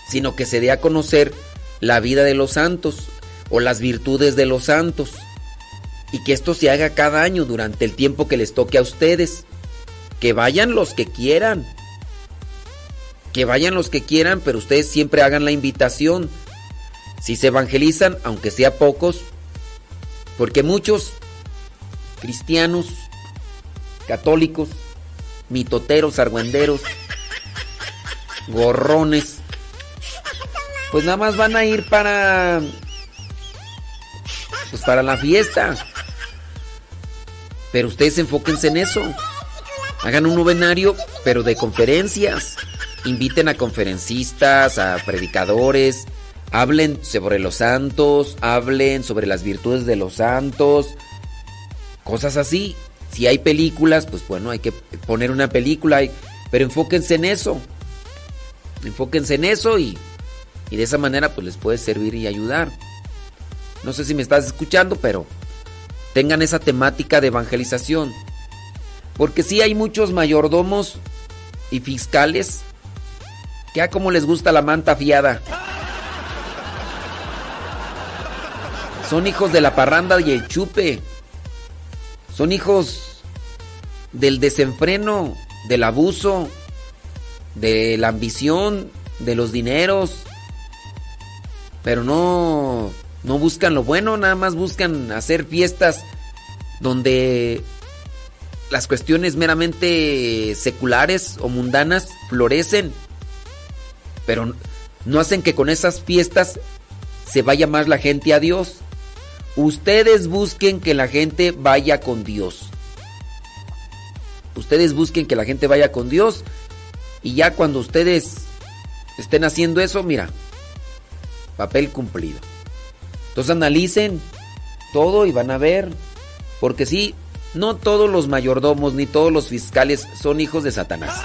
sino que se dé a conocer la vida de los santos o las virtudes de los santos, y que esto se haga cada año durante el tiempo que les toque a ustedes. Que vayan los que quieran. Que vayan los que quieran, pero ustedes siempre hagan la invitación. Si se evangelizan, aunque sea pocos, porque muchos cristianos, católicos, mitoteros, argüenderos, gorrones, pues nada más van a ir para pues para la fiesta. Pero ustedes enfóquense en eso. Hagan un novenario, pero de conferencias. Inviten a conferencistas, a predicadores. Hablen sobre los santos, hablen sobre las virtudes de los santos. Cosas así. Si hay películas, pues bueno, hay que poner una película. Pero enfóquense en eso. Enfóquense en eso y, Y de esa manera pues les puede servir y ayudar. No sé si me estás escuchando, pero tengan esa temática de evangelización. Porque sí hay muchos mayordomos y fiscales que a como les gusta la manta fiada. Son hijos de la parranda y el chupe. Son hijos del desenfreno, del abuso, de la ambición, de los dineros. Pero no no buscan lo bueno, nada más buscan hacer fiestas donde las cuestiones meramente seculares o mundanas florecen. Pero no hacen que con esas fiestas se vaya más la gente a Dios. Ustedes busquen que la gente vaya con Dios. Ustedes busquen que la gente vaya con Dios. Y ya cuando ustedes estén haciendo eso, mira, papel cumplido. Entonces analicen todo y van a ver. Porque sí, no todos los mayordomos ni todos los fiscales son hijos de Satanás.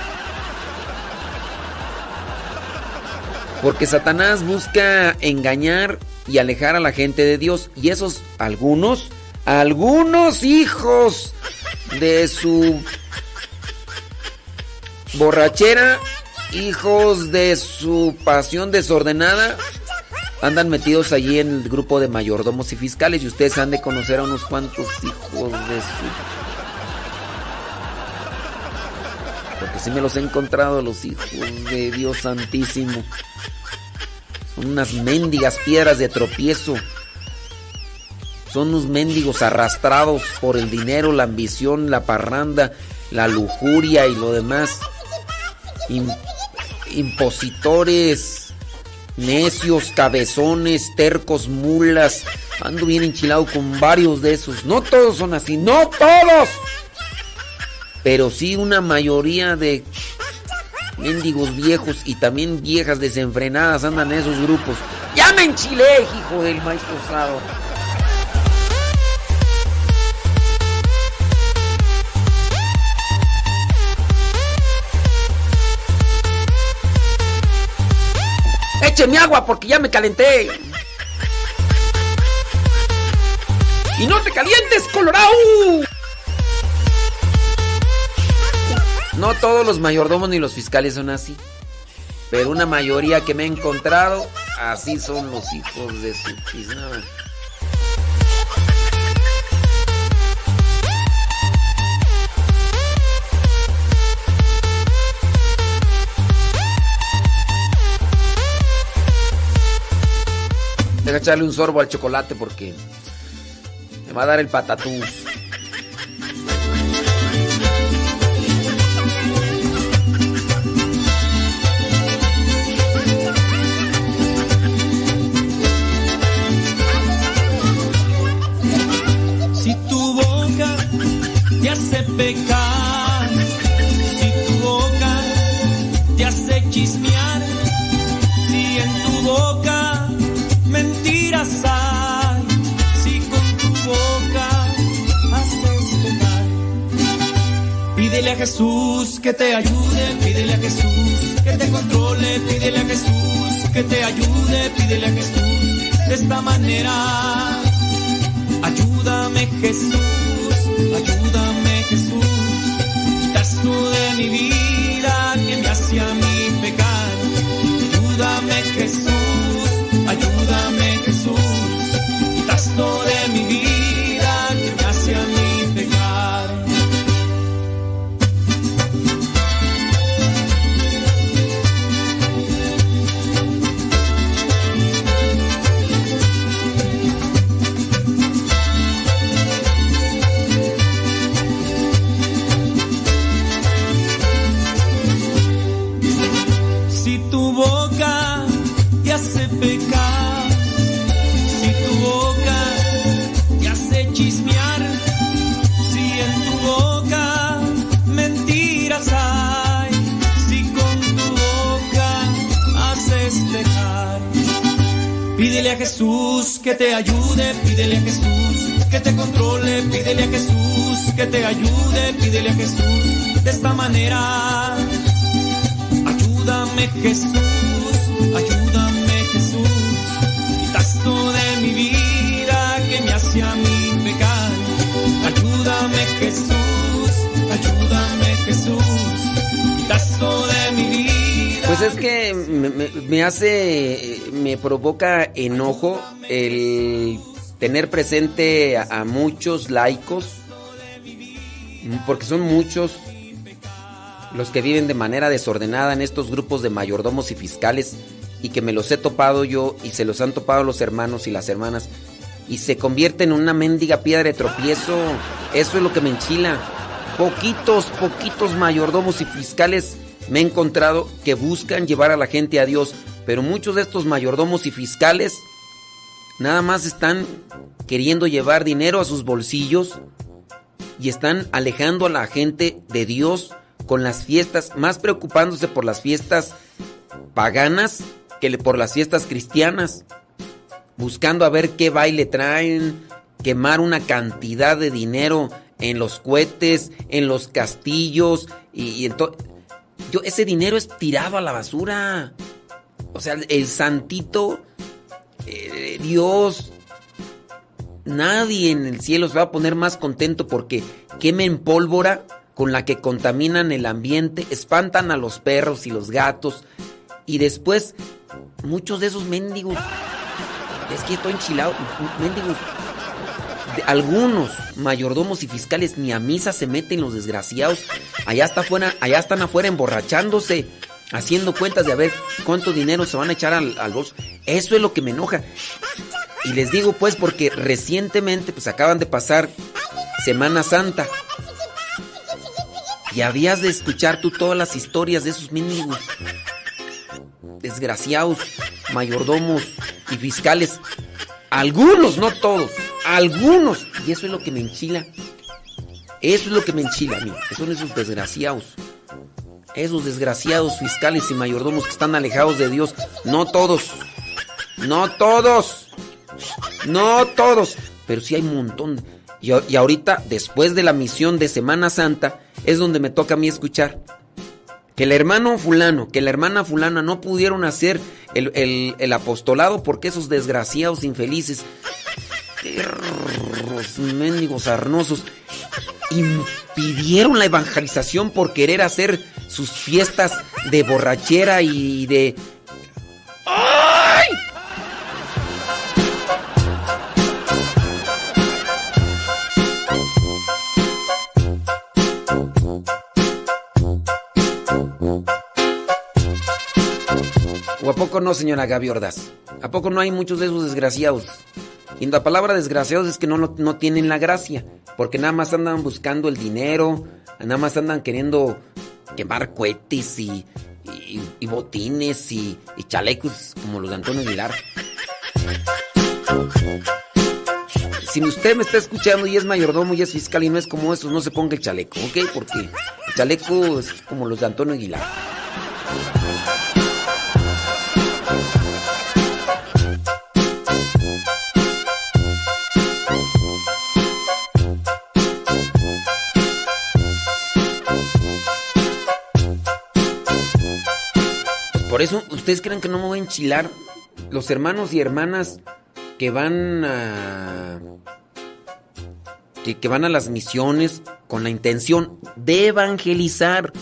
Porque Satanás busca engañar y alejar a la gente de Dios. Y esos algunos, algunos hijos de su borrachera, hijos de su pasión desordenada, andan metidos allí en el grupo de mayordomos y fiscales. Y ustedes han de conocer a unos cuantos hijos de su... Porque sí me los he encontrado, los hijos de Dios Santísimo. Son unas mendigas piedras de tropiezo. Son unos mendigos arrastrados por el dinero, la ambición, la parranda, la lujuria y lo demás. Im- impositores, necios, cabezones, tercos, mulas. Ando bien enchilado con varios de esos. No todos son así, no todos. Pero sí una mayoría de mendigos viejos y también viejas desenfrenadas andan en esos grupos. Ya me enchilé, hijo del maíz rosado. Écheme agua porque ya me calenté. Y no te calientes, Colorado. No todos los mayordomos ni los fiscales son así. Pero una mayoría que me he encontrado, así son los hijos de su tiznada. Deja echarle un sorbo al chocolate porque me va a dar el patatús. Pecar, si tu boca te hace chismear, si en tu boca mentiras hay, si con tu boca haces pecar. Pídele a Jesús que te ayude, pídele a Jesús que te controle, pídele a Jesús que te ayude, pídele a Jesús de esta manera. Ayúdame Jesús, ayúdame Jesús, tú de mi vida que me hace a mí pecar. Ayúdame Jesús, ayúdame Jesús, tú de mi vida pecar, si tu boca te hace chismear, si en tu boca mentiras hay, si con tu boca haces pecar. Pídele a Jesús que te ayude, pídele a Jesús que te controle, pídele a Jesús que te ayude, pídele a Jesús de esta manera. Ayúdame Jesús, ayúdame Jesús. Pues es que me, hace, me provoca enojo el tener presente a, a muchos laicos, porque son muchos los que viven de manera desordenada en estos grupos de mayordomos y fiscales y que me los he topado yo y se los han topado los hermanos y las hermanas y se convierten en una mendiga piedra de tropiezo. Eso es lo que me enchila. Poquitos, poquitos mayordomos y fiscales me he encontrado que buscan llevar a la gente a Dios, pero muchos de estos mayordomos y fiscales nada más están queriendo llevar dinero a sus bolsillos y están alejando a la gente de Dios con las fiestas, más preocupándose por las fiestas paganas que por las fiestas cristianas, buscando a ver qué baile traen, quemar una cantidad de dinero en los cohetes, en los castillos y, y en to- yo ese dinero es tirado a la basura. O sea, el santito eh, Dios nadie en el cielo se va a poner más contento porque quemen pólvora con la que contaminan el ambiente, espantan a los perros y los gatos y después muchos de esos mendigos. Es que estoy enchilado, mendigos algunos mayordomos y fiscales ni a misa se meten los desgraciados. Allá está afuera, allá están afuera emborrachándose, haciendo cuentas de a ver cuánto dinero se van a echar al, al bolso. Eso es lo que me enoja. Y les digo pues porque recientemente pues acaban de pasar Semana Santa. Y habías de escuchar tú todas las historias de esos mendigos desgraciados, mayordomos y fiscales. Algunos, no todos, algunos. Y eso es lo que me enchila. Eso es lo que me enchila a mí. Son esos desgraciados. Esos desgraciados fiscales y mayordomos que están alejados de Dios. No todos. No todos. No todos. Pero sí hay un montón. Y, y ahorita, después de la misión de Semana Santa, es donde me toca a mí escuchar. Que el hermano fulano, que la hermana fulana no pudieron hacer el, el- el apostolado porque esos desgraciados infelices, perros, mendigos arnosos, impidieron la evangelización por querer hacer sus fiestas de borrachera y de... ¡Ay! ¿O a poco no, señora Gaby Ordaz? ¿A poco no hay muchos de esos desgraciados? Y la palabra desgraciados es que no, lo- no tienen la gracia, porque nada más andan buscando el dinero, nada más andan queriendo quemar cohetes y, y- y botines y, y chalecos como los de Antonio Aguilar. <laughs> Si usted me está escuchando y es mayordomo y es fiscal y no es como esos, no se ponga el chaleco, ¿ok? Porque el chaleco es como los de Antonio Aguilar. Por eso, ¿ustedes creen que no me voy a enchilar? Los hermanos y hermanas que van a. que, que van a las misiones con la intención de evangelizar.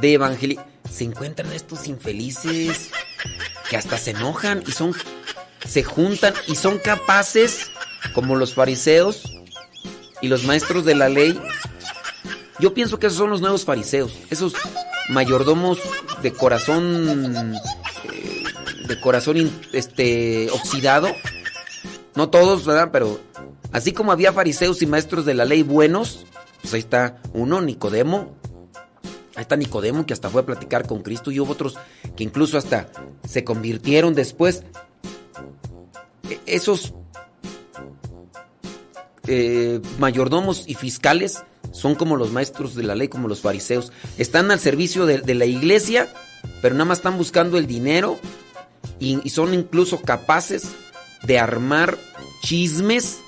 De evangelizar. Se encuentran estos infelices que hasta se enojan y son. se juntan y son capaces, como los fariseos y los maestros de la ley. Yo pienso que esos son los nuevos fariseos, esos mayordomos de corazón eh, de corazón este oxidado. No todos, ¿verdad? Pero así como había fariseos y maestros de la ley buenos, pues ahí está uno, Nicodemo. Ahí está Nicodemo que hasta fue a platicar con Cristo y hubo otros que incluso hasta se convirtieron después. E- Esos eh, mayordomos y fiscales son como los maestros de la ley, como los fariseos. Están al servicio de, la iglesia, pero nada más están buscando el dinero y son incluso capaces de armar chismes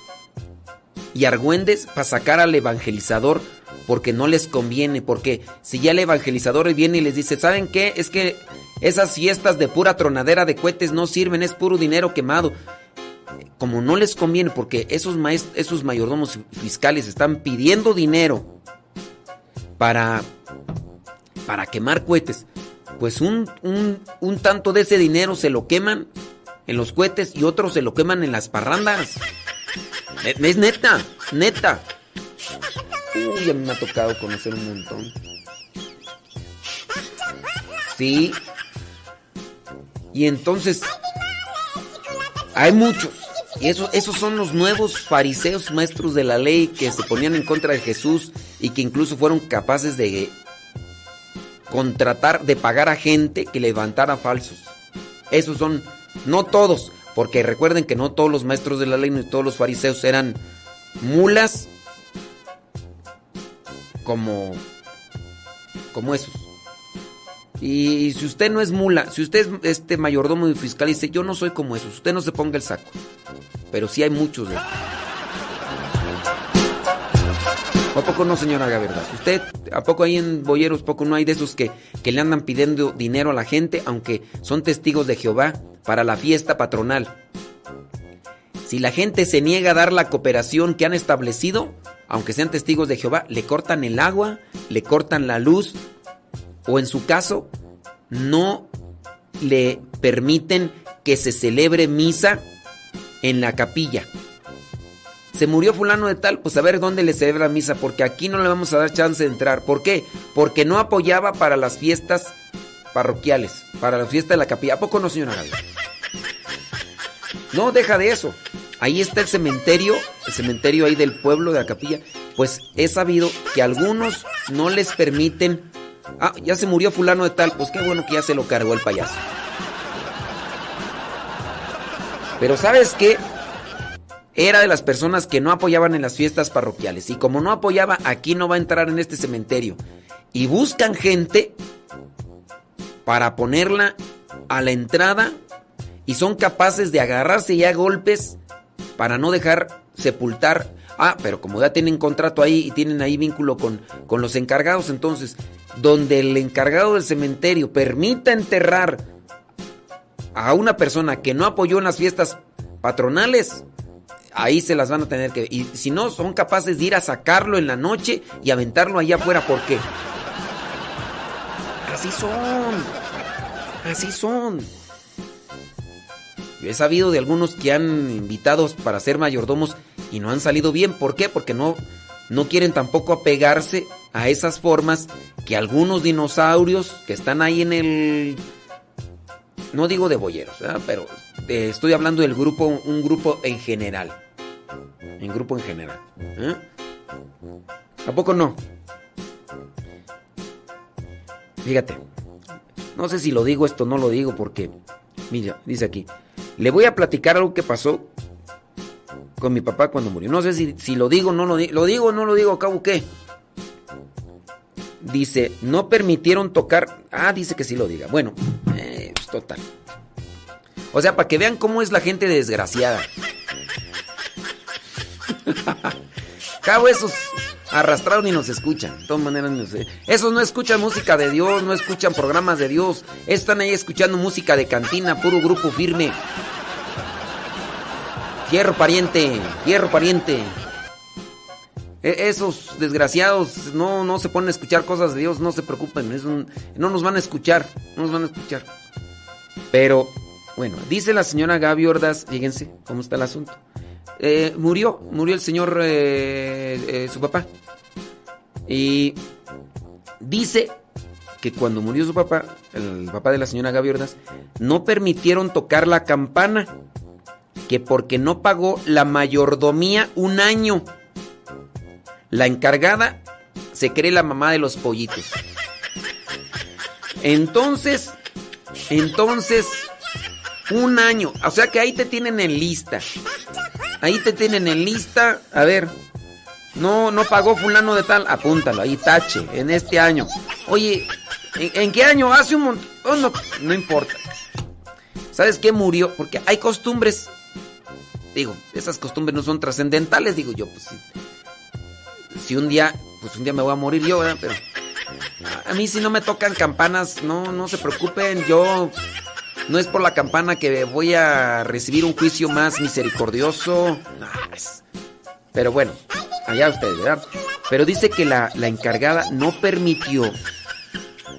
y argüendes para sacar al evangelizador porque no les conviene, porque si ya el evangelizador viene y les dice, ¿saben qué? Es que esas fiestas de pura tronadera de cohetes no sirven, es puro dinero quemado como no les conviene, porque esos, esos mayordomos fiscales están pidiendo dinero para, para quemar cohetes, pues un, un tanto de ese dinero se lo queman en los cohetes y otros se lo queman en las parrandas. Es neta, neta. Uy, a mí me ha tocado conocer un montón. Sí. Y entonces, hay muchos. Y eso, esos son los nuevos fariseos maestros de la ley que se ponían en contra de Jesús y que incluso fueron capaces de contratar, de pagar a gente que levantara falsos. Esos son, no todos, porque recuerden que no todos los maestros de la ley ni todos los fariseos eran mulas como, como esos. Y si usted no es mula, si usted es este mayordomo y fiscal y dice, yo no soy como esos, usted no se ponga el saco. Pero sí hay muchos de. ¿A poco no, señora Gaverdas? ¿Usted, a poco ahí en Boyeros, poco no hay de esos que, que le andan pidiendo dinero a la gente, aunque son testigos de Jehová, para la fiesta patronal? Si la gente se niega a dar la cooperación que han establecido, aunque sean testigos de Jehová, le cortan el agua, le cortan la luz, o en su caso, no le permiten que se celebre misa en la capilla. Se murió fulano de tal, pues a ver dónde le celebra misa, porque aquí no le vamos a dar chance de entrar. ¿Por qué? Porque no apoyaba para las fiestas parroquiales, para la fiesta de la capilla. ¿A poco no, señora Gaby? No, deja de eso. Ahí está el cementerio, el cementerio ahí del pueblo de la capilla. Pues he sabido que algunos no les permiten. Ah, ya se murió fulano de tal, pues qué bueno que ya se lo cargó el payaso. Pero ¿sabes qué? Era de las personas que no apoyaban en las fiestas parroquiales. Y como no apoyaba, aquí no va a entrar en este cementerio. Y buscan gente para ponerla a la entrada y son capaces de agarrarse ya golpes para no dejar sepultar. Ah, pero como ya tienen contrato ahí y tienen ahí vínculo con, con los encargados, entonces, donde el encargado del cementerio permita enterrar a una persona que no apoyó en las fiestas patronales, ahí se las van a tener que... Y si no, son capaces de ir a sacarlo en la noche y aventarlo allá afuera, ¿por qué? Así son. Así son. Yo he sabido de algunos que han invitados para ser mayordomos y no han salido bien. ¿Por qué? Porque no, no quieren tampoco apegarse a esas formas que algunos dinosaurios que están ahí en el... No digo de boyeros, pero eh, estoy hablando del grupo, un grupo en general. En grupo en general. ¿eh? ¿A poco no? Fíjate. No sé si lo digo esto, no lo digo porque, mira, dice aquí, le voy a platicar algo que pasó con mi papá cuando murió. No sé si, si lo digo, no lo digo, lo digo, no lo digo, cabo qué. Dice, no permitieron tocar. Ah, dice que sí lo diga. Bueno, eh, total. O sea, para que vean cómo es la gente desgraciada. <laughs> Cabo, esos arrastrados ni nos escuchan. De todas maneras, no. Esos no escuchan música de Dios, no escuchan programas de Dios. Están ahí escuchando música de cantina, puro grupo firme. Fierro pariente, fierro pariente. E- Esos desgraciados no, no se ponen a escuchar cosas de Dios, no se preocupen, no nos van a escuchar, no nos van a escuchar. Pero, bueno, dice la señora Gaby Ordaz, fíjense cómo está el asunto. Eh, murió, murió el señor, eh, eh, su papá. Y dice que cuando murió su papá, el papá de la señora Gaby Ordaz, no permitieron tocar la campana, que porque no pagó la mayordomía un año. La encargada se cree la mamá de los pollitos. Entonces, entonces, un año. O sea que ahí te tienen en lista. Ahí te tienen en lista. A ver. No, no pagó fulano de tal. Apúntalo, ahí tache, en este año. Oye, ¿en, qué año? Hace un montón. oh, no, no importa. ¿Sabes qué murió? Porque hay costumbres. Digo, esas costumbres no son trascendentales, digo yo, pues si, si un día, pues un día me voy a morir yo, ¿verdad? Pero a mí si no me tocan campanas, no, no se preocupen, yo no es por la campana que voy a recibir un juicio más misericordioso. Pero bueno, allá ustedes, ¿verdad? Pero dice que la, la encargada no permitió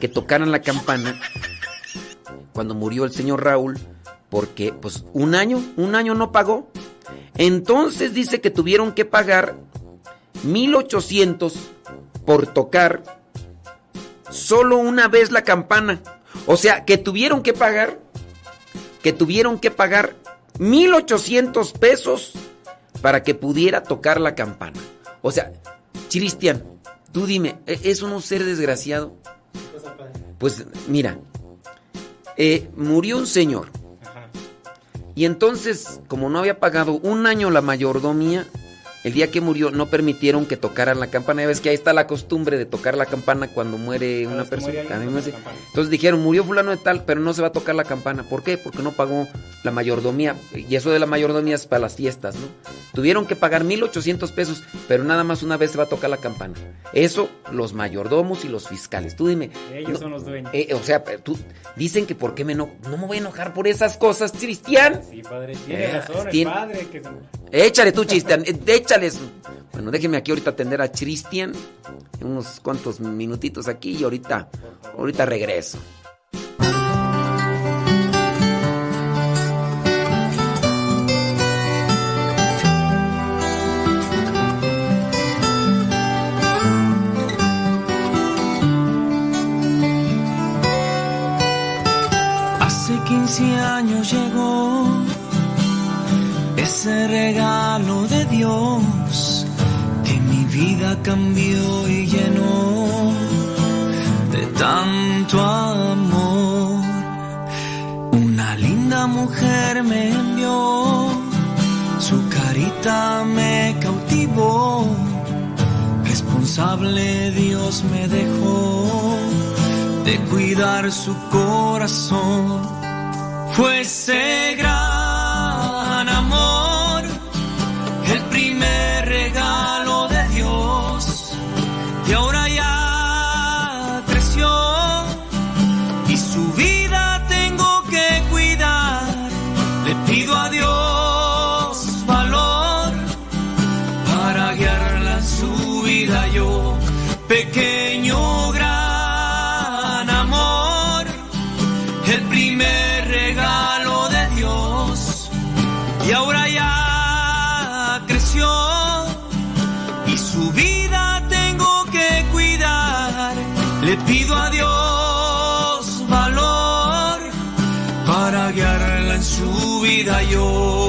que tocaran la campana cuando murió el señor Raúl, porque pues un año, un año no pagó. Entonces dice que tuvieron que pagar 1800 por tocar solo una vez la campana. O sea, que tuvieron que pagar, que tuvieron que pagar 1800 pesos para que pudiera tocar la campana. O sea, Cristian, tú dime, ¿e- ¿es uno ser desgraciado? Pues mira, eh, murió un señor. Y entonces, como no había pagado un año la mayordomía, el día que murió no permitieron que tocaran la campana. Ya ves que ahí está la costumbre de tocar la campana cuando muere una persona. Entonces dijeron, murió fulano de tal, pero no se va a tocar la campana. ¿Por qué? Porque no pagó la mayordomía. Y eso de la mayordomía es para las fiestas, ¿no? Tuvieron que pagar 1800 pesos, pero nada más una vez se va a tocar la campana. Eso los mayordomos y los fiscales. Tú dime. Ellos no- son los dueños. eh, o sea, tú dicen que por qué me no, no me voy a enojar por esas cosas, Cristian. Sí, padre, tiene Eh, razón, el padre que... Échale tú, Cristian, eh, Bueno, déjeme aquí ahorita atender a Cristian. Unos cuantos minutitos aquí y ahorita, ahorita regreso. Hace 15 años regalo de Dios que mi vida cambió y llenó de tanto amor. Una linda mujer me envió, su carita me cautivó, responsable Dios me dejó de cuidar su corazón. Fue ese el primer regalo de Dios, y ahora ya creció y su vida tengo que cuidar. Le pido a Dios valor para guiarla en su vida yo.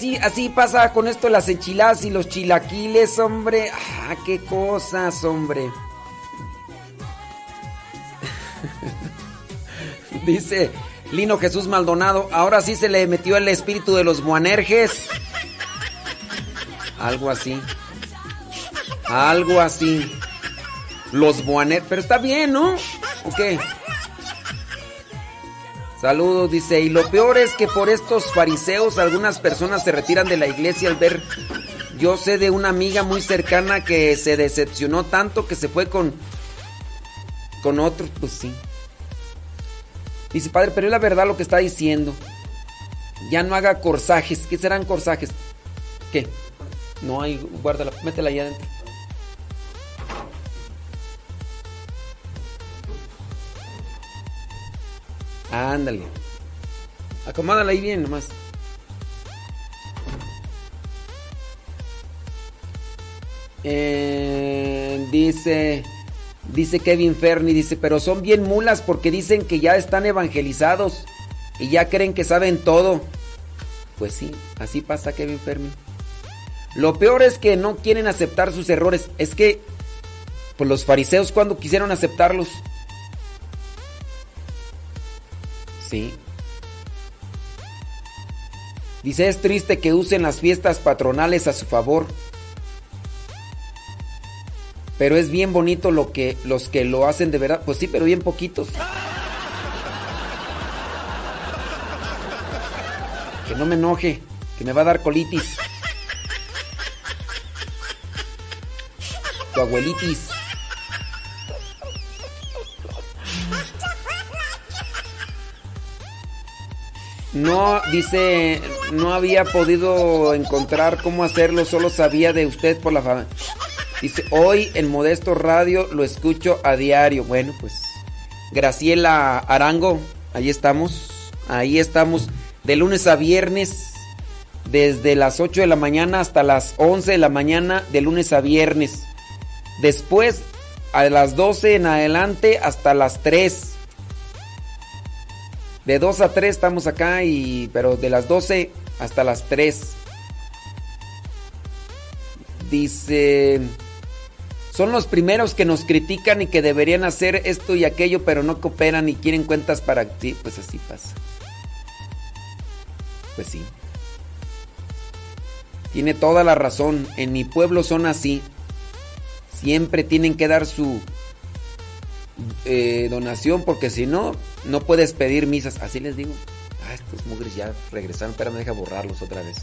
así, así pasa con esto las enchiladas y los chilaquiles, hombre. Ah, qué cosas, hombre. <laughs> Dice Lino Jesús Maldonado, ahora sí se le metió el espíritu de los buanerges. Algo así. Algo así. Los buanerges. Pero está bien, ¿no? ¿O qué? Saludos, dice. Y lo peor es que por estos fariseos algunas personas se retiran de la iglesia al ver... Yo sé de una amiga muy cercana que se decepcionó tanto que se fue con... Con otro, pues sí. Dice, padre, pero es la verdad lo que está diciendo. Ya no haga corsajes. ¿Qué serán corsajes? ¿Qué? No hay, guárdala, métela ahí adentro. Ándale. Acomódala ahí bien nomás. Eh, dice, dice Kevin Ferni, dice, pero son bien mulas porque dicen que ya están evangelizados y ya creen que saben todo. Pues sí, así pasa Kevin Fermi. Lo peor es que no quieren aceptar sus errores. Es que, pues los fariseos cuando quisieron aceptarlos. Sí. Dice, es triste que usen las fiestas patronales a su favor. Pero es bien bonito lo que los que lo hacen de verdad. Pues sí, pero bien poquitos. Que no me enoje, que me va a dar colitis. Tu abuelitis. No, dice, no había podido encontrar cómo hacerlo, solo sabía de usted por la fama. Dice, hoy en Modesto Radio lo escucho a diario. Bueno, pues, Graciela Arango, ahí estamos, ahí estamos, de lunes a viernes, desde las 8 de la mañana hasta las 11 de la mañana, de lunes a viernes. Después, a las 12 en adelante, hasta las 3. De 2 a 3 estamos acá y pero de las 12 hasta las 3. Dice, son los primeros que nos critican y que deberían hacer esto y aquello, pero no cooperan y quieren cuentas para ti. Pues así pasa. Pues sí. Tiene toda la razón. En mi pueblo son así. Siempre tienen que dar su eh, donación porque si no, no puedes pedir misas. Así les digo. Ah, estos mugres ya regresaron, pero me deja borrarlos otra vez.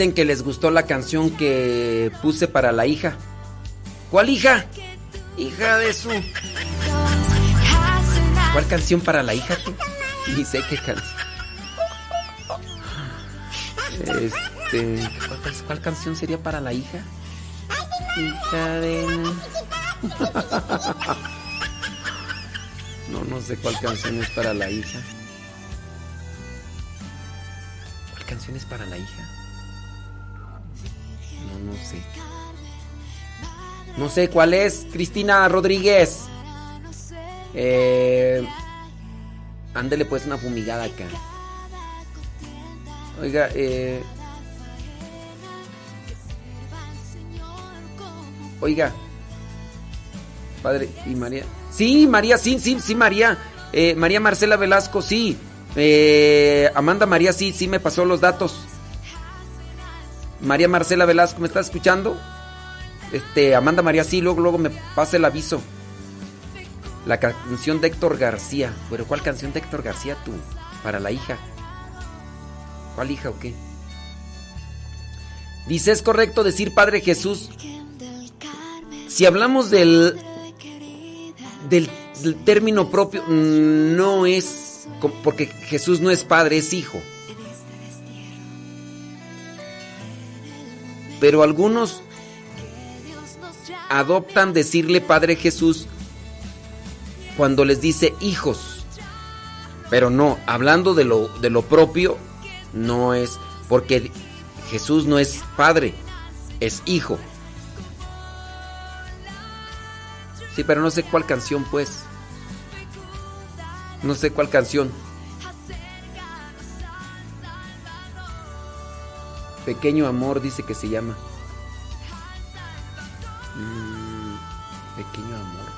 Dicen que les gustó la canción que puse para la hija. ¿Cuál hija? Hija de su. ¿Cuál canción para la hija tú? Ni sé qué canción. Este. ¿cuál, cuál canción sería para la hija? Hija de. <laughs> No, no sé cuál canción es para la hija. ¿Cuál canción es para la hija? No, sé. No sé cuál es, Cristina Rodríguez. Eh, ándele pues una fumigada acá. Oiga, eh. Oiga. Padre y María. Sí, María, sí, sí, sí, María. Eh, María Marcela Velasco, sí. Eh, Amanda María, sí, sí me pasó los datos. María Marcela Velasco, ¿me estás escuchando? Este, Amanda María, sí, luego, luego me pasa el aviso. La canción de Héctor García. ¿Pero cuál canción de Héctor García tú? Para la hija. ¿Cuál hija o qué? Dice, ¿es correcto decir Padre Jesús? Si hablamos del, del, término propio, mm, no es, porque Jesús no es Padre, es Hijo. Pero algunos adoptan decirle Padre Jesús cuando les dice hijos. Pero no, hablando de lo, de lo propio, no es, porque Jesús no es Padre, es Hijo. Sí, pero no sé cuál canción, pues. No sé cuál canción. Pequeño amor dice que se llama. Mm, pequeño amor.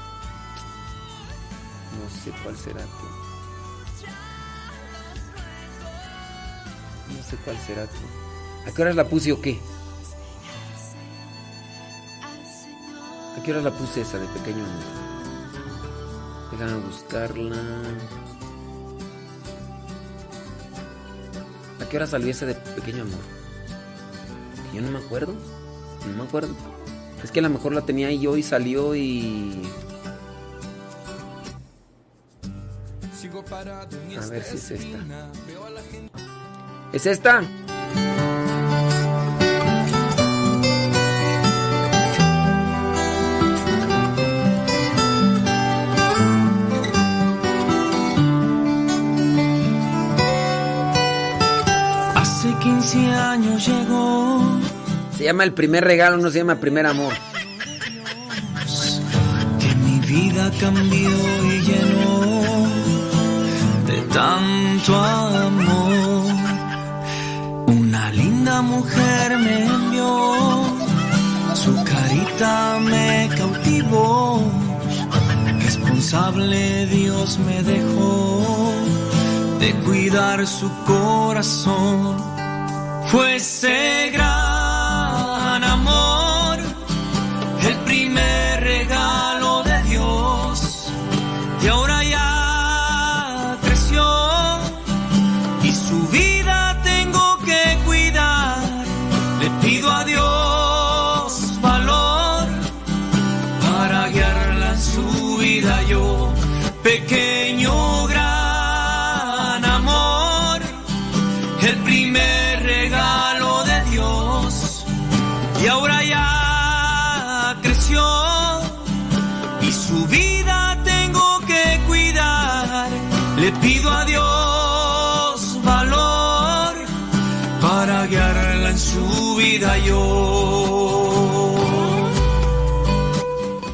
No sé cuál será tú. No sé cuál será tú. ¿A qué horas la puse o qué? ¿A qué horas la puse esa de pequeño amor? Déjame buscarla. ¿A qué hora salió esa de pequeño amor? Yo no me acuerdo. No me acuerdo. Es que a lo mejor la tenía yo y salió y. A ver si es esta. ¿Es esta? Hace 15 años llegó Se llama El primer regalo, no se llama Primer amor. que mi vida cambió y llenó de tanto amor. Una linda mujer me envió, su carita me cautivó. Responsable Dios me dejó de cuidar su corazón. Fue ese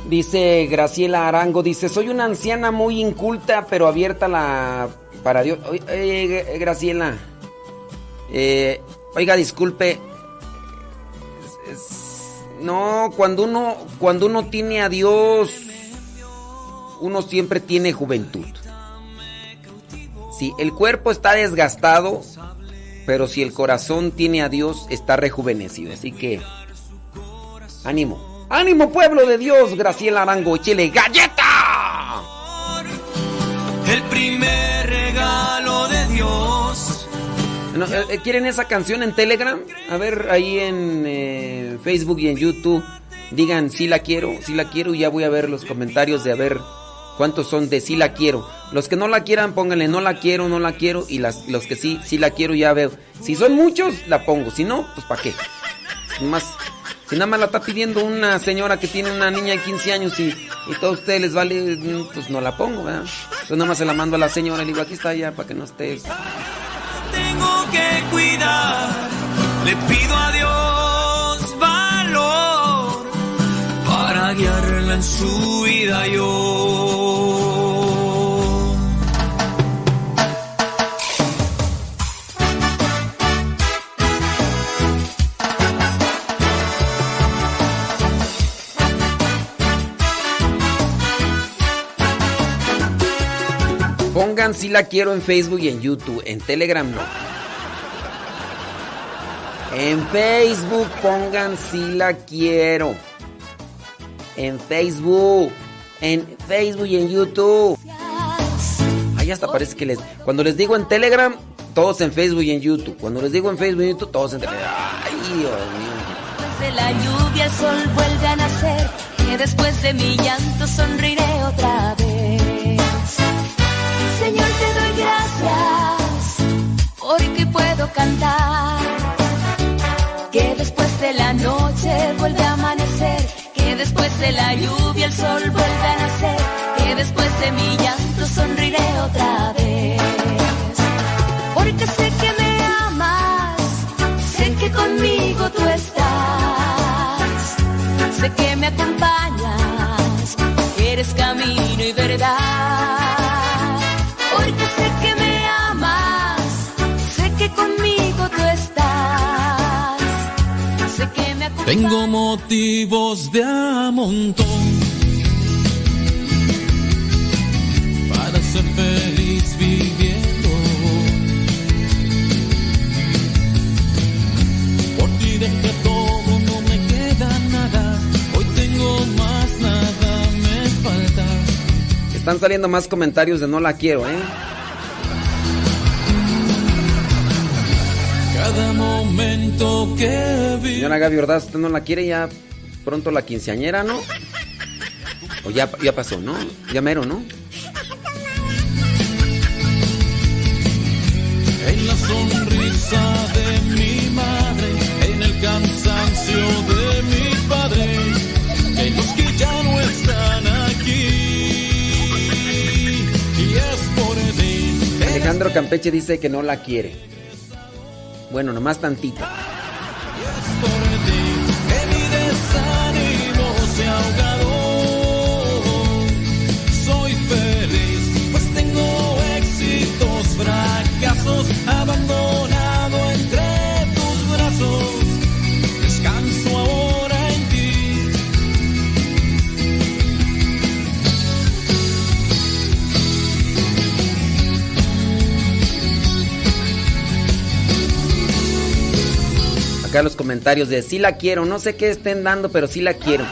Dice Graciela Arango, dice, soy una anciana muy inculta, pero abierta la para Dios. Graciela, eh, oiga, disculpe. No, cuando uno, cuando uno tiene a Dios, uno siempre tiene juventud. Sí, el cuerpo está desgastado, pero si el corazón tiene a Dios, está rejuvenecido. Así que, ánimo. ¡Ánimo, pueblo de Dios! Graciela Arango, échele galleta. El primer regalo de Dios. No, eh, eh, ¿Quieren esa canción en Telegram? A ver, ahí en eh, Facebook y en YouTube. Digan si la quiero, si la quiero y ya voy a ver los comentarios de a ver cuántos son de si la quiero. Los que no la quieran, pónganle no la quiero, no la quiero. Y las, los que sí, sí la quiero, ya veo. Si son muchos, la pongo. Si no, pues ¿para qué? Más, si nada más la está pidiendo una señora que tiene una niña de 15 años y, y todo a ustedes les vale, mm, pues no la pongo, ¿verdad? Entonces nada más se la mando a la señora y le digo, aquí está ya, para que no esté... Tengo que cuidar. Le pido a Dios su vida yo. Pongan si la quiero en Facebook y en YouTube, en Telegram no. En Facebook pongan si la quiero. En Facebook. En Facebook y en YouTube. Ahí hasta parece que les. Cuando les digo en Telegram, todos en Facebook y en YouTube. Cuando les digo en Facebook y en YouTube, todos en Telegram. Ay, Dios mío. Después de la lluvia el sol vuelve a nacer, que después de mi llanto sonriré otra vez. Señor, te doy gracias porque puedo cantar. Que después de la noche vuelve a amanecer, después de la lluvia el sol vuelve a nacer, que después de mi llanto sonriré otra vez. Porque sé que me amas, sé que conmigo tú estás, sé que me acompañas, eres camino y verdad. Tengo motivos de a montón para ser feliz viviendo. Por ti dejé todo, no me queda nada. Hoy tengo más, nada me falta. Están saliendo más comentarios de no la quiero, ¿eh? Cada momento que. Señora Gaby Ordaz, usted no la quiere ya pronto la quinceañera, ¿no? O ya, ya pasó, ¿no? Ya mero, ¿no? En la sonrisa de mi madre, en el cansancio de mi padre, en los que ya no están aquí. Y es por ti. Alejandro Campeche dice que no la quiere. Bueno, nomás tantito. Acá los comentarios de sí la quiero. No sé qué estén dando, pero sí la quiero.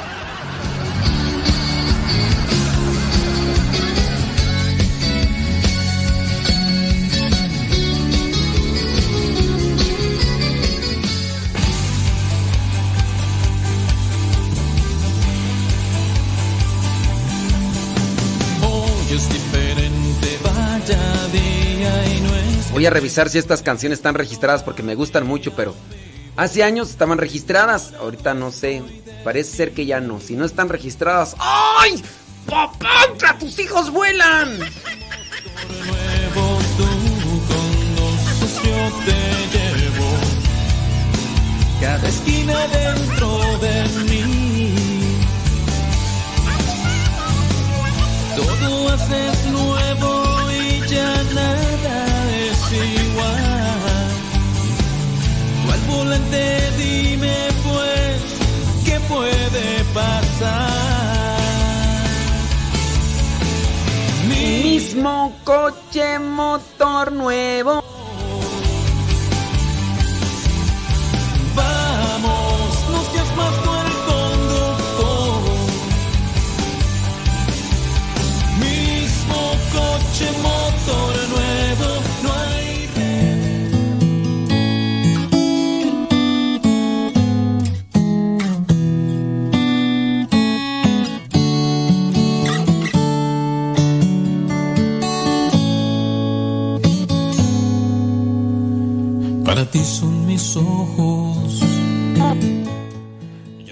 Voy a revisar si estas canciones están registradas porque me gustan mucho, pero hace años estaban registradas. Ahorita no sé. Parece ser que ya no. Si no están registradas. ¡Ay! ¡Papá! ¡Que tus hijos vuelan! cada esquina dentro de mí. Todo haces nuevo y ya nada es igual. Tú al volante dime pues qué puede pasar. Mismo coche, motor nuevo. Vamos, no seas más tú el conductor. Mismo coche, motor Para ti son mis ojos,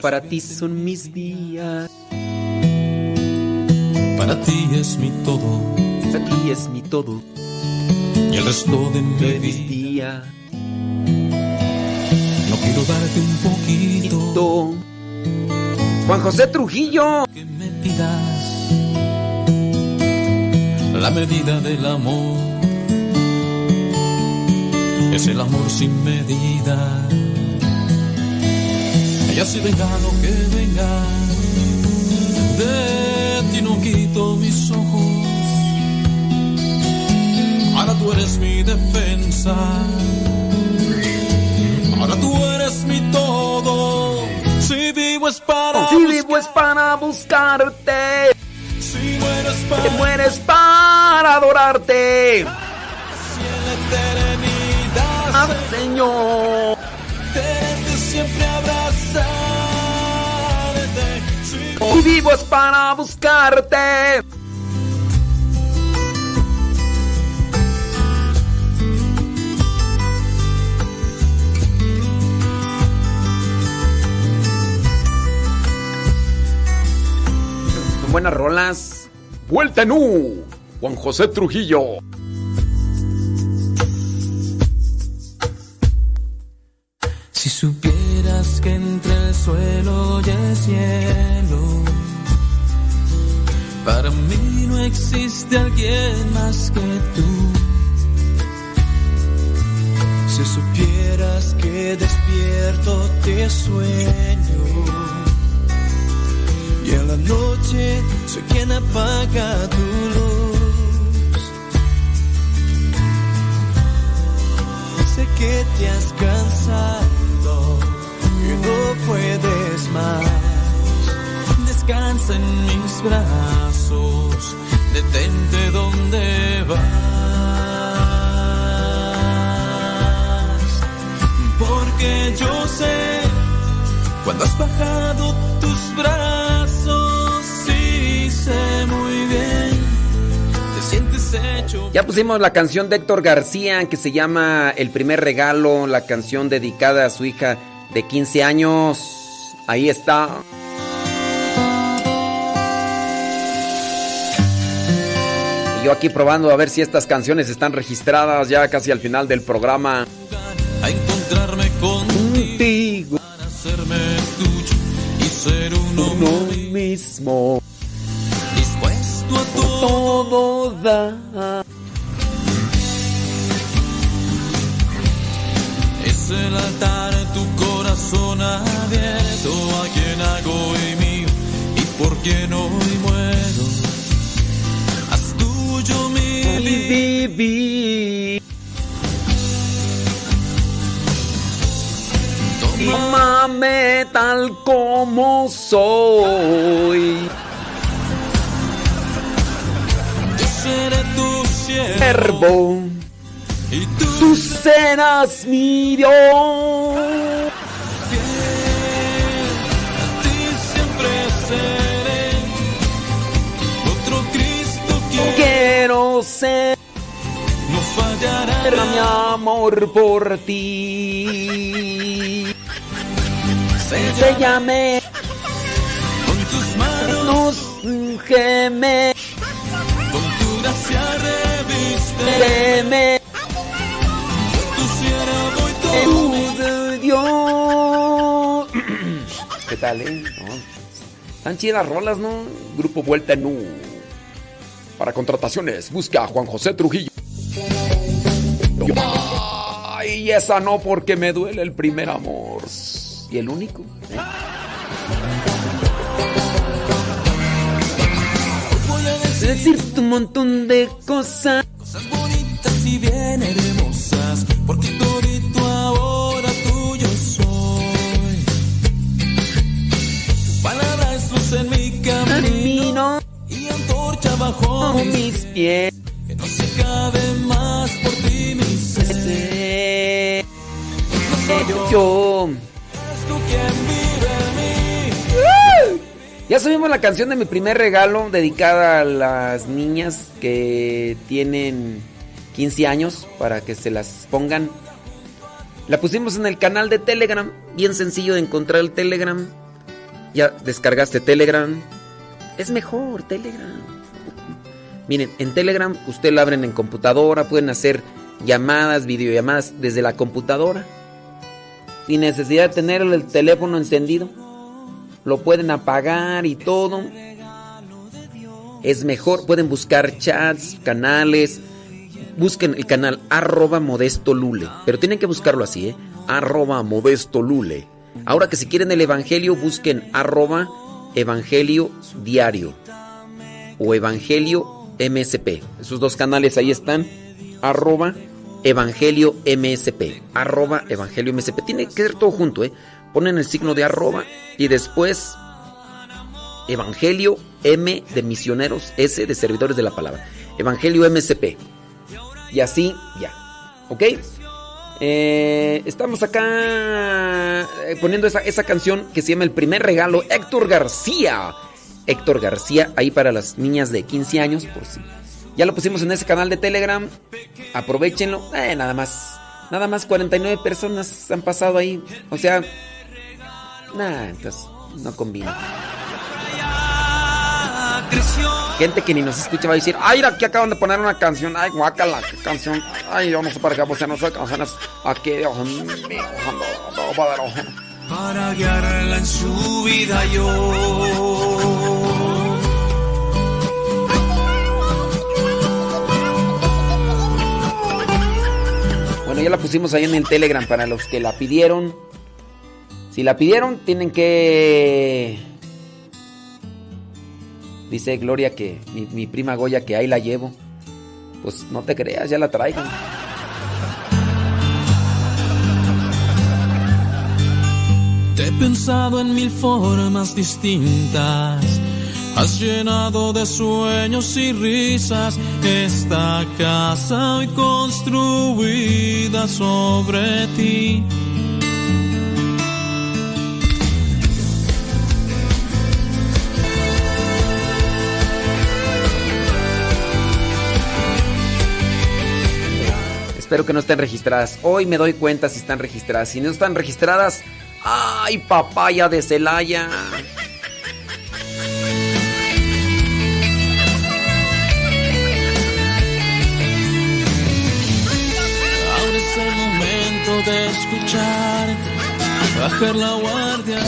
Para ti son mis días. para ti es mi todo, Para ti es mi todo. y el resto de mi De vida. No quiero darte un poquito Juan José Trujillo. que me pidas la medida del amor. Es el amor sin medida. Y así venga lo que venga, de ti no quito mis ojos. Ahora tú eres mi defensa. Ahora Ahora tú eres mi todo. Si vivo es para Si vivo es para buscarte. Si mueres para Te mueres para adorarte. Ah, Señor. siempre Si vivo para buscarte. Buenas rolas. Vuelta en U. Juan José Trujillo. Supieras que entre el suelo y el cielo, para mí no existe alguien más que tú. Si supieras que despierto te sueño y en la noche soy quien apaga tu luz. Sé que te has cansado no puedes más. Descansa en mis brazos, detente donde vas. Porque yo sé cuando has bajado tus brazos, sí sé muy bien, te sientes hecho. Ya pusimos la canción de Héctor García que se llama El primer regalo, la canción dedicada a su hija de 15 años. Ahí está. Y yo aquí probando a ver si estas canciones están registradas ya casi al final del programa. a encontrarme contigo para hacerme tuyo y ser uno, Uno mismo. dispuesto a todo. Todo da. Es el altar tu corazón abierto a quien hago y mío y por quien hoy muero. Haz tuyo mi vida. Viví. Tómame tal como soy. Yo seré tu Siervo, y tú, serás mi Dios. que Quiero ser no fallará. mi amor por ti. Séllame Con tus manos, nos geme, con tu gracia reviste. ¿Qué tal, eh? No, Están chidas rolas, ¿no? Grupo Vuelta en U. Para contrataciones, busca a Juan José Trujillo. Ay, esa no, porque me duele el primer amor. ¿Y el único? ¿eh? voy a decir Decirte un montón de cosas. cosas bonitas y bien hermosas. Porque todito bajo mis pies. Que no se acabe más por ti mi ser. Yo. Es tú quien vive en mí. Ya subimos la canción de mi primer regalo dedicada a las niñas que tienen 15 años para que se las pongan. La pusimos en el canal de Telegram, bien sencillo de encontrar el Telegram. Ya descargaste Telegram. Es mejor Telegram. Miren, en Telegram usted la abren en computadora, pueden hacer llamadas, videollamadas desde la computadora. Sin necesidad de tener el teléfono encendido. Lo pueden apagar y todo. Es mejor, pueden buscar chats, canales. Busquen el canal arroba modesto lule. Pero tienen que buscarlo así, ¿eh? Arroba modesto lule. Ahora que si quieren el evangelio, busquen arroba evangelio diario. O evangelio MSP. Esos dos canales ahí están. Arroba Evangelio MSP. Arroba Evangelio MSP. Tiene que ser todo junto, ¿eh? Ponen el signo de arroba y después Evangelio M de misioneros, S de servidores de la palabra. Evangelio MSP. Y así, ya. ¿Ok? Eh, estamos acá eh, poniendo esa, esa canción que se llama El primer regalo, Héctor García. Héctor García, ahí para las niñas de 15 años, por si. Ya lo pusimos en ese canal de Telegram. Aprovechenlo. Eh, nada más. Nada más 49 personas han pasado ahí. O sea, nada, entonces no combina. Gente que ni nos escucha va a decir, ay, aquí acaban de poner una canción, ay, guácala, qué canción, ay, yo no sé para qué pues no sé canciones, aquí, Dios mío, para guiarla en su vida yo. Bueno, ya la pusimos ahí en el Telegram para los que la pidieron. Si la pidieron, tienen que... Dice Gloria que mi, mi prima Goya que ahí la llevo. Pues no te creas, ya la traigo. Te he pensado en mil formas distintas. Has llenado de sueños y risas esta casa hoy construida sobre ti. Espero que no estén registradas. Hoy me doy cuenta si están registradas. Si no están registradas, ¡ay, papaya de Celaya! De escuchar, bajar la guardia.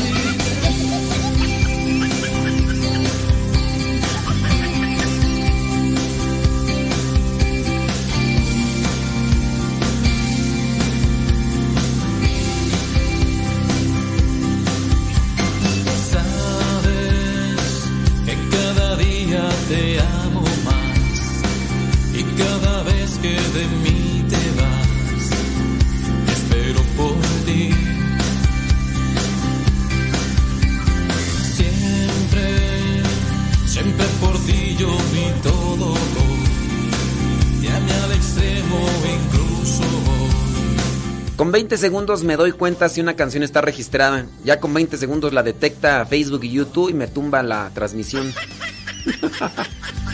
Sabes que cada día te amo más y cada vez que de mí espero por ti. Siempre, siempre por ti yo vi todo. Ya me al extremo incluso Con 20 segundos me doy cuenta si una canción está registrada. Ya con 20 segundos la detecta Facebook y YouTube y me tumba la transmisión. <laughs>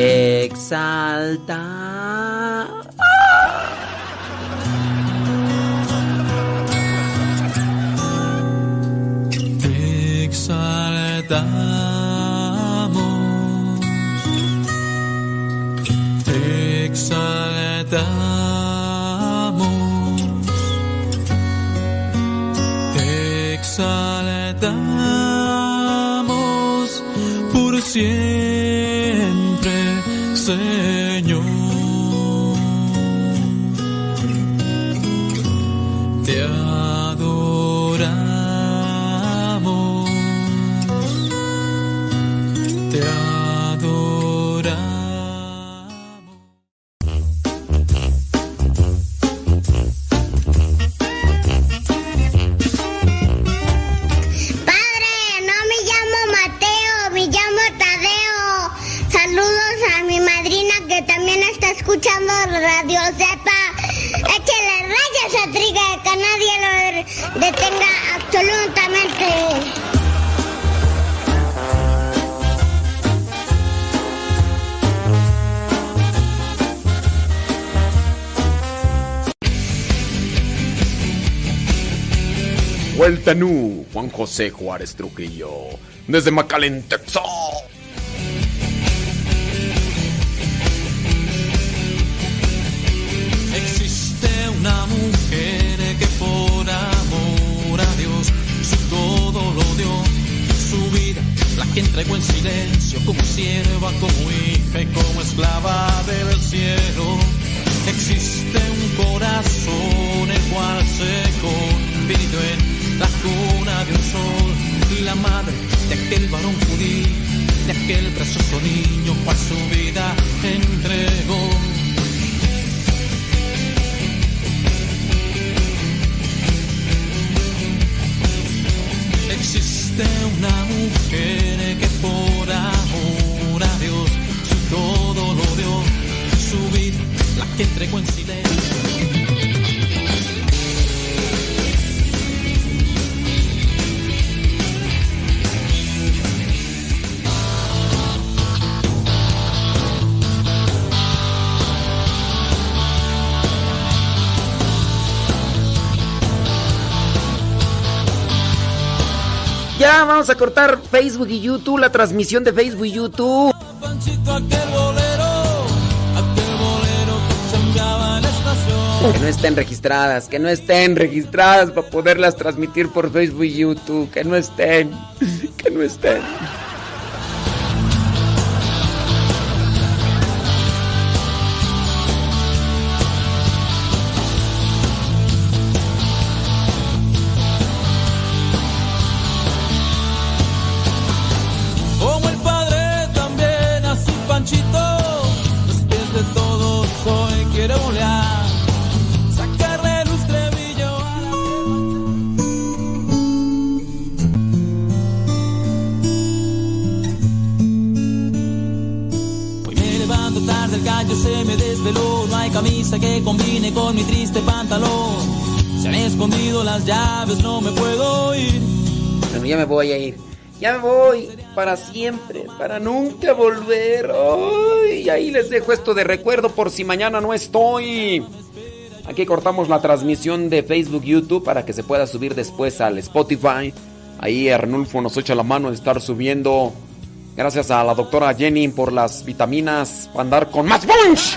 Exalta. Exaltamos, exaltamos, exaltamos por siempre, Señor. Radio Zepa. Échale rayas a Triga, que nadie lo detenga absolutamente. Vuelta Nu, Juan José Juárez Trujillo, desde McAllen, Texas. Entregó en silencio como sierva, como hija y como esclava del cielo. Existe un corazón el cual se convirtió en la cuna de un sol, la madre de aquel varón judío, de aquel precioso niño cual su vida entregó. Ya vamos a cortar Facebook y YouTube, la transmisión de Facebook y YouTube. Que no estén registradas, que no estén registradas para poderlas transmitir por Facebook y YouTube. Que no estén, <laughs> que no estén. No me puedo ir. Bueno, ya me voy a ir. Ya me voy para siempre, para nunca volver. Ay, y ahí les dejo esto de recuerdo por si mañana no estoy. Aquí cortamos la transmisión de Facebook, YouTube para que se pueda subir después al Spotify. Ahí Arnulfo nos echa la mano de estar subiendo. Gracias a la doctora Jenny por las vitaminas para andar con más punch,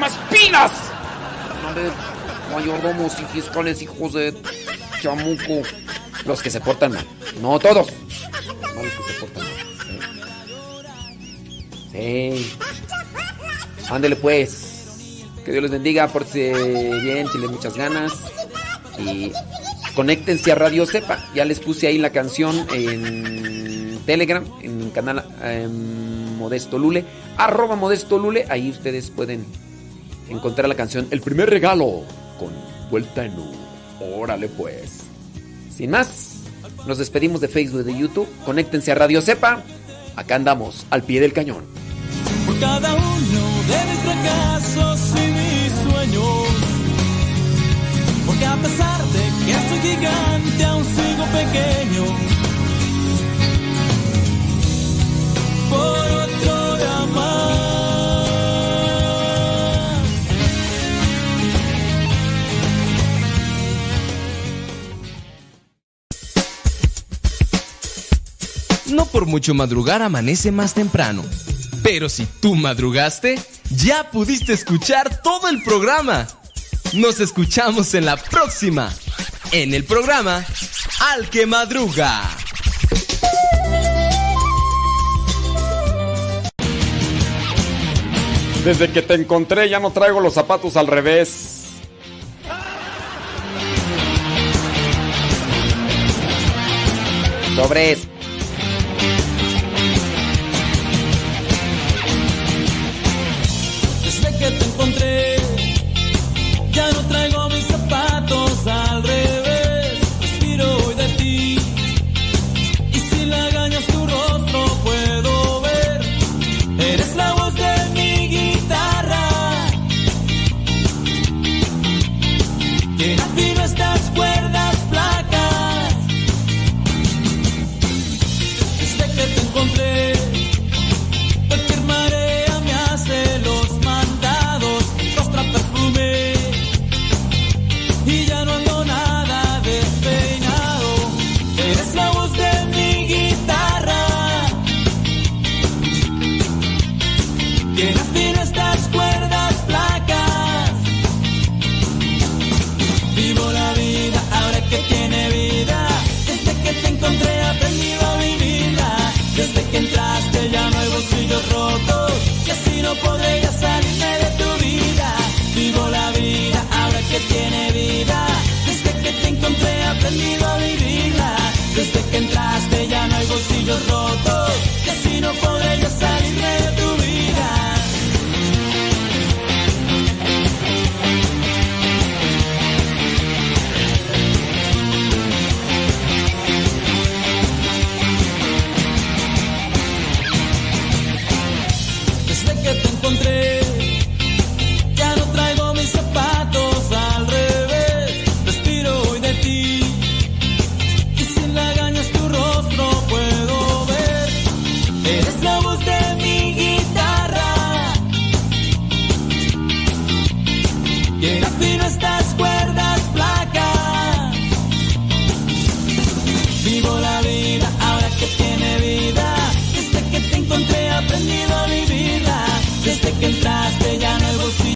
más pilas. Mayordomos y fiscales, hijos de chamuco. Los que se portan mal. No todos. Sí. Ándele pues. Que Dios les bendiga, pórtese bien, chile muchas ganas. Y conéctense a Radio Cepa. Ya les puse ahí la canción en Telegram, en canal em, Modesto Lule. Arroba Modesto Lule. Ahí ustedes pueden encontrar la canción El primer regalo con vuelta en U. Órale pues. Sin más, nos despedimos de Facebook y de YouTube. Conéctense a Radio Cepa. Acá andamos, al pie del cañón. por cada uno de mis fracasos y mis sueños. Porque a pesar de que soy gigante, aún sigo pequeño. Por otro de No por mucho madrugar amanece más temprano. Pero si tú madrugaste, ya pudiste escuchar todo el programa. Nos escuchamos en la próxima. En el programa Al que Madruga. Desde que te encontré ya no traigo los zapatos al revés. Sobres.